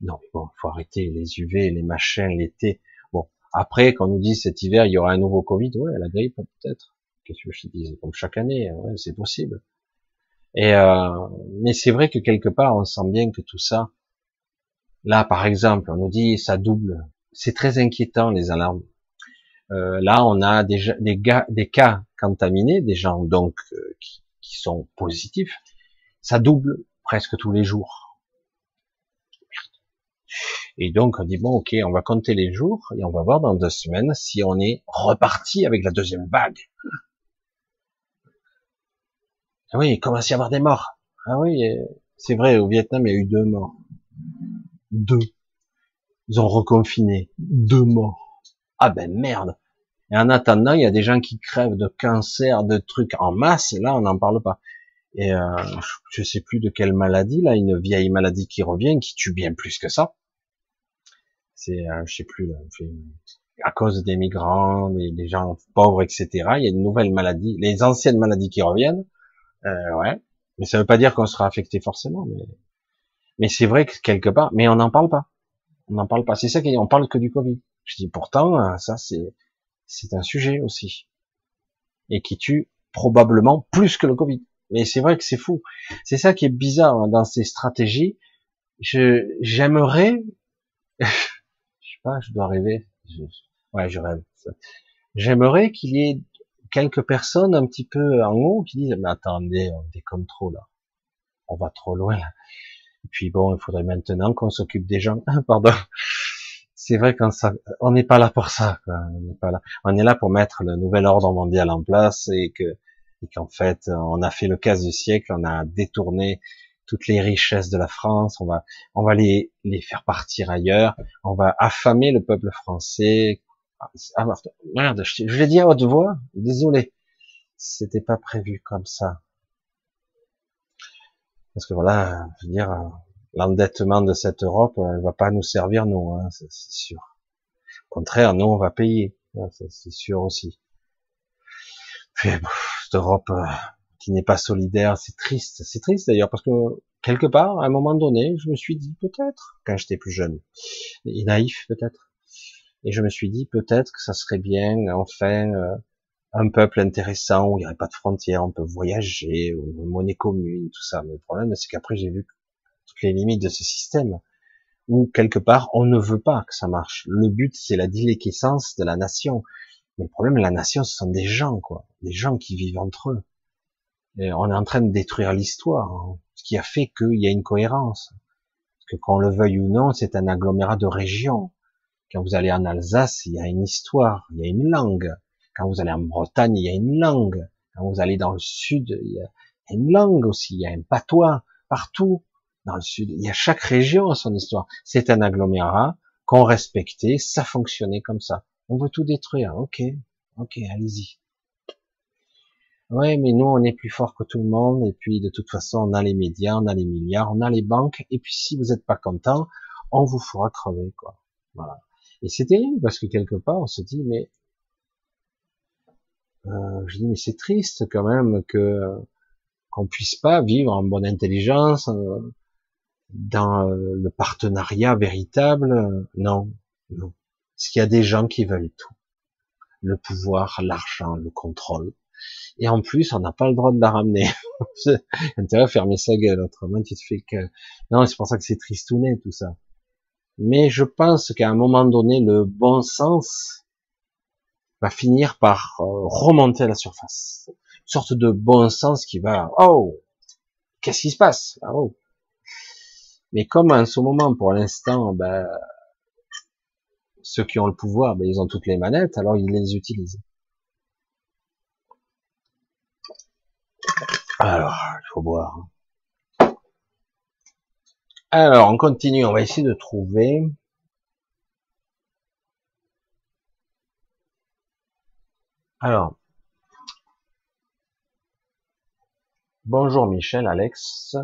Non, bon, faut arrêter les UV, les machins, l'été. Bon, après, quand on nous dit cet hiver, il y aura un nouveau Covid, ouais, la grippe, peut-être. Qu'est-ce que je te dis Comme chaque année, ouais, c'est possible. Et euh, mais c'est vrai que quelque part, on sent bien que tout ça, là, par exemple, on nous dit ça double. C'est très inquiétant les alarmes. Euh, là, on a déjà des, gars, des cas contaminés, des gens donc euh, qui, sont positifs, ça double presque tous les jours. Et donc on dit bon ok, on va compter les jours et on va voir dans deux semaines si on est reparti avec la deuxième vague. Ah oui, il commence à y avoir des morts. Ah oui, c'est vrai, au Vietnam il y a eu deux morts. Deux. Ils ont reconfiné. Deux morts. Ah ben merde. Et en attendant, il y a des gens qui crèvent de cancer, de trucs en masse, là on n'en parle pas. Et euh, je sais plus de quelle maladie, là, une vieille maladie qui revient, qui tue bien plus que ça. C'est, euh, je sais plus, à cause des migrants, des, gens pauvres, etc. Il y a une nouvelle maladie, les anciennes maladies qui reviennent. Euh, ouais, mais ça veut pas dire qu'on sera affecté forcément. Mais, mais c'est vrai que quelque part, mais on n'en parle pas. On n'en parle pas. C'est ça qu'on parle que du Covid. Je dis pourtant, euh, ça c'est c'est un sujet aussi et qui tue probablement plus que le Covid. Mais c'est vrai que c'est fou. C'est ça qui est bizarre hein, dans ces stratégies. Je, j'aimerais, je sais pas, je dois rêver. ouais, je rêve. J'aimerais qu'il y ait quelques personnes un petit peu en haut qui disent, mais attendez, on déconne trop là. on va trop loin. Là. Et puis bon, il faudrait maintenant qu'on s'occupe des gens. Pardon. C'est vrai qu'on on n'est pas là pour ça. Quoi. On n'est pas là. On est là pour mettre le nouvel ordre mondial en place et que et qu'en fait on a fait le casse du siècle, on a détourné toutes les richesses de la France, on va on va les les faire partir ailleurs, on va affamer le peuple français. Ah, merde, je, l'ai dit à haute voix, désolé. C'était pas prévu comme ça. Parce que voilà, je veux dire, l'endettement de cette Europe, elle va pas nous servir nous, hein, c'est sûr. Au contraire, nous on va payer, c'est sûr aussi. Cette Europe euh, qui n'est pas solidaire, c'est triste, c'est triste d'ailleurs parce que quelque part, à un moment donné, je me suis dit peut-être, quand j'étais plus jeune, et naïf peut-être, et je me suis dit peut-être que ça serait bien, enfin, euh, un peuple intéressant où il n'y aurait pas de frontières, on peut voyager, une monnaie commune, tout ça. Mais le problème, c'est qu'après, j'ai vu toutes les limites de ce système, où quelque part, on ne veut pas que ça marche. Le but, c'est la déliquescence de la nation. Mais le problème, la nation, ce sont des gens, quoi. Des gens qui vivent entre eux. Et on est en train de détruire l'histoire, hein. ce qui a fait qu'il y a une cohérence. Que qu'on le veuille ou non, c'est un agglomérat de régions. Quand vous allez en Alsace, il y a une histoire, il y a une langue. Quand vous allez en Bretagne, il y a une langue. Quand vous allez dans le sud, il y a une langue aussi. Il y a un patois partout dans le sud. Il y a chaque région a son histoire. C'est un agglomérat qu'on respectait, ça fonctionnait comme ça. On veut tout détruire. Ok, ok, allez-y. Ouais, mais nous, on est plus fort que tout le monde. Et puis, de toute façon, on a les médias, on a les milliards, on a les banques. Et puis, si vous n'êtes pas content, on vous fera crever, quoi. Voilà. Et c'est terrible parce que quelque part, on se dit, mais euh, je dis mais c'est triste quand même que qu'on puisse pas vivre en bonne intelligence euh, dans euh, le partenariat véritable. Non, non. Parce qu'il y a des gens qui veulent tout. Le pouvoir, l'argent, le contrôle. Et en plus, on n'a pas le droit de la ramener. intérêt à fermer sa gueule, autrement tu te fais que... Non, c'est pour ça que c'est tristounet tout ça. Mais je pense qu'à un moment donné, le bon sens va finir par euh, remonter à la surface. Une sorte de bon sens qui va, oh, qu'est-ce qui se passe? Oh. Mais comme en ce moment, pour l'instant, ben, ceux qui ont le pouvoir, ben, ils ont toutes les manettes, alors ils les utilisent. Alors, il faut boire. Alors, on continue, on va essayer de trouver Alors, bonjour Michel, Alex.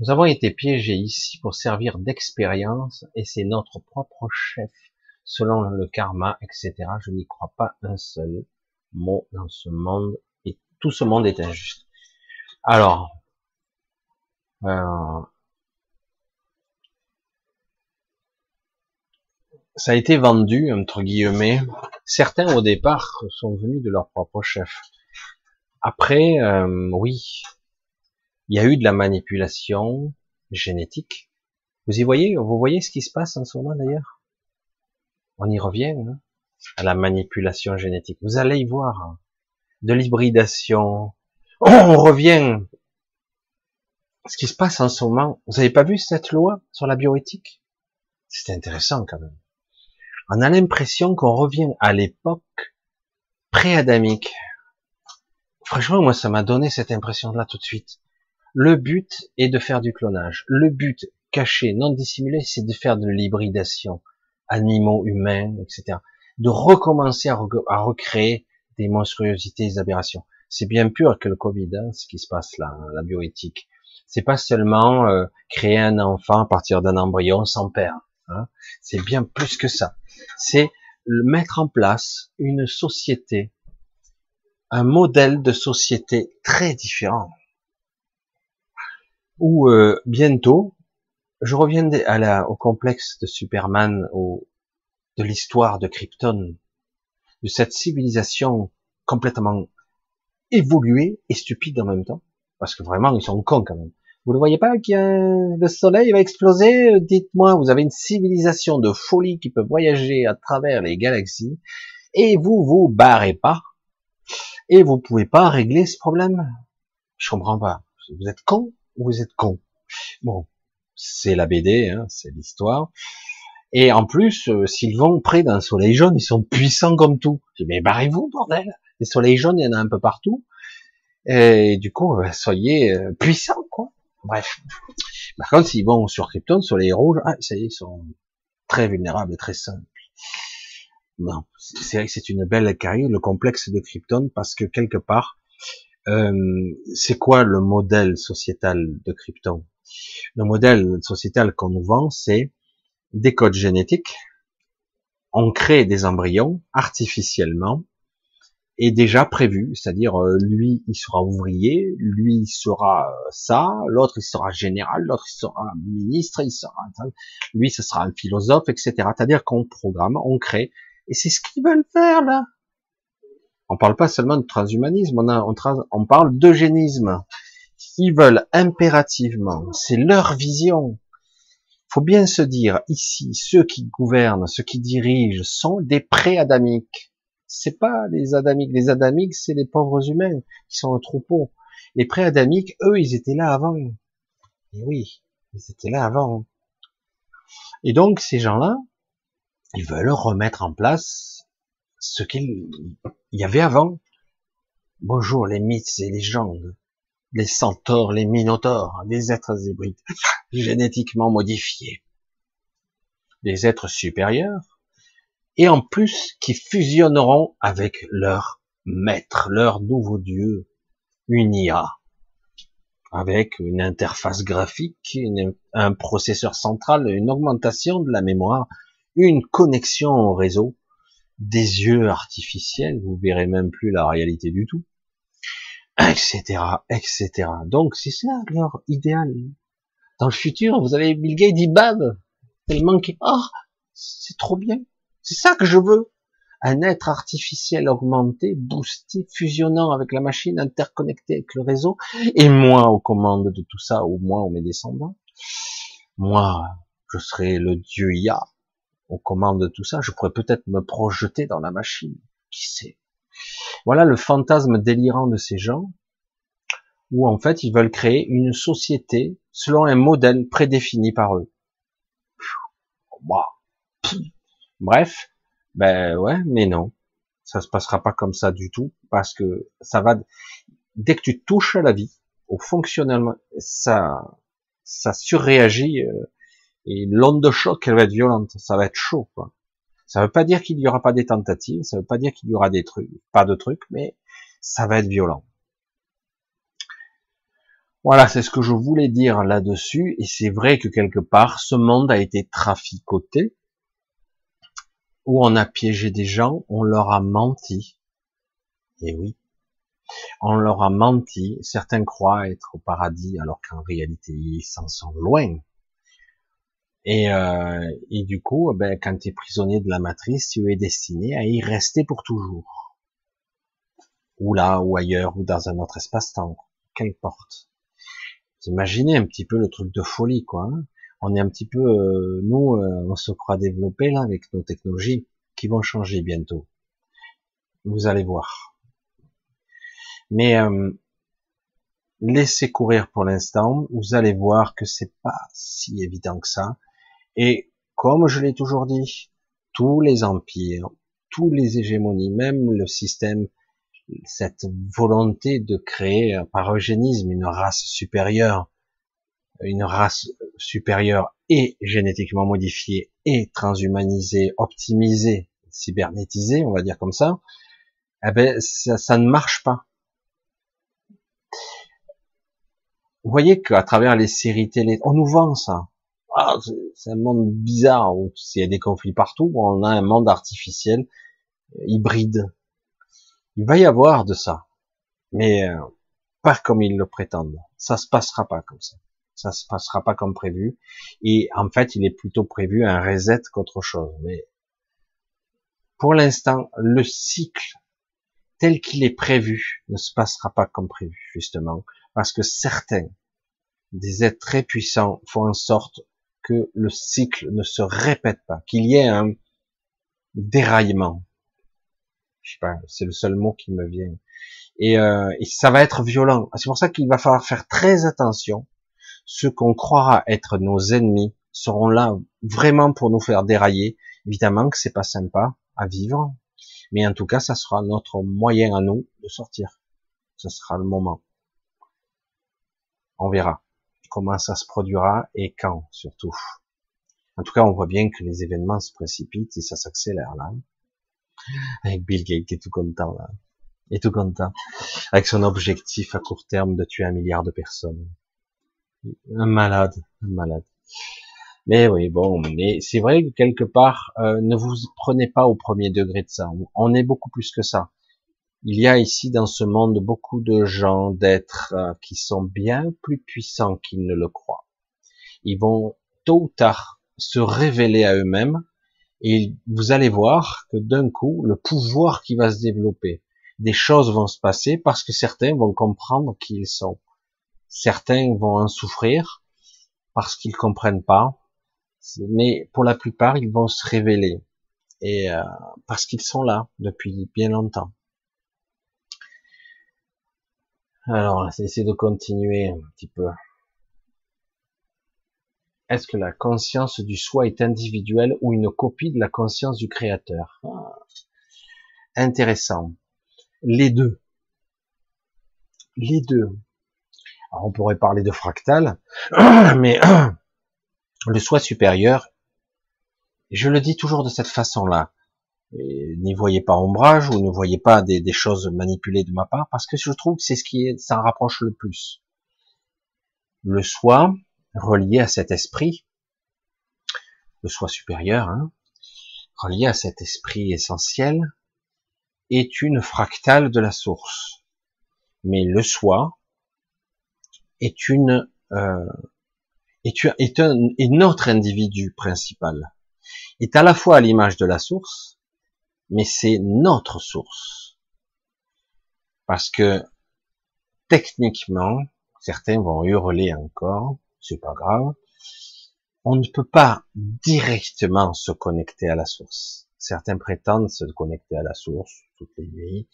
Nous avons été piégés ici pour servir d'expérience et c'est notre propre chef, selon le karma, etc. Je n'y crois pas un seul mot dans ce monde et tout ce monde est injuste. Alors, euh, ça a été vendu, entre guillemets. Certains, au départ, sont venus de leur propre chef. Après, euh, oui, il y a eu de la manipulation génétique. Vous y voyez, vous voyez ce qui se passe en ce moment d'ailleurs? On y revient hein, à la manipulation génétique. Vous allez y voir hein, de l'hybridation. Oh, on revient. Ce qui se passe en ce moment. Vous n'avez pas vu cette loi sur la bioéthique? C'est intéressant quand même on a l'impression qu'on revient à l'époque pré-adamique. Franchement, moi, ça m'a donné cette impression-là tout de suite. Le but est de faire du clonage. Le but caché, non dissimulé, c'est de faire de l'hybridation. Animaux, humains, etc. De recommencer à, recréer des monstruosités, des aberrations. C'est bien pur que le Covid, hein, ce qui se passe là, hein, la bioéthique. C'est pas seulement euh, créer un enfant à partir d'un embryon sans père. Hein. C'est bien plus que ça c'est mettre en place une société, un modèle de société très différent. Où euh, bientôt, je reviens au complexe de Superman, de l'histoire de Krypton, de cette civilisation complètement évoluée et stupide en même temps, parce que vraiment ils sont cons quand même. Vous ne voyez pas que le soleil va exploser Dites-moi, vous avez une civilisation de folie qui peut voyager à travers les galaxies et vous vous barrez pas et vous pouvez pas régler ce problème. Je comprends pas. Vous êtes con vous êtes con? Bon, c'est la BD, hein, c'est l'histoire. Et en plus, euh, s'ils vont près d'un soleil jaune, ils sont puissants comme tout. Je dis, mais barrez-vous, bordel. Les soleils jaunes, il y en a un peu partout. Et du coup, euh, soyez euh, puissants, quoi. Bref. Par contre, s'ils vont sur Krypton, soleil rouge, ah, ça y est, ils sont très vulnérables et très simples. Non, c'est vrai que c'est une belle carrière, le complexe de Krypton, parce que quelque part, c'est quoi le modèle sociétal de Krypton? Le modèle sociétal qu'on nous vend, c'est des codes génétiques, on crée des embryons artificiellement et déjà prévu, c'est-à-dire euh, lui il sera ouvrier, lui il sera euh, ça, l'autre il sera général, l'autre il sera ministre, il sera lui ce sera un philosophe, etc. C'est-à-dire qu'on programme, on crée, et c'est ce qu'ils veulent faire là. On parle pas seulement de transhumanisme, on, a, on parle d'eugénisme. Ils veulent impérativement, c'est leur vision, faut bien se dire, ici, ceux qui gouvernent, ceux qui dirigent sont des pré-adamiques. C'est pas les adamiques. Les adamiques, c'est les pauvres humains qui sont un troupeau. Les pré-adamiques, eux, ils étaient là avant. Et oui, ils étaient là avant. Et donc, ces gens-là, ils veulent remettre en place ce qu'il y avait avant. Bonjour les mythes et légendes les centaures, les minotaures, des êtres hybrides, génétiquement modifiés, des êtres supérieurs, et en plus qui fusionneront avec leur maître, leur nouveau dieu, une IA, avec une interface graphique, un processeur central, une augmentation de la mémoire, une connexion au réseau, des yeux artificiels, vous verrez même plus la réalité du tout, etc., etc. Donc c'est ça leur idéal. Dans le futur, vous avez Bill Gates dit bam, tellement que oh, c'est trop bien. C'est ça que je veux. Un être artificiel augmenté, boosté, fusionnant avec la machine, interconnecté avec le réseau, et moi aux commandes de tout ça, ou moi ou mes descendants. Moi, je serai le dieu IA aux commandes de tout ça. Je pourrais peut-être me projeter dans la machine. Qui sait? Voilà le fantasme délirant de ces gens, où en fait ils veulent créer une société selon un modèle prédéfini par eux. Bref, ben ouais, mais non, ça se passera pas comme ça du tout, parce que ça va, dès que tu touches à la vie, au fonctionnement, ça, ça surréagit, euh, et l'onde de choc, elle va être violente, ça va être chaud, quoi. Ça ne veut pas dire qu'il n'y aura pas des tentatives, ça ne veut pas dire qu'il y aura des trucs, pas de trucs, mais ça va être violent. Voilà, c'est ce que je voulais dire là-dessus, et c'est vrai que quelque part, ce monde a été traficoté, où on a piégé des gens, on leur a menti. Et oui, on leur a menti. Certains croient être au paradis, alors qu'en réalité, ils s'en sont loin. Et, euh, et du coup, ben, quand tu es prisonnier de la matrice, tu es destiné à y rester pour toujours. Ou là, ou ailleurs, ou dans un autre espace-temps. Qu'importe. Vous imaginez un petit peu le truc de folie, quoi. Hein. on est un petit peu, euh, nous, euh, on se croit développés là avec nos technologies qui vont changer bientôt. Vous allez voir. Mais euh, laissez courir pour l'instant. Vous allez voir que c'est pas si évident que ça. Et comme je l'ai toujours dit, tous les empires, tous les hégémonies, même le système, cette volonté de créer par eugénisme une race supérieure, une race supérieure et génétiquement modifiée et transhumanisée, optimisée, cybernétisée, on va dire comme ça, eh ben ça, ça ne marche pas. Vous voyez qu'à travers les séries télé, on nous vend ça. Ah, c'est un monde bizarre où il y a des conflits partout, on a un monde artificiel, euh, hybride. Il va y avoir de ça, mais euh, pas comme ils le prétendent. Ça se passera pas comme ça. Ça se passera pas comme prévu. Et en fait, il est plutôt prévu un reset qu'autre chose. Mais pour l'instant, le cycle tel qu'il est prévu ne se passera pas comme prévu, justement, parce que certains des êtres très puissants font en sorte que le cycle ne se répète pas, qu'il y ait un déraillement. Je sais pas, c'est le seul mot qui me vient. Et, euh, et ça va être violent. C'est pour ça qu'il va falloir faire très attention. ceux qu'on croira être nos ennemis seront là vraiment pour nous faire dérailler. Évidemment que c'est pas sympa à vivre, mais en tout cas, ça sera notre moyen à nous de sortir. Ce sera le moment. On verra comment ça se produira et quand surtout. En tout cas, on voit bien que les événements se précipitent et ça s'accélère là. Avec Bill Gates qui est tout content là. Est tout content. Avec son objectif à court terme de tuer un milliard de personnes. Un malade, un malade. Mais oui, bon, mais c'est vrai que quelque part, euh, ne vous prenez pas au premier degré de ça. On est beaucoup plus que ça. Il y a ici dans ce monde beaucoup de gens, d'êtres euh, qui sont bien plus puissants qu'ils ne le croient. Ils vont tôt ou tard se révéler à eux-mêmes et vous allez voir que d'un coup, le pouvoir qui va se développer, des choses vont se passer parce que certains vont comprendre qui ils sont. Certains vont en souffrir parce qu'ils comprennent pas, mais pour la plupart, ils vont se révéler et euh, parce qu'ils sont là depuis bien longtemps. Alors, essayer de continuer un petit peu. Est-ce que la conscience du soi est individuelle ou une copie de la conscience du créateur? Ah. Intéressant. Les deux. Les deux. Alors, on pourrait parler de fractal, mais le soi supérieur, je le dis toujours de cette façon-là, n'y voyez pas ombrage ou ne voyez pas des, choses manipulées de ma part, parce que je trouve que c'est ce qui ça rapproche le plus. Le soi, relié à cet esprit, le soi supérieur, hein, relié à cet esprit essentiel, est une fractale de la source. Mais le soi est une euh, est, un, est notre individu principal, est à la fois à l'image de la source, mais c'est notre source. Parce que techniquement, certains vont hurler encore, c'est pas grave, on ne peut pas directement se connecter à la source. Certains prétendent se connecter à la source toutes les nuits.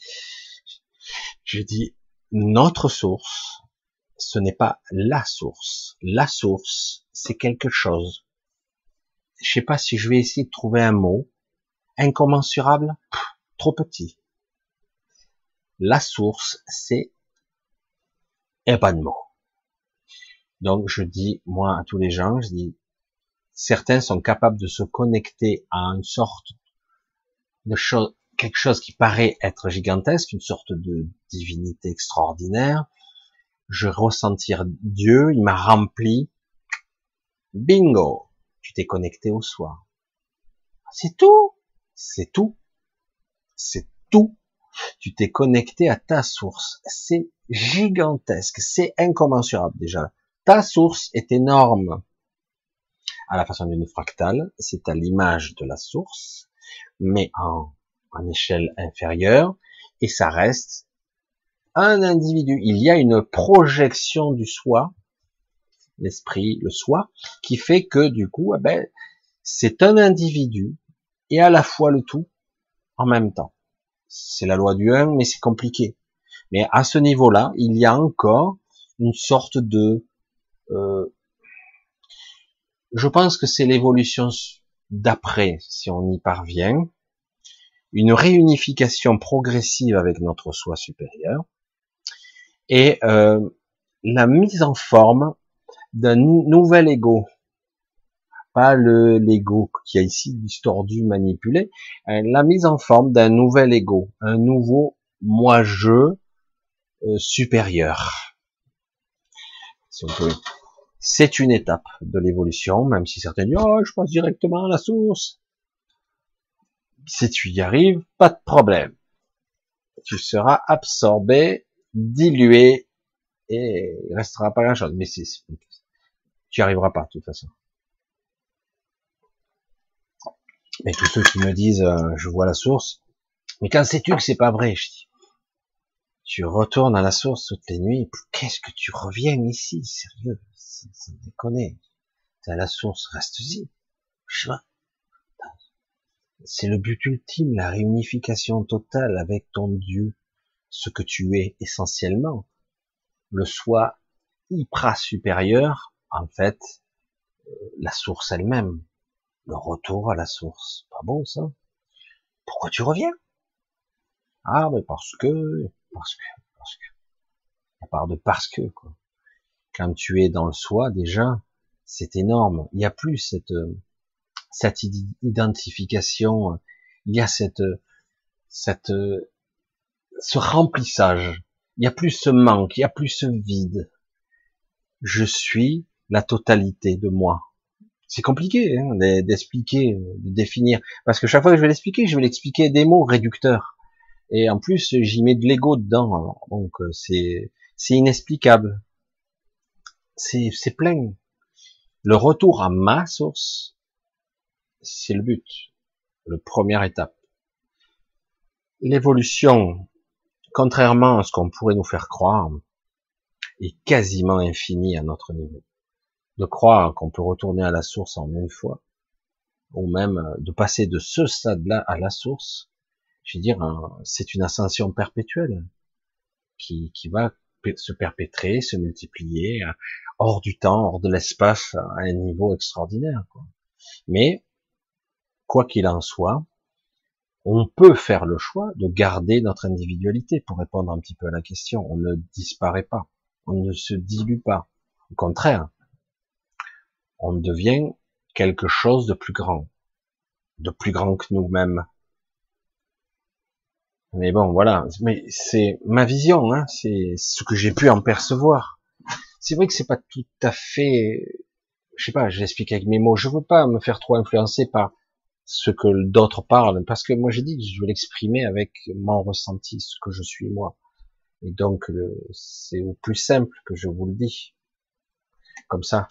Je dis, notre source, ce n'est pas la source. La source, c'est quelque chose. Je sais pas si je vais essayer de trouver un mot. Incommensurable, trop petit. La source, c'est mot. Donc je dis, moi, à tous les gens, je dis, certains sont capables de se connecter à une sorte de chose, quelque chose qui paraît être gigantesque, une sorte de divinité extraordinaire, je ressentir Dieu, il m'a rempli. Bingo, tu t'es connecté au soi. C'est tout, c'est tout, c'est tout. Tu t'es connecté à ta source. C'est gigantesque, c'est incommensurable déjà. Ta source est énorme. À la façon d'une fractale, c'est à l'image de la source, mais en, en échelle inférieure, et ça reste un individu. Il y a une projection du soi, l'esprit, le soi, qui fait que du coup, eh ben, c'est un individu et à la fois le tout en même temps. C'est la loi du 1, mais c'est compliqué. Mais à ce niveau-là, il y a encore une sorte de... Euh, je pense que c'est l'évolution d'après, si on y parvient, une réunification progressive avec notre soi supérieur, et euh, la mise en forme d'un nouvel ego. Pas le l'ego qui a ici distordu, manipulé, euh, la mise en forme d'un nouvel ego, un nouveau moi-je euh, supérieur. C'est une étape de l'évolution, même si certains disent oh je passe directement à la source. Si tu y arrives, pas de problème. Tu seras absorbé dilué et il restera pas grand chose. Mais tu n'y arriveras pas de toute façon. Mais tous ceux qui me disent, euh, je vois la source, mais quand sais-tu que c'est pas vrai Je dis, tu retournes à la source toutes les nuits. Qu'est-ce que tu reviens ici Sérieux, ça, ça déconne. T'es à la source, reste-y. C'est le but ultime, la réunification totale avec ton Dieu, ce que tu es essentiellement, le soi hyper supérieur, en fait, euh, la source elle-même, le retour à la source. Pas bon ça Pourquoi tu reviens? Ah, mais parce que, parce que, parce que. À part de parce que, quoi. Quand tu es dans le soi, déjà, c'est énorme. Il n'y a plus cette, cette identification, il y a cette, cette, ce remplissage. Il n'y a plus ce manque, il n'y a plus ce vide. Je suis la totalité de moi. C'est compliqué hein, d'expliquer, de définir, parce que chaque fois que je vais l'expliquer, je vais l'expliquer des mots réducteurs. Et en plus, j'y mets de l'ego dedans, donc euh, c'est c'est inexplicable. C'est c'est plein. Le retour à ma source, c'est le but, le première étape. L'évolution, contrairement à ce qu'on pourrait nous faire croire, est quasiment infinie à notre niveau de croire qu'on peut retourner à la source en une fois, ou même euh, de passer de ce stade-là à la source, je veux dire, c'est une ascension perpétuelle qui, qui va se perpétrer, se multiplier euh, hors du temps, hors de l'espace, à un niveau extraordinaire. Mais quoi qu'il en soit, on peut faire le choix de garder notre individualité pour répondre un petit peu à la question. On ne disparaît pas, on ne se dilue pas. Au contraire, on devient quelque chose de plus grand, de plus grand que nous-mêmes. Mais bon, voilà. Mais c'est ma vision, hein. c'est ce que j'ai pu en percevoir. C'est vrai que c'est pas tout à fait, je sais pas, je l'explique avec mes mots. Je veux pas me faire trop influencer par ce que d'autres parlent, parce que moi j'ai dit que je veux l'exprimer avec mon ressenti, ce que je suis moi. Et donc c'est au plus simple que je vous le dis, comme ça.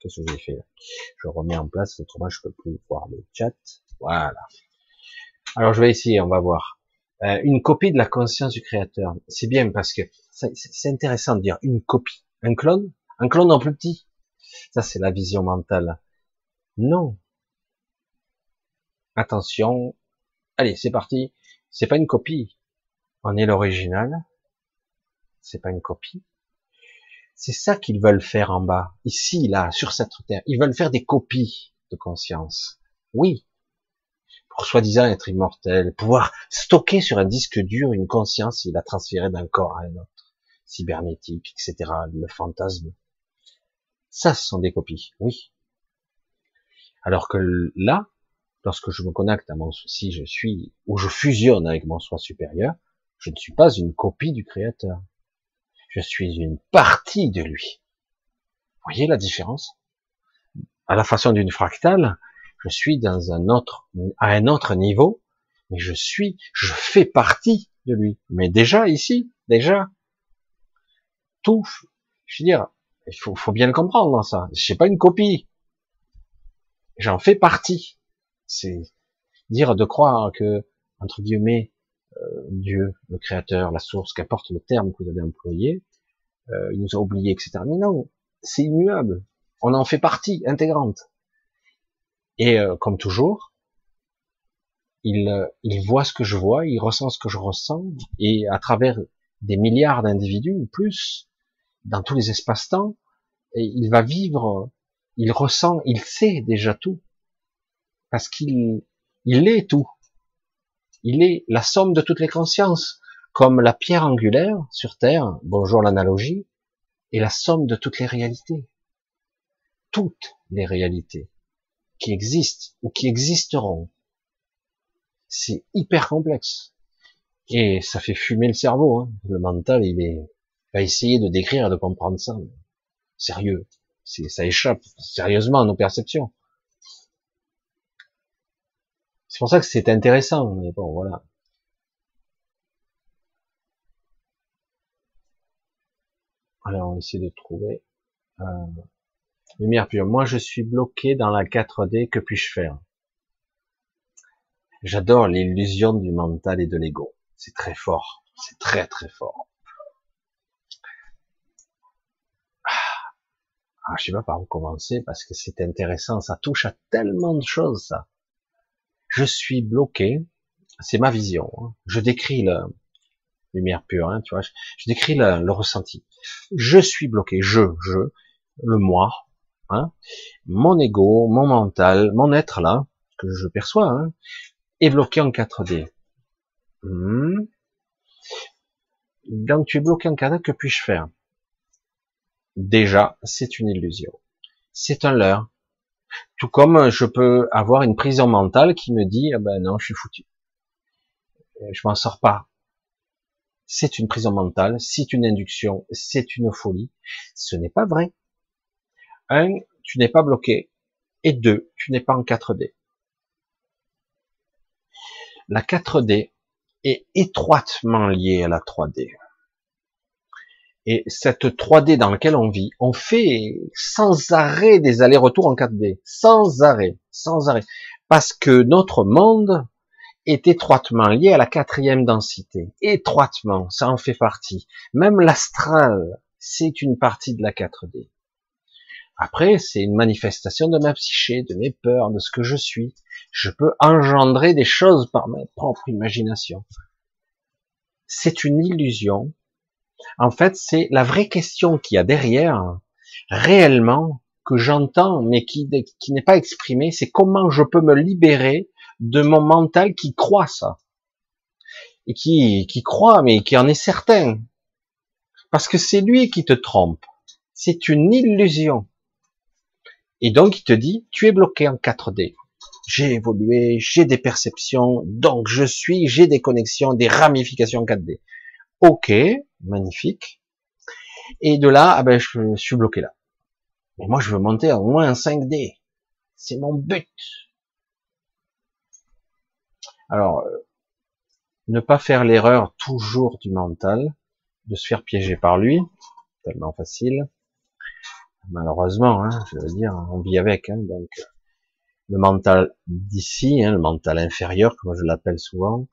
Qu'est-ce que j'ai fait Je remets en place, autrement je peux plus voir le chat. Voilà. Alors je vais essayer, on va voir. Euh, une copie de la conscience du créateur. C'est bien parce que c'est intéressant de dire une copie. Un clone? Un clone en plus petit? Ça c'est la vision mentale. Non. Attention. Allez, c'est parti. C'est pas une copie. On est l'original. C'est pas une copie. C'est ça qu'ils veulent faire en bas, ici, là, sur cette terre. Ils veulent faire des copies de conscience. Oui. Pour soi-disant être immortel, pouvoir stocker sur un disque dur une conscience et la transférer d'un corps à un autre. Cybernétique, etc. Le fantasme. Ça, ce sont des copies. Oui. Alors que là, lorsque je me connecte à mon, si je suis, ou je fusionne avec mon soi supérieur, je ne suis pas une copie du créateur je suis une partie de lui. Vous voyez la différence? À la façon d'une fractale, je suis dans un autre, à un autre niveau, mais je suis, je fais partie de lui. Mais déjà ici, déjà, tout, je veux dire, il faut, bien le comprendre dans ça. Je suis pas une copie. J'en fais partie. C'est dire de croire que, entre guillemets, euh, Dieu, le créateur, la source, qu'importe le terme que vous avez employé, euh, il nous a oubliés, etc. Mais non, c'est immuable. On en fait partie intégrante. Et euh, comme toujours, il, il voit ce que je vois, il ressent ce que je ressens, et à travers des milliards d'individus ou plus, dans tous les espaces-temps, il va vivre, il ressent, il sait déjà tout, parce qu'il il est tout. Il est la somme de toutes les consciences, comme la pierre angulaire sur Terre, bonjour l'analogie, est la somme de toutes les réalités. Toutes les réalités qui existent ou qui existeront. C'est hyper complexe. Et ça fait fumer le cerveau. Hein. Le mental, il est va essayer de décrire et de comprendre ça. Sérieux. Ça échappe sérieusement à nos perceptions. C'est pour ça que c'est intéressant, mais bon, voilà. Alors, on va essayer de trouver euh, lumière pure. Moi, je suis bloqué dans la 4D. Que puis-je faire? J'adore l'illusion du mental et de l'ego. C'est très fort. C'est très très fort. Ah je sais pas par où commencer parce que c'est intéressant. Ça touche à tellement de choses. Ça je suis bloqué. C'est ma vision. Hein. Je décris la lumière pure, hein, tu vois. Je, décris le, ressenti. Je suis bloqué. Je, je. le moi, hein, mon ego, mon mental, mon être là, que je perçois, est bloqué en 4D. Hmm. Donc tu es bloqué en 4D, que puis-je faire? Déjà, c'est une illusion. C'est un leurre. Tout comme je peux avoir une prison mentale qui me dit, ah ben non, je suis foutu. Je m'en sors pas. C'est une prison mentale, c'est une induction, c'est une folie. Ce n'est pas vrai. Un, tu n'es pas bloqué. Et deux, tu n'es pas en 4D. La 4D est étroitement liée à la 3D. Et cette 3D dans laquelle on vit, on fait sans arrêt des allers-retours en 4D. Sans arrêt. Sans arrêt. Parce que notre monde est étroitement lié à la quatrième densité. Étroitement. Ça en fait partie. Même l'astral, c'est une partie de la 4D. Après, c'est une manifestation de ma psyché, de mes peurs, de ce que je suis. Je peux engendrer des choses par ma propre imagination. C'est une illusion en fait, c'est la vraie question qu'il y a derrière, réellement, que j'entends, mais qui, qui n'est pas exprimée, c'est comment je peux me libérer de mon mental qui croit ça. Et qui, qui croit, mais qui en est certain. Parce que c'est lui qui te trompe. C'est une illusion. Et donc, il te dit, tu es bloqué en 4D. J'ai évolué, j'ai des perceptions, donc je suis, j'ai des connexions, des ramifications 4D. Ok, magnifique. Et de là, ah ben, je suis bloqué là. Mais moi, je veux monter au moins en 5D. C'est mon but. Alors, euh, ne pas faire l'erreur toujours du mental, de se faire piéger par lui, tellement facile. Malheureusement, hein, je veux dire, on vit avec. Hein, donc, le mental d'ici, hein, le mental inférieur, comme je l'appelle souvent,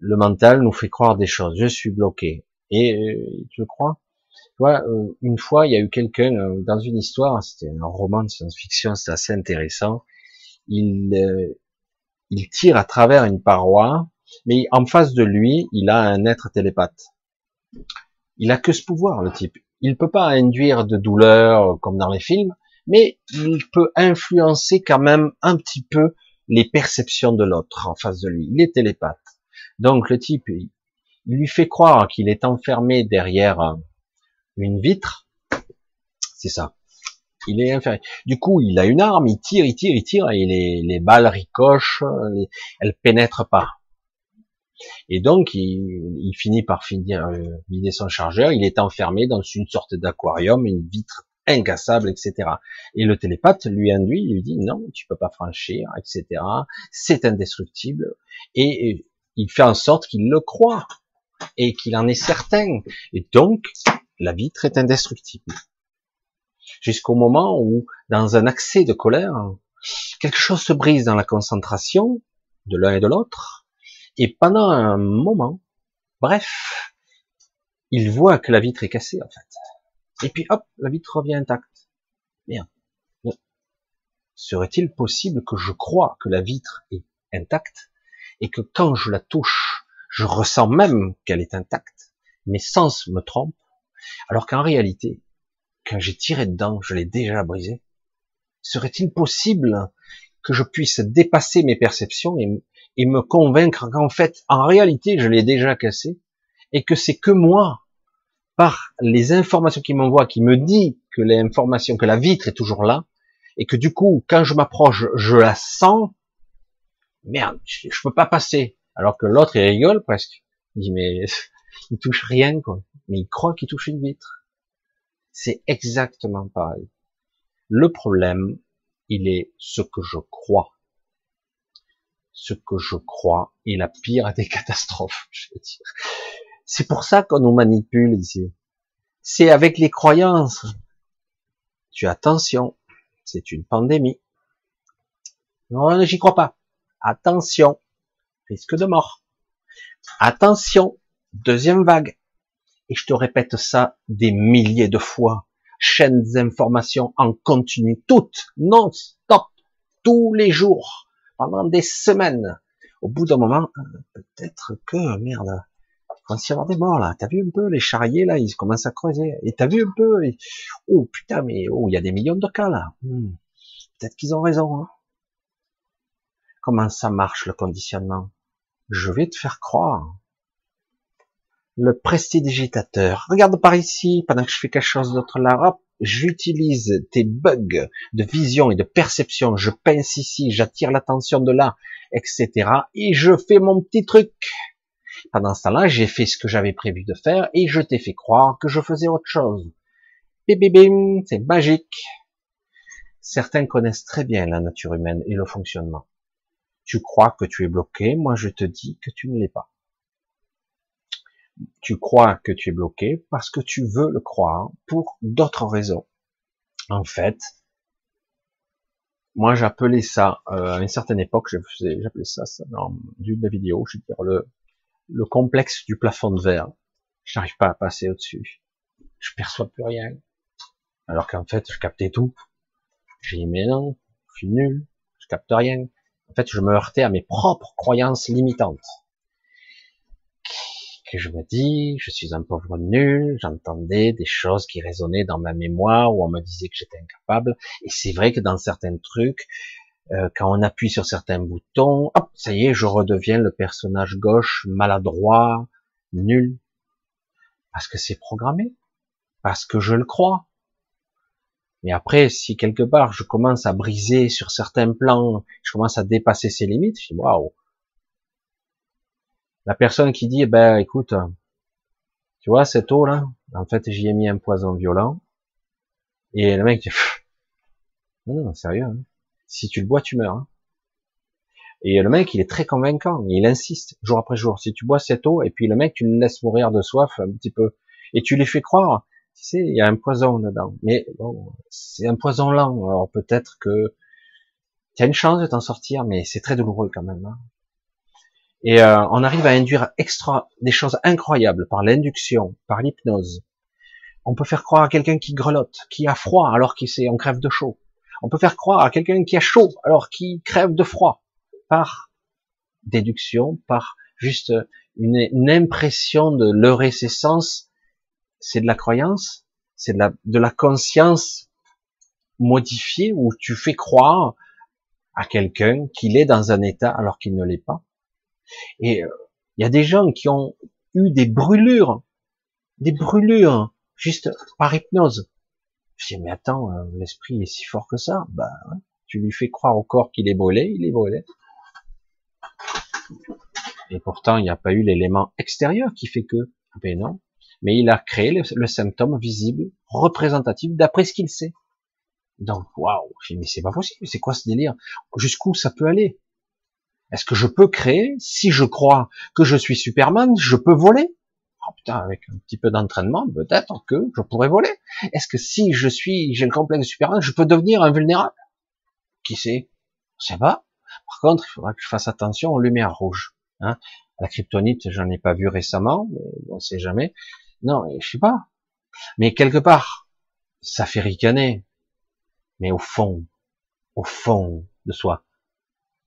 le mental nous fait croire des choses. Je suis bloqué. Et euh, tu le crois Tu euh, une fois, il y a eu quelqu'un euh, dans une histoire, c'était un roman de science-fiction, c'est assez intéressant. Il, il tire à travers une paroi, mais en face de lui, il a un être télépathe. Il a que ce pouvoir, le type. Il peut pas induire de douleur comme dans les films, mais il peut influencer quand même un petit peu les perceptions de l'autre en face de lui. Il est télépathe. Donc le type, il, lui fait croire qu'il est enfermé derrière une vitre. C'est ça. Il est enfermé. Du coup, il a une arme, il tire, il tire, il tire, et les, les balles ricochent, les, elles pénètrent pas. Et donc, il, finit par finir, euh, vider son chargeur. Il est enfermé dans une sorte d'aquarium, une vitre incassable, etc. Et le télépathe lui induit, il lui dit non, tu peux pas franchir, etc. C'est indestructible. Et il fait en sorte qu'il le croit et qu'il en est certain. Et donc, la vitre est indestructible. Jusqu'au moment où, dans un accès de colère, quelque chose se brise dans la concentration de l'un et de l'autre, et pendant un moment, bref, il voit que la vitre est cassée, en fait. Et puis hop, la vitre revient intacte. Merde. Serait-il possible que je croie que la vitre est intacte? Et que quand je la touche, je ressens même qu'elle est intacte, mes sens me trompent, alors qu'en réalité, quand j'ai tiré dedans, je l'ai déjà brisée. Serait-il possible que je puisse dépasser mes perceptions et, me convaincre qu'en fait, en réalité, je l'ai déjà cassé et que c'est que moi, par les informations qui m'envoient, qui me dit que l'information, que la vitre est toujours là, et que du coup, quand je m'approche, je la sens, merde, je, peux pas passer. Alors que l'autre, il rigole presque. Il dit, mais il touche rien, quoi. Mais il croit qu'il touche une vitre. C'est exactement pareil. Le problème, il est ce que je crois. Ce que je crois est la pire des catastrophes, je dire. C'est pour ça qu'on nous manipule ici. C'est avec les croyances. Tu as attention, c'est une pandémie. Non, j'y crois pas. Attention, risque de mort. Attention, deuxième vague. Et je te répète ça des milliers de fois. Chaînes d'informations en continu, toutes, non-stop, tous les jours, pendant des semaines. Au bout d'un moment, euh, peut-être que, merde, commence à y avoir des morts là. T'as vu un peu les charriers là, ils commencent à creuser. Et t'as vu un peu, oh putain, mais oh, il y a des millions de cas là. Hmm. Peut-être qu'ils ont raison. Hein. Comment ça marche le conditionnement? Je vais te faire croire. Le prestidigitateur. Regarde par ici, pendant que je fais quelque chose d'autre là, hop, j'utilise tes bugs de vision et de perception. Je pince ici, j'attire l'attention de là, etc. Et je fais mon petit truc. Pendant ce temps-là, j'ai fait ce que j'avais prévu de faire et je t'ai fait croire que je faisais autre chose. Bim, c'est magique. Certains connaissent très bien la nature humaine et le fonctionnement. Tu crois que tu es bloqué, moi je te dis que tu ne l'es pas. Tu crois que tu es bloqué parce que tu veux le croire pour d'autres raisons. En fait, moi j'appelais ça, euh, à une certaine époque, j'appelais ça, ça dans une vidéo, je veux dire le, le complexe du plafond de verre. Je n'arrive pas à passer au-dessus. Je perçois plus rien. Alors qu'en fait, je captais tout. J'ai dit, mais non, je suis nul, je capte rien. En fait, je me heurtais à mes propres croyances limitantes. Que je me dis, je suis un pauvre nul, j'entendais des choses qui résonnaient dans ma mémoire où on me disait que j'étais incapable. Et c'est vrai que dans certains trucs, euh, quand on appuie sur certains boutons, hop, ça y est, je redeviens le personnage gauche, maladroit, nul. Parce que c'est programmé. Parce que je le crois. Mais après, si quelque part je commence à briser sur certains plans, je commence à dépasser ses limites, je dis waouh. La personne qui dit, eh ben écoute, tu vois cette eau là, en fait j'y ai mis un poison violent, et le mec dit, non, non, sérieux, hein si tu le bois, tu meurs. Hein. Et le mec, il est très convaincant, il insiste jour après jour. Si tu bois cette eau, et puis le mec, tu le laisses mourir de soif un petit peu, et tu lui fais croire, tu sais, il y a un poison dedans. Mais bon, c'est un poison lent. Alors peut-être que tu as une chance de t'en sortir, mais c'est très douloureux quand même. Hein. Et euh, on arrive à induire extra des choses incroyables par l'induction, par l'hypnose. On peut faire croire à quelqu'un qui grelotte, qui a froid alors qu'il s'est en crève de chaud. On peut faire croire à quelqu'un qui a chaud alors qu'il crève de froid par déduction, par juste une, impression de leurrer ses. C'est de la croyance, c'est de la, de la conscience modifiée où tu fais croire à quelqu'un qu'il est dans un état alors qu'il ne l'est pas. Et euh, il y a des gens qui ont eu des brûlures, des brûlures juste par hypnose. Je dis, mais attends, euh, l'esprit est si fort que ça. Bah, tu lui fais croire au corps qu'il est brûlé, il est brûlé. Et pourtant, il n'y a pas eu l'élément extérieur qui fait que, ben non. Mais il a créé le, symptôme visible, représentatif, d'après ce qu'il sait. Donc, waouh, mais c'est pas possible, c'est quoi ce délire? Jusqu'où ça peut aller? Est-ce que je peux créer, si je crois que je suis Superman, je peux voler? Oh, putain, avec un petit peu d'entraînement, peut-être que je pourrais voler. Est-ce que si je suis, j'ai le complexe de Superman, je peux devenir invulnérable? Qui sait? On sait pas. Par contre, il faudra que je fasse attention aux lumières rouges. Hein. La kryptonite, j'en ai pas vu récemment, mais on sait jamais. Non, je sais pas. Mais quelque part, ça fait ricaner. Mais au fond, au fond de soi,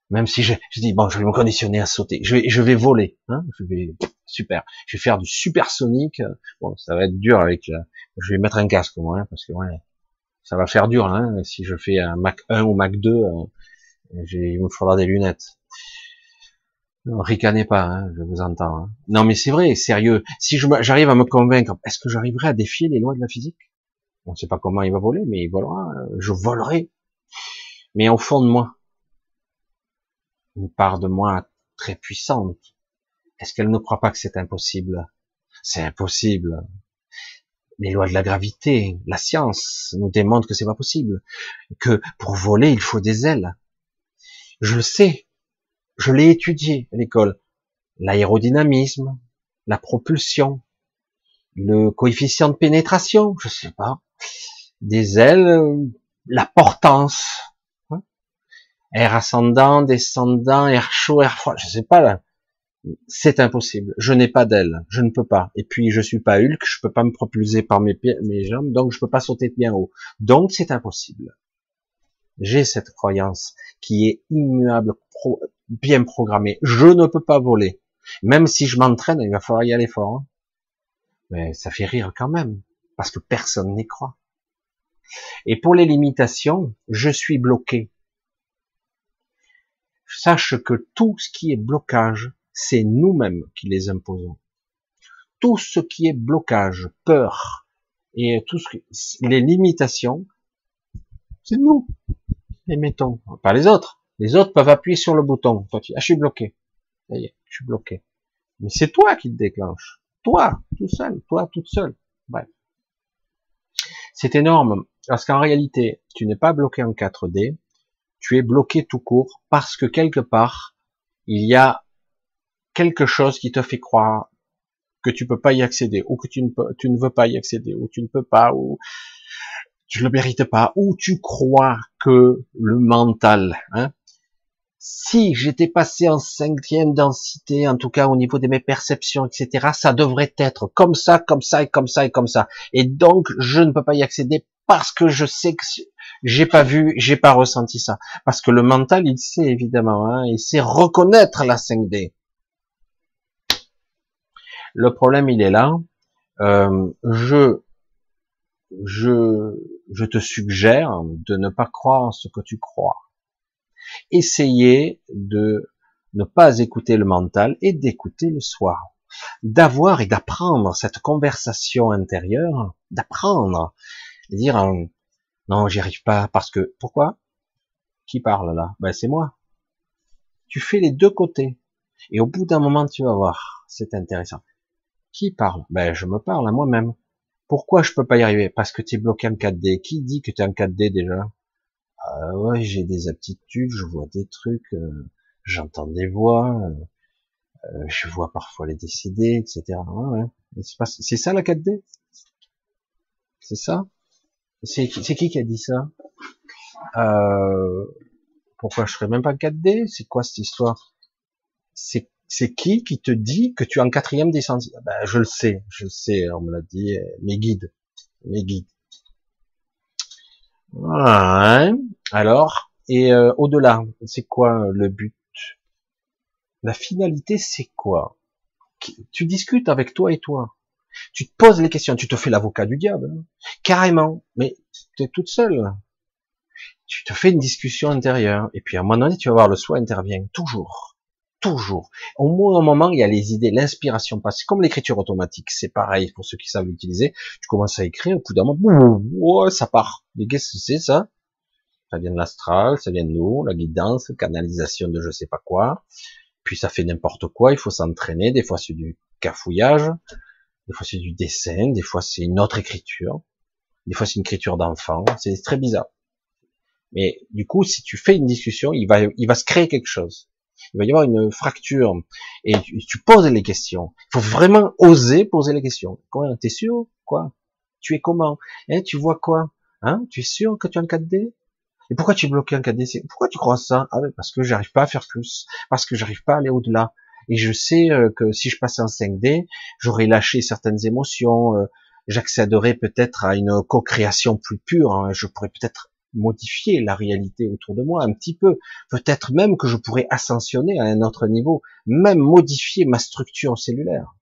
même si je, dis bon, je vais me conditionner à sauter, je vais, je vais voler, hein, je vais super, je vais faire du supersonique. Bon, ça va être dur avec la, je vais mettre un casque moi, hein, parce que ouais, ça va faire dur hein, si je fais un Mac 1 ou Mac 2, euh, il me faudra des lunettes. Ricanez pas, hein, je vous entends. Hein. Non, mais c'est vrai, sérieux. Si j'arrive à me convaincre, est-ce que j'arriverai à défier les lois de la physique? On ne sait pas comment il va voler, mais il volera. Je volerai. Mais au fond de moi, une part de moi très puissante. Est-ce qu'elle ne croit pas que c'est impossible? C'est impossible. Les lois de la gravité, la science nous démontrent que c'est pas possible. Que pour voler, il faut des ailes. Je le sais. Je l'ai étudié à l'école. L'aérodynamisme, la propulsion, le coefficient de pénétration, je sais pas. Des ailes, la portance, air ascendant, descendant, air chaud, air froid, je sais pas là. C'est impossible. Je n'ai pas d'aile. Je ne peux pas. Et puis, je suis pas Hulk. Je peux pas me propulser par mes jambes. Donc, je peux pas sauter de bien haut. Donc, c'est impossible. J'ai cette croyance qui est immuable, bien programmée. Je ne peux pas voler. Même si je m'entraîne, il va falloir y aller fort. Hein. Mais ça fait rire quand même, parce que personne n'y croit. Et pour les limitations, je suis bloqué. Sache que tout ce qui est blocage, c'est nous-mêmes qui les imposons. Tout ce qui est blocage, peur, et tout ce que, les limitations, c'est nous. Les mettons, pas les autres. Les autres peuvent appuyer sur le bouton. Ah, je suis bloqué. Ça y est, je suis bloqué. Mais c'est toi qui te déclenche. Toi, tout seul, toi, toute seule. Bref. C'est énorme. Parce qu'en réalité, tu n'es pas bloqué en 4D. Tu es bloqué tout court parce que quelque part, il y a quelque chose qui te fait croire que tu peux pas y accéder, ou que tu ne, tu ne veux pas y accéder, ou tu ne peux pas, ou tu le mérites pas, ou tu crois que le mental, hein, si j'étais passé en cinquième densité, en tout cas au niveau de mes perceptions, etc., ça devrait être comme ça, comme ça, et comme ça, et comme ça. Et donc, je ne peux pas y accéder parce que je sais que j'ai pas vu, j'ai pas ressenti ça. Parce que le mental, il sait évidemment, hein, il sait reconnaître la 5D. Le problème, il est là. Euh, je, je, te suggère de ne pas croire ce que tu crois. Essayez de ne pas écouter le mental et d'écouter le soi. D'avoir et d'apprendre cette conversation intérieure, d'apprendre, dire euh, non, j'y arrive pas parce que pourquoi? Qui parle là? Ben c'est moi. Tu fais les deux côtés et au bout d'un moment tu vas voir, c'est intéressant. Qui parle? Ben je me parle à moi-même. Pourquoi je peux pas y arriver? Parce que tu es bloqué en 4D. Qui dit que tu es en 4D déjà? Euh, Ouais, j'ai des aptitudes, je vois des trucs, euh, j'entends des voix, euh, euh, je vois parfois les décédés, etc. Ouais, C'est ça la 4D C'est ça? C'est qui qui a dit ça? Pourquoi je serais même pas en 4D C'est quoi cette histoire? C'est qui qui te dit que tu es en quatrième descente ben, Je le sais, je le sais, on me l'a dit, mes guides, mes guides. Ouais. Alors, et euh, au-delà, c'est quoi euh, le but? La finalité, c'est quoi? Tu discutes avec toi et toi. Tu te poses les questions, tu te fais l'avocat du diable, hein. carrément, mais tu es toute seule. Tu te fais une discussion intérieure, et puis à un moment donné, tu vas voir, le soi intervient, toujours toujours. Au moins moment, il y a les idées, l'inspiration passe. Comme l'écriture automatique, c'est pareil pour ceux qui savent l'utiliser. Tu commences à écrire, au bout d'un moment, ça part. Mais qu'est-ce que c'est ça? Ça vient de l'astral, ça vient de nous, la guidance, canalisation de je sais pas quoi. Puis ça fait n'importe quoi, il faut s'entraîner. Des fois c'est du cafouillage, des fois c'est du dessin, des fois c'est une autre écriture, des fois c'est une écriture d'enfant. C'est très bizarre. Mais du coup, si tu fais une discussion, il va, il va se créer quelque chose il va y avoir une fracture et tu, poses les questions. Il faut vraiment oser poser les questions. Quoi T'es sûr? Quoi? Tu es comment? Eh, Tu vois quoi? Hein Tu es sûr que tu es en 4D Et pourquoi tu es bloqué en 4D Pourquoi tu crois ça? Ah ben parce que j'arrive pas à faire plus, parce que j'arrive pas à aller au-delà. Et je sais euh, que si je passais en 5D, j'aurais lâché certaines émotions, euh, j'accéderais peut-être à une co-création plus pure. Hein. je pourrais peut-être modifier la réalité autour de moi un petit peu. Peut-être même que je pourrais ascensionner à un autre niveau, même modifier ma structure cellulaire.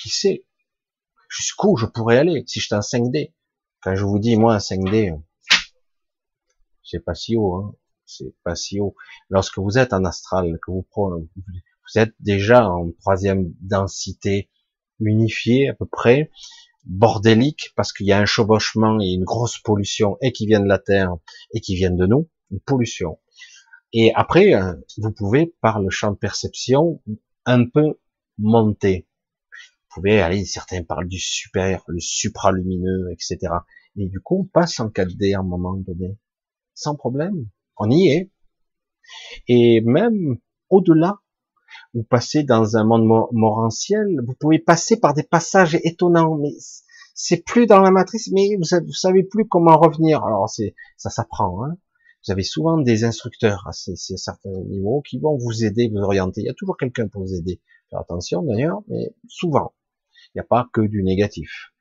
Qui sait? Jusqu'où je pourrais aller si j'étais en 5D Quand je vous dis, moi, un 5D, c'est pas si haut, hein. c'est pas si haut. Lorsque vous êtes en astral, que vous, vous êtes déjà en troisième densité unifiée à peu près, bordélique parce qu'il y a un chevauchement et une grosse pollution et qui vient de la Terre et qui viennent de nous, une pollution. Et après, euh, vous pouvez, par le champ de perception, un peu monter. Vous pouvez aller, certains parlent du super, le supralumineux, etc. Et du coup, on passe en 4D à un moment donné. Sans problème. On y est. Et même au-delà vous passez dans un monde morantiel, vous pouvez passer par des passages étonnants, mais c'est plus dans la matrice, mais vous, savez, savez plus comment revenir. Alors c'est ça s'apprend. Hein. Vous avez souvent des instructeurs à, ces, certains niveaux qui vont vous aider, vous orienter. Il y a toujours quelqu'un pour vous aider. Faire attention d'ailleurs, mais souvent, il n'y a pas que du négatif.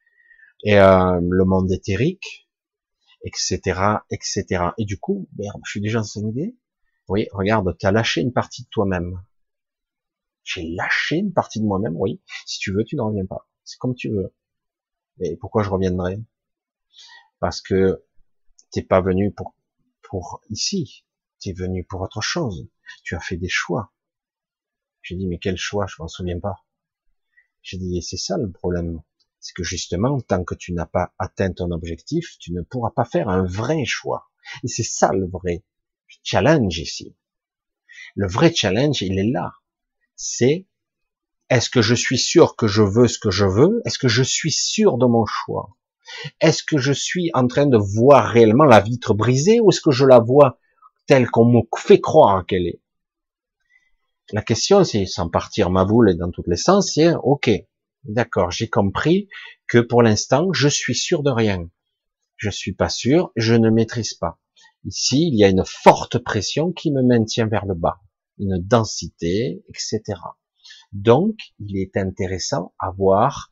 Et euh, le monde éthérique, etc., etc. Et du coup, merde, je suis déjà enseigné. Oui, regarde, tu as lâché une partie de toi-même J'ai lâché une partie de moi-même, oui. Si tu veux, tu n'en reviens pas. C'est comme tu veux. Mais pourquoi je reviendrai? Parce que t'es pas venu pour, pour ici. T'es venu pour autre chose. Tu as fait des choix. J'ai dit, mais quel choix? Je m'en souviens pas. J'ai dit, c'est ça le problème. C'est que justement, tant que tu n'as pas atteint ton objectif, tu ne pourras pas faire un vrai choix. Et c'est ça le vrai challenge ici. Le vrai challenge, il est là. C'est est-ce que je suis sûr que je veux ce que je veux? Est-ce que je suis sûr de mon choix? Est-ce que je suis en train de voir réellement la vitre brisée ou est-ce que je la vois telle qu'on me fait croire qu'elle est? La question, c'est sans partir ma boule dans tous les sens, c'est ok, d'accord, j'ai compris que pour l'instant, je suis sûr de rien. Je suis pas sûr, je ne maîtrise pas. Ici, il y a une forte pression qui me maintient vers le bas, une densité, etc. Donc, il est intéressant d'avoir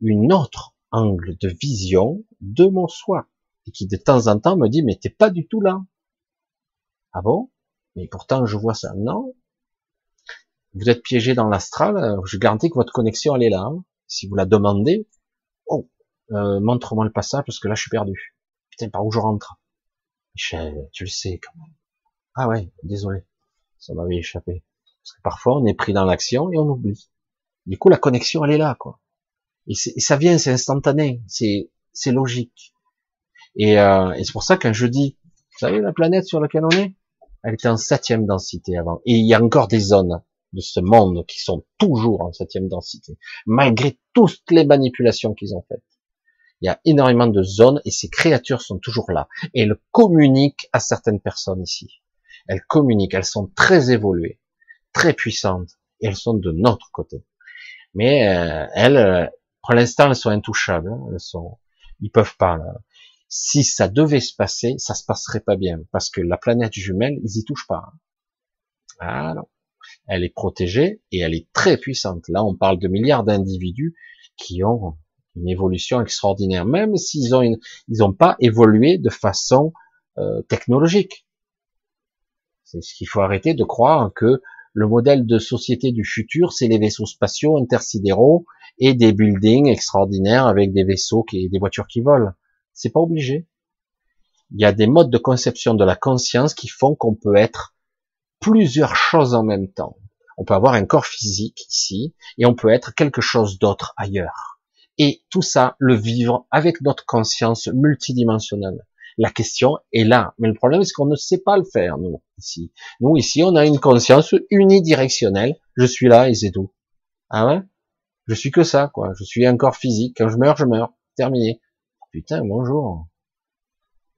une autre angle de vision de mon soi, et qui de temps en temps me dit, mais t'es pas du tout là. Ah bon? Mais pourtant, je vois ça. Non. Vous êtes piégé dans l'astral, je garantis que votre connexion, elle est là. Hein. Si vous la demandez, oh, euh, montre-moi le passage parce que là, je suis perdu. Putain, par où je rentre? Michel, tu le sais quand même. Ah ouais, désolé, ça m'avait échappé. Parce que parfois on est pris dans l'action et on oublie. Du coup, la connexion, elle est là, quoi. Et, ça vient, c'est instantané, c'est logique. Et, euh, et c'est pour ça qu'un je dis, vous savez la planète sur laquelle on est, elle était en septième densité avant. Et il y a encore des zones de ce monde qui sont toujours en septième densité, malgré toutes les manipulations qu'ils ont faites. Il y a énormément de zones et ces créatures sont toujours là. Et elles communiquent à certaines personnes ici. Elles communiquent, elles sont très évoluées, très puissantes, elles sont de notre côté. Mais euh, elles, euh, pour l'instant, elles sont intouchables. Hein. Elles sont, ils peuvent pas. Si ça devait se passer, ça se passerait pas bien, parce que la planète jumelle, ils y touchent pas. Ah non. Elle est protégée et elle est très puissante. Là, on parle de milliards d'individus qui ont une évolution extraordinaire, même s'ils ont une, ils n'ont pas évolué de façon euh, technologique. C'est ce qu'il faut arrêter de croire que le modèle de société du futur, c'est les vaisseaux spatiaux intersidéraux et des buildings extraordinaires avec des vaisseaux qui, des voitures qui volent. C'est pas obligé. Il y a des modes de conception de la conscience qui font qu'on peut être plusieurs choses en même temps. On peut avoir un corps physique ici et on peut être quelque chose d'autre ailleurs et tout ça, le vivre avec notre conscience multidimensionnelle. La question est là, mais le problème c'est qu'on ne sait pas le faire, nous, ici. Nous, ici, on a une conscience unidirectionnelle, je suis là et c'est tout. Ah ouais? Je suis que ça, quoi. Je suis un corps physique, quand je meurs, je meurs. Terminé. Putain, bonjour.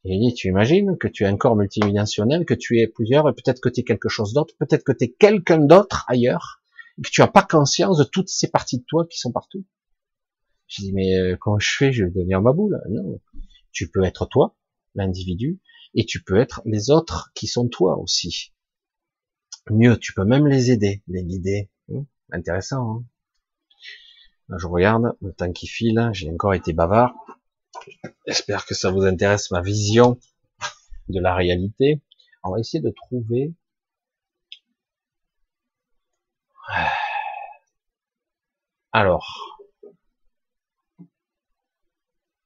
Et tu imagines que tu es un corps multidimensionnel, que tu es plusieurs, et peut-être que tu es quelque chose d'autre, peut-être que tu es quelqu'un d'autre ailleurs, et que tu n'as pas conscience de toutes ces parties de toi qui sont partout. Je dis, mais euh, quand je fais, je vais devenir ma boule. Non. Tu peux être toi, l'individu, et tu peux être les autres qui sont toi aussi. Mieux, tu peux même les aider, les guider. Hum, intéressant. Hein je regarde le temps qui file. J'ai encore été bavard. J'espère que ça vous intéresse ma vision de la réalité. On va essayer de trouver. Alors,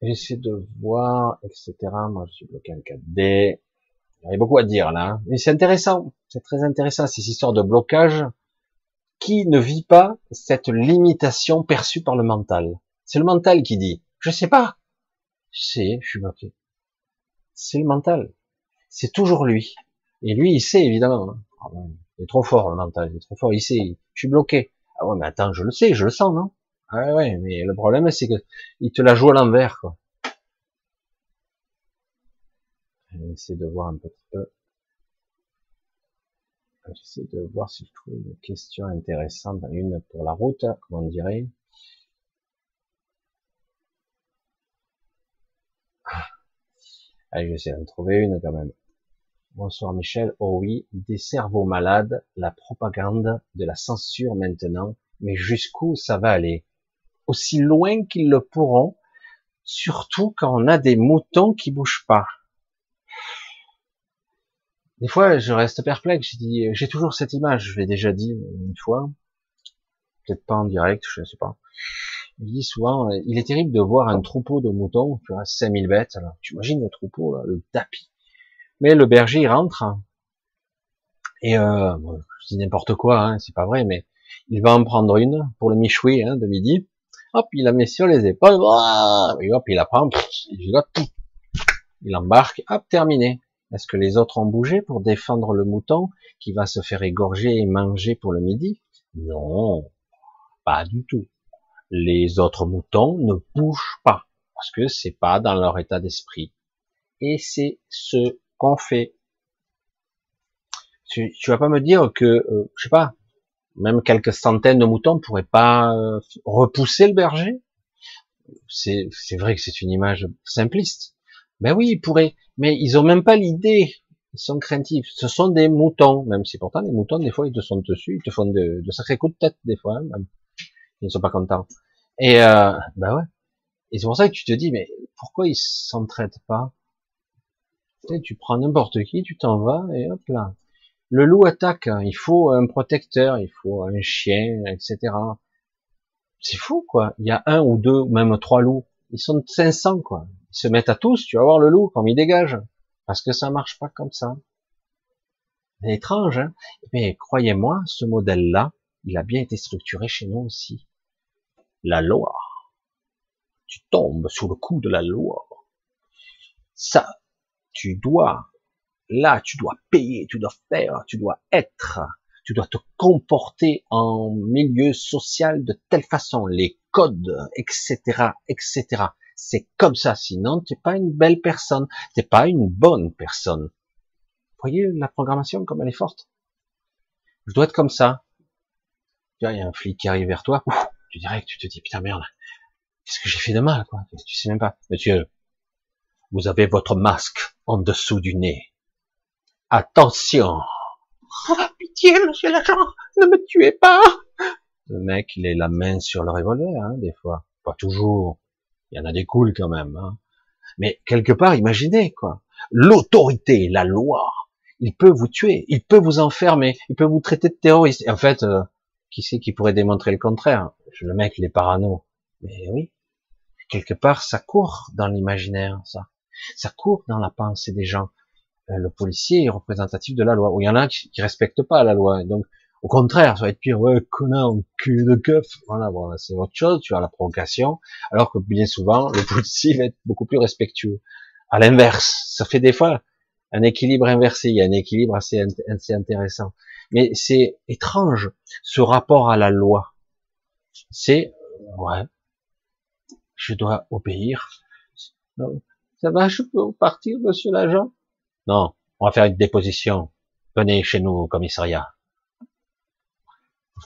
J'essaie de voir, etc. Moi, je suis bloqué en 4D. Il y a beaucoup à dire là. Mais c'est intéressant. C'est très intéressant, ces histoires de blocage. Qui ne vit pas cette limitation perçue par le mental? C'est le mental qui dit, je sais pas. Je sais, je suis bloqué. C'est le mental. C'est toujours lui. Et lui, il sait, évidemment. Hein. Ah il est trop fort, le mental. Il est trop fort. Il sait, je suis bloqué. Ah ouais, mais attends, je le sais, je le sens, non? Ah ouais, mais le problème, c'est que il te la joue à l'envers, quoi. J'essaie de voir un petit peu. J'essaie de voir si je trouve une question intéressante, une pour la route, comment on dirait. Ah. Allez, j'essaie d'en trouver une quand même. Bonsoir Michel. Oh oui, des cerveaux malades, la propagande de la censure maintenant, mais jusqu'où ça va aller? Aussi loin qu'ils le pourront, surtout quand on a des moutons qui bougent pas. Des fois, je reste perplexe. J'ai toujours cette image. Je l'ai déjà dit une fois. peut-être pas en direct, je ne sais pas. Il dit souvent, il est terrible de voir un troupeau de moutons, tu vois, 5000 bêtes, alors tu imagines le troupeau, le tapis. Mais le berger, il rentre, et euh, je dis n'importe quoi, hein, c'est pas vrai, mais il va en prendre une pour le michoui hein, de midi, hop, il la met sur les épaules, et hop, il la prend, il, embarque, hop, terminé. Est-ce que les autres ont bougé pour défendre le mouton qui va se faire égorger et manger pour le midi? Non, pas du tout. Les autres moutons ne bougent pas parce que c'est pas dans leur état d'esprit. Et c'est ce qu'on fait. Tu, tu vas pas me dire que, euh, je sais pas, même quelques centaines de moutons pourraient pas euh, repousser le berger C'est vrai que c'est une image simpliste. Ben oui, ils pourraient, mais ils ont même pas l'idée. Ils sont craintifs. Ce sont des moutons, même si pourtant les moutons des fois ils te sont dessus, ils te font de, de sacrés coups de tête des fois, hein, même. Ils sont pas contents. Et euh, ben ouais. Et c'est pour ça que tu te dis, mais pourquoi ils s'entraident pas? Tu, sais, tu prends n'importe qui, tu t'en vas et hop là. Le loup attaque, hein. il faut un protecteur, il faut un chien, etc. C'est fou, quoi. Il y a un ou deux, même trois loups. Ils sont 500, quoi. Ils se mettent à tous, tu vas voir le loup, comme il dégage. Parce que ça marche pas comme ça. C'est étrange, hein. Mais croyez-moi, ce modèle-là, il a bien été structuré chez nous aussi. La loi. Tu tombes sous le coup de la loi. Ça, tu dois Là, tu dois payer, tu dois faire, tu dois être, tu dois te comporter en milieu social de telle façon, les codes, etc., etc. C'est comme ça, sinon t'es pas une belle personne, t'es pas une bonne personne. Vous voyez la programmation comme elle est forte. Je dois être comme ça. Il y a un flic qui arrive vers toi, tu dirais que tu te dis putain merde, qu'est-ce que j'ai fait de mal quoi Tu sais même pas. Monsieur, vous avez votre masque en dessous du nez. Attention oh, Pitié, monsieur l'agent, ne me tuez pas Le mec, il est la main sur le revolver, hein, des fois. Pas toujours. Il y en a des cools quand même. Hein. Mais quelque part, imaginez, quoi. L'autorité, la loi, il peut vous tuer, il peut vous enfermer, il peut vous traiter de terroriste. Et en fait, euh, qui c'est qui pourrait démontrer le contraire? Le mec, il est parano. Mais oui, quelque part, ça court dans l'imaginaire, ça. Ça court dans la pensée des gens. Euh, le policier est représentatif de la loi. Il y en a qui, qui respectent pas la loi. donc, au contraire, ça va être pire. Ouais, connard, cul de keuf. Voilà, voilà, c'est autre chose. Tu as la provocation. Alors que bien souvent, le policier va être beaucoup plus respectueux. À l'inverse, ça fait des fois un équilibre inversé. Il y a un équilibre assez, assez intéressant. Mais c'est étrange, ce rapport à la loi. C'est, ouais, je dois obéir. Ça va, je peux partir, monsieur l'agent? Non, on va faire une déposition. Venez chez nous au commissariat.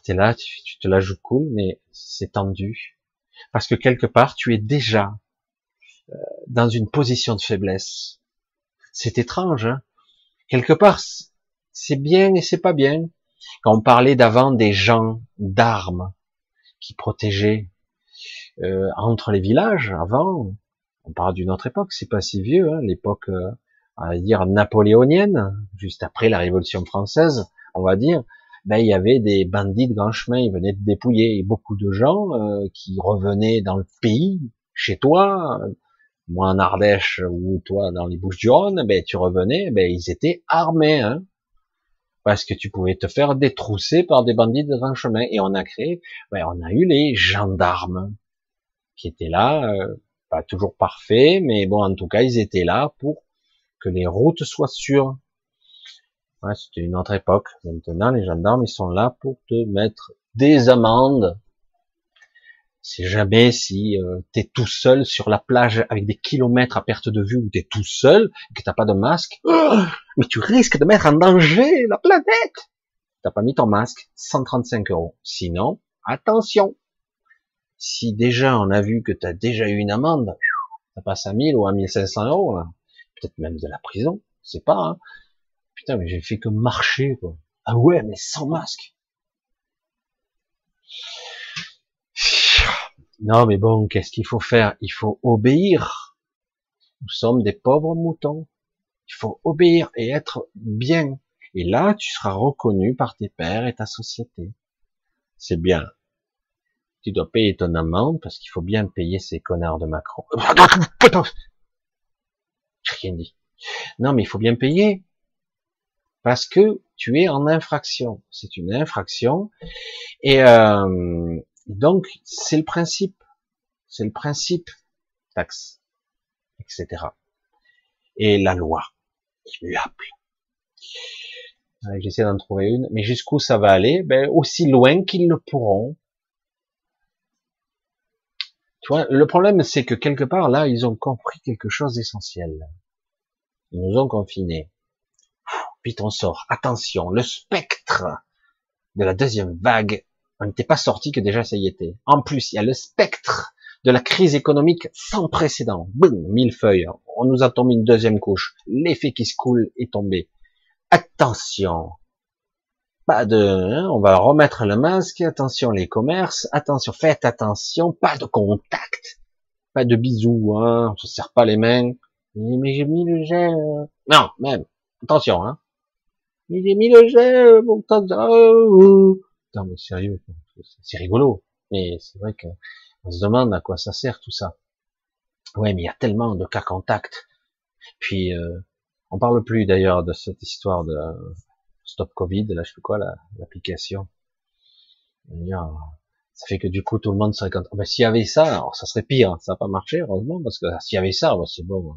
es là, tu, te la joues cool, mais c'est tendu. Parce que quelque part, tu es déjà euh, dans une position de faiblesse. C'est étrange. Hein quelque part, c'est bien et c'est pas bien. Quand on parlait d'avant des gens d'armes qui protégeaient euh, entre les villages, avant, on parle d'une autre époque, c'est pas si vieux, hein, l'époque euh, on va dire napoléonienne, juste après la Révolution française, on va dire, ben il y avait des bandits de grand chemin, ils venaient de dépouiller beaucoup de gens euh, qui revenaient dans le pays, chez toi, moi en Ardèche ou toi dans les Bouches-du-Rhône, ben tu revenais, ben ils étaient armés, hein, parce que tu pouvais te faire détrousser par des bandits de grand chemin. Et on a créé, ben, on a eu les gendarmes qui étaient là, euh, pas toujours parfaits, mais bon en tout cas ils étaient là pour que les routes soient sûres. Ouais, C'était une autre époque. Maintenant, les gendarmes, ils sont là pour te mettre des amendes. C'est jamais si euh, tu es tout seul sur la plage avec des kilomètres à perte de vue où tu es tout seul et que t'as pas de masque, mais tu risques de mettre en danger la planète. T'as pas mis ton masque, 135 euros. Sinon, attention. Si déjà on a vu que tu as déjà eu une amende, ça passe à 1000 ou à 1500 euros là peut-être même de la prison, c'est pas. Hein. Putain, mais j'ai fait que marcher, quoi. Ah ouais, mais sans masque. Non, mais bon, qu'est-ce qu'il faut faire? Il faut obéir. Nous sommes des pauvres moutons. Il faut obéir et être bien. Et là, tu seras reconnu par tes pères et ta société. C'est bien. Tu dois payer ton amende parce qu'il faut bien payer ces connards de Macron. Rien dit. Non, mais il faut bien payer parce que tu es en infraction. C'est une infraction et euh, donc c'est le principe. C'est le principe taxe, etc. Et la loi immuable. J'essaie d'en trouver une, mais jusqu'où ça va aller? Ben aussi loin qu'ils le pourront. Le problème c'est que quelque part là, ils ont compris quelque chose d'essentiel. Ils nous ont confinés. Vite on sort. Attention, le spectre de la deuxième vague, on n'était pas sorti que déjà ça y était. En plus, il y a le spectre de la crise économique sans précédent. Boum, mille feuilles. On nous a tombé une deuxième couche. L'effet qui se coule est tombé. Attention. Pas de, hein, on va remettre le masque. Attention les commerces. Attention, faites attention. Pas de contact. Pas de bisous, hein. On se serre pas les mains. Mais j'ai mis le gel. Non, même. Attention, hein. Mais j'ai mis le gel, bon, Non, mais sérieux. C'est rigolo. Mais c'est vrai que on se demande à quoi ça sert tout ça. Ouais, mais il y a tellement de cas contacts. Puis, euh, on parle plus d'ailleurs de cette histoire de Stop Covid, là je sais quoi, l'application? ça fait que du coup tout le monde serait content. Ben, s'il y avait ça, alors ça serait pire. Ça n'a pas marché heureusement parce que s'il y avait ça, ben, c'est bon.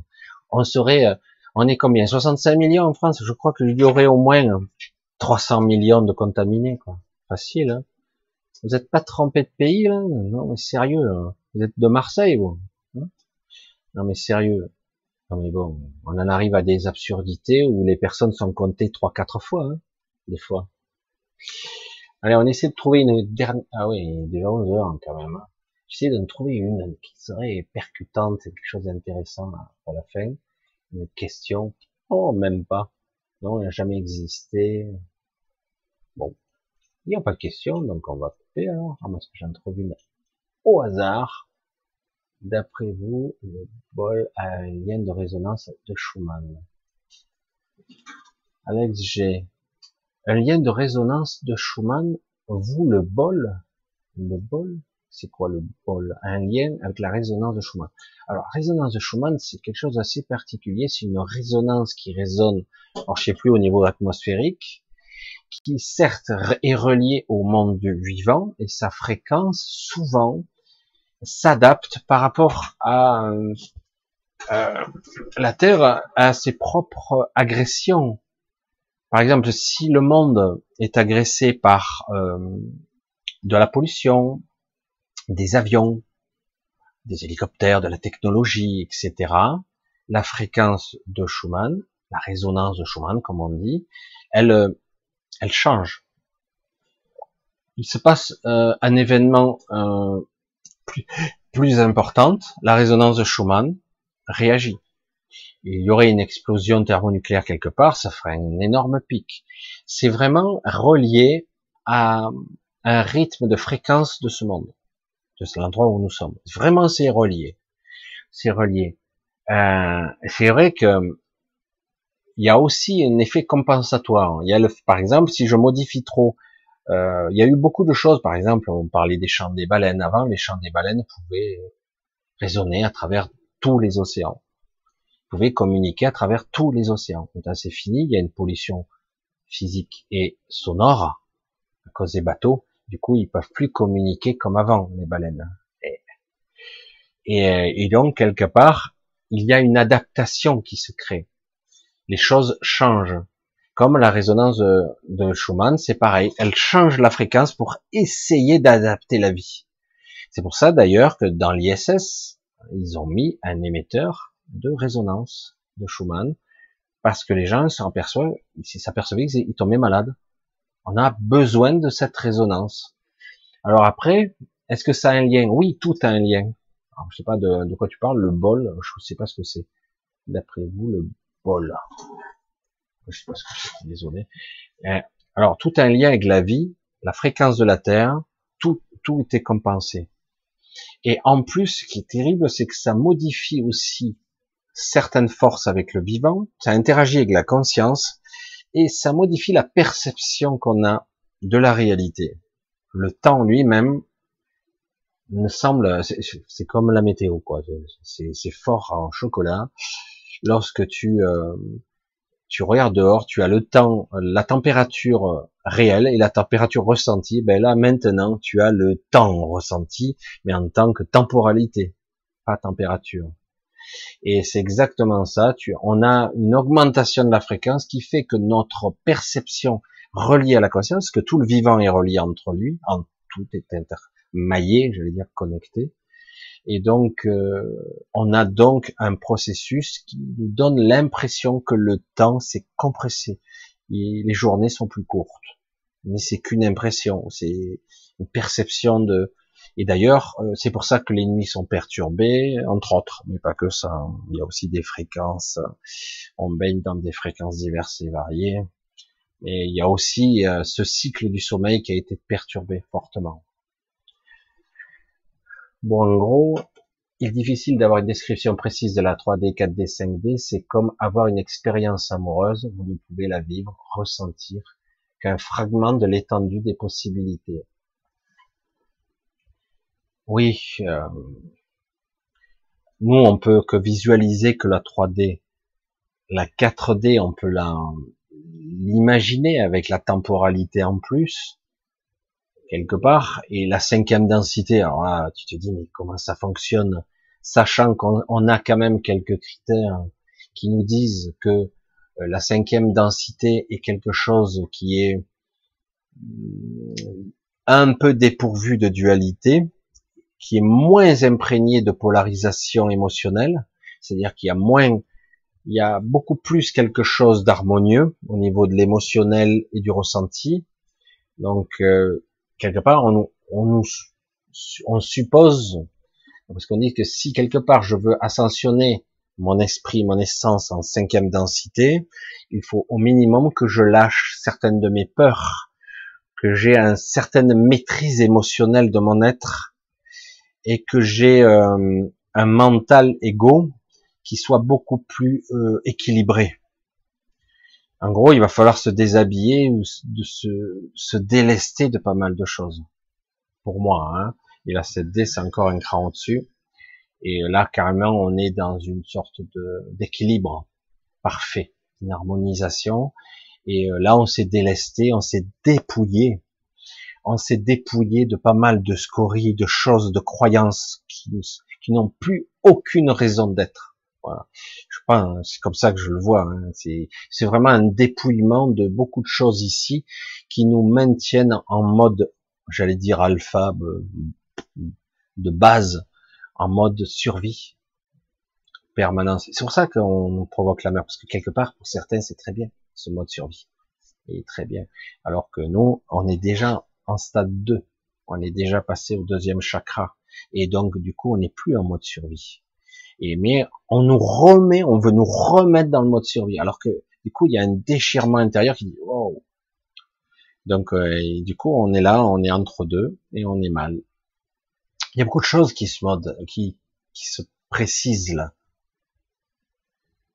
On serait, euh, on est combien? 65 millions en France? Je crois qu'il y aurait au moins 300 millions de contaminés, quoi. Facile. Hein vous n'êtes pas trempé de pays là? Non mais sérieux. Vous êtes de Marseille vous hein? Non mais sérieux. Mais bon, on en arrive à des absurdités où les personnes sont comptées trois, quatre fois, hein, des fois. Allez, on essaie de trouver une dernière. Ah oui, déjà 11 heures quand même. Hein. J'essaie de trouver une qui serait percutante, quelque chose d'intéressant pour la fin. Une question. Oh, même pas. Non, il n'a jamais existé. Bon, il n'y a pas de question, donc on va couper alors. Ah, parce j'en trouve une au hasard? D'après vous, le bol a un lien de résonance de Schumann. Alex G. Un lien de résonance de Schumann, vous le bol, le bol, c'est quoi le bol? Un lien avec la résonance de Schumann. Alors, résonance de Schumann, c'est quelque chose d'assez particulier, c'est une résonance qui résonne, alors je sais plus au niveau atmosphérique, qui certes est relié au monde du vivant, et sa fréquence, souvent, s'adapte par rapport à euh, la Terre à ses propres agressions. Par exemple, si le monde est agressé par euh, de la pollution, des avions, des hélicoptères, de la technologie, etc., la fréquence de Schumann, la résonance de Schumann, comme on dit, elle, change. Il se passe euh, un événement euh, plus, importante, la résonance de Schumann réagit. Il y aurait une explosion thermonucléaire quelque part, ça ferait un énorme pic. C'est vraiment relié à un rythme de fréquence de ce monde, de l'endroit où nous sommes. Vraiment, c'est relié. C'est relié. Euh, c'est vrai que il y a aussi un effet compensatoire. Il y a le, par exemple, si je modifie trop euh, il y a eu beaucoup de choses, par exemple, on parlait des chants des baleines avant, les chants des baleines pouvaient résonner à travers tous les océans. Ils pouvaient communiquer à travers tous les océans. Maintenant c'est fini, il y a une pollution physique et sonore à cause des bateaux. Du coup, ils peuvent plus communiquer comme avant, les baleines. Et, et, et donc, quelque part, il y a une adaptation qui se crée. Les choses changent. Comme la résonance de, Schumann, c'est pareil. Elle change la fréquence pour essayer d'adapter la vie. C'est pour ça d'ailleurs que dans l'ISS, ils ont mis un émetteur de résonance de Schumann parce que les gens s'aperçoivent, s'apercevaient qu'ils tombaient malades. On a besoin de cette résonance. Alors après, est-ce que ça a un lien? Oui, tout a un lien. Alors, je sais pas de quoi tu parles, le bol, je ne sais pas ce que c'est. D'après vous, le bol je sais pas ce que c'est, désolé. Euh, alors, tout un lien avec la vie, la fréquence de la Terre, tout, tout était compensé. Et en plus, ce qui est terrible, c'est que ça modifie aussi certaines forces avec le vivant, ça interagit avec la conscience, et ça modifie la perception qu'on a de la réalité. Le temps lui-même me semble, c'est comme la météo, quoi. C'est fort en chocolat. Lorsque tu euh, tu regardes dehors, tu as le temps, la température réelle et la température ressentie. Ben là, maintenant, tu as le temps ressenti, mais en tant que temporalité, pas température. Et c'est exactement ça. Tu, on a une augmentation de la fréquence qui fait que notre perception reliée à la conscience, que tout le vivant est relié entre lui, en tout est intermaillé, j'allais dire connecté. Et donc, euh, on a donc un processus qui nous donne l'impression que le temps s'est compressé. Et les journées sont plus courtes. Mais c'est qu'une impression, c'est une perception de, et d'ailleurs, euh, c'est pour ça que les nuits sont perturbées, entre autres, mais pas que ça. Hein. Il y a aussi des fréquences. On baigne dans des fréquences diverses et variées. Mais il y a aussi euh, ce cycle du sommeil qui a été perturbé fortement. Bon, en gros, il est difficile d'avoir une description précise de la 3D, 4D, 5D. C'est comme avoir une expérience amoureuse. Vous ne pouvez la vivre, ressentir qu'un fragment de l'étendue des possibilités. Oui, euh, nous on peut que visualiser que la 3D, la 4D, on peut l'imaginer avec la temporalité en plus quelque part et la cinquième densité. Alors là, tu te dis mais comment ça fonctionne, sachant qu'on a quand même quelques critères qui nous disent que euh, la cinquième densité est quelque chose qui est mm, un peu dépourvu de dualité, qui est moins imprégné de polarisation émotionnelle, c'est-à-dire qu'il y a moins, il y a beaucoup plus quelque chose d'harmonieux au niveau de l'émotionnel et du ressenti. Donc euh, quelque part, on, nous, on suppose, parce qu'on dit que si quelque part je veux ascensionner mon esprit, mon essence en cinquième densité, il faut au minimum que je lâche certaines de mes peurs, que j'ai une certaine maîtrise émotionnelle de mon être, et que j'ai euh, un mental égo qui soit beaucoup plus euh, équilibré. En gros, il va falloir se déshabiller, de se, se délester de pas mal de choses. Pour moi, hein. Et la 7D, c'est encore un cran au-dessus. Et là, carrément, on est dans une sorte d'équilibre parfait, une harmonisation. Et euh, là, on s'est délesté, on s'est dépouillé on s'est dépouillé de pas mal de scories, de choses, de croyances qui, qui n'ont plus aucune raison d'être. Voilà. Pense, c'est comme ça que je le vois. Hein. C'est vraiment un dépouillement de beaucoup de choses ici qui nous maintiennent en mode, j'allais dire alpha, de base, en mode survie permanence. C'est pour ça qu'on provoque la mort, parce que quelque part, pour certains, c'est très bien, ce mode survie. Et très bien. Alors que nous, on est déjà en stade 2. On est déjà passé au deuxième chakra. Et donc, du coup, on n'est plus en mode survie. Mais on nous remet, on veut nous remettre dans le mode survie. Alors que, du coup, il y a un déchirement intérieur qui dit, wow. Donc, euh, du coup, on est là, on est entre deux et on est mal. Il y a beaucoup de choses qui se mode, qui, qui se précisent là.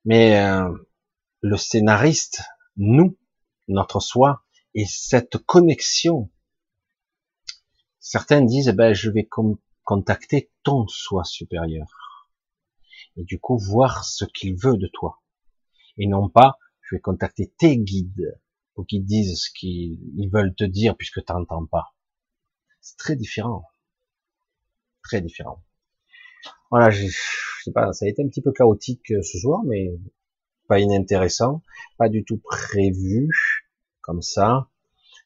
Mais euh, le scénariste, nous, notre soi, et cette connexion Certains disent, eh ben, je vais contacter ton soi supérieur. Et du coup, voir ce qu'il veut de toi. Et non pas, je vais contacter tes guides pour qu'ils disent ce qu'ils veulent te dire puisque tu n'entends pas. C'est très différent. Très différent. Voilà, je, sais pas, ça a été un petit peu chaotique euh, ce soir, mais pas inintéressant, pas du tout prévu comme ça.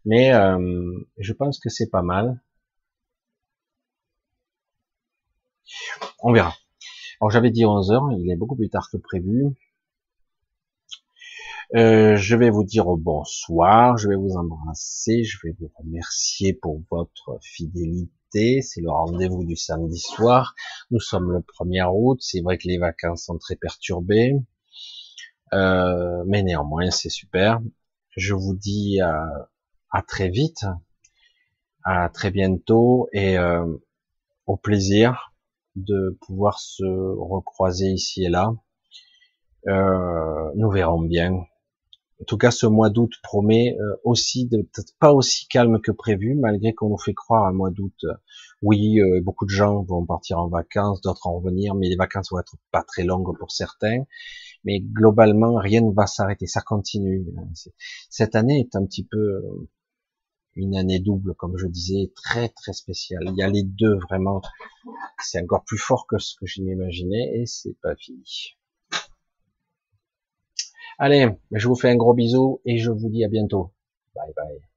Mais euh, je pense que c'est pas mal. On verra. Alors j'avais dit 11 heures, il est beaucoup plus tard que prévu. Euh, je vais vous dire bonsoir, je vais vous embrasser, je vais vous remercier pour votre fidélité. C'est le rendez-vous du samedi soir. Nous sommes le 1er août. C'est vrai que les vacances sont très perturbées, euh, mais néanmoins c'est super. Je vous dis à, très vite, à très bientôt et euh, au plaisir de pouvoir se recroiser ici et là. Euh, nous verrons bien. En tout cas, ce mois d'août promet euh, aussi de peut-être pas aussi calme que prévu, malgré qu'on nous fait croire un mois d'août. Euh, oui, euh, beaucoup de gens vont partir en vacances, d'autres en revenir, mais les vacances vont être pas très longues pour certains. Mais globalement, rien ne va s'arrêter, ça continue. Cette année est un petit peu une année double, comme je disais, très très spéciale. Il y a les deux vraiment. C'est encore plus fort que ce que je m'imaginais et c'est pas fini. Allez, je vous fais un gros bisou et je vous dis à bientôt. Bye bye.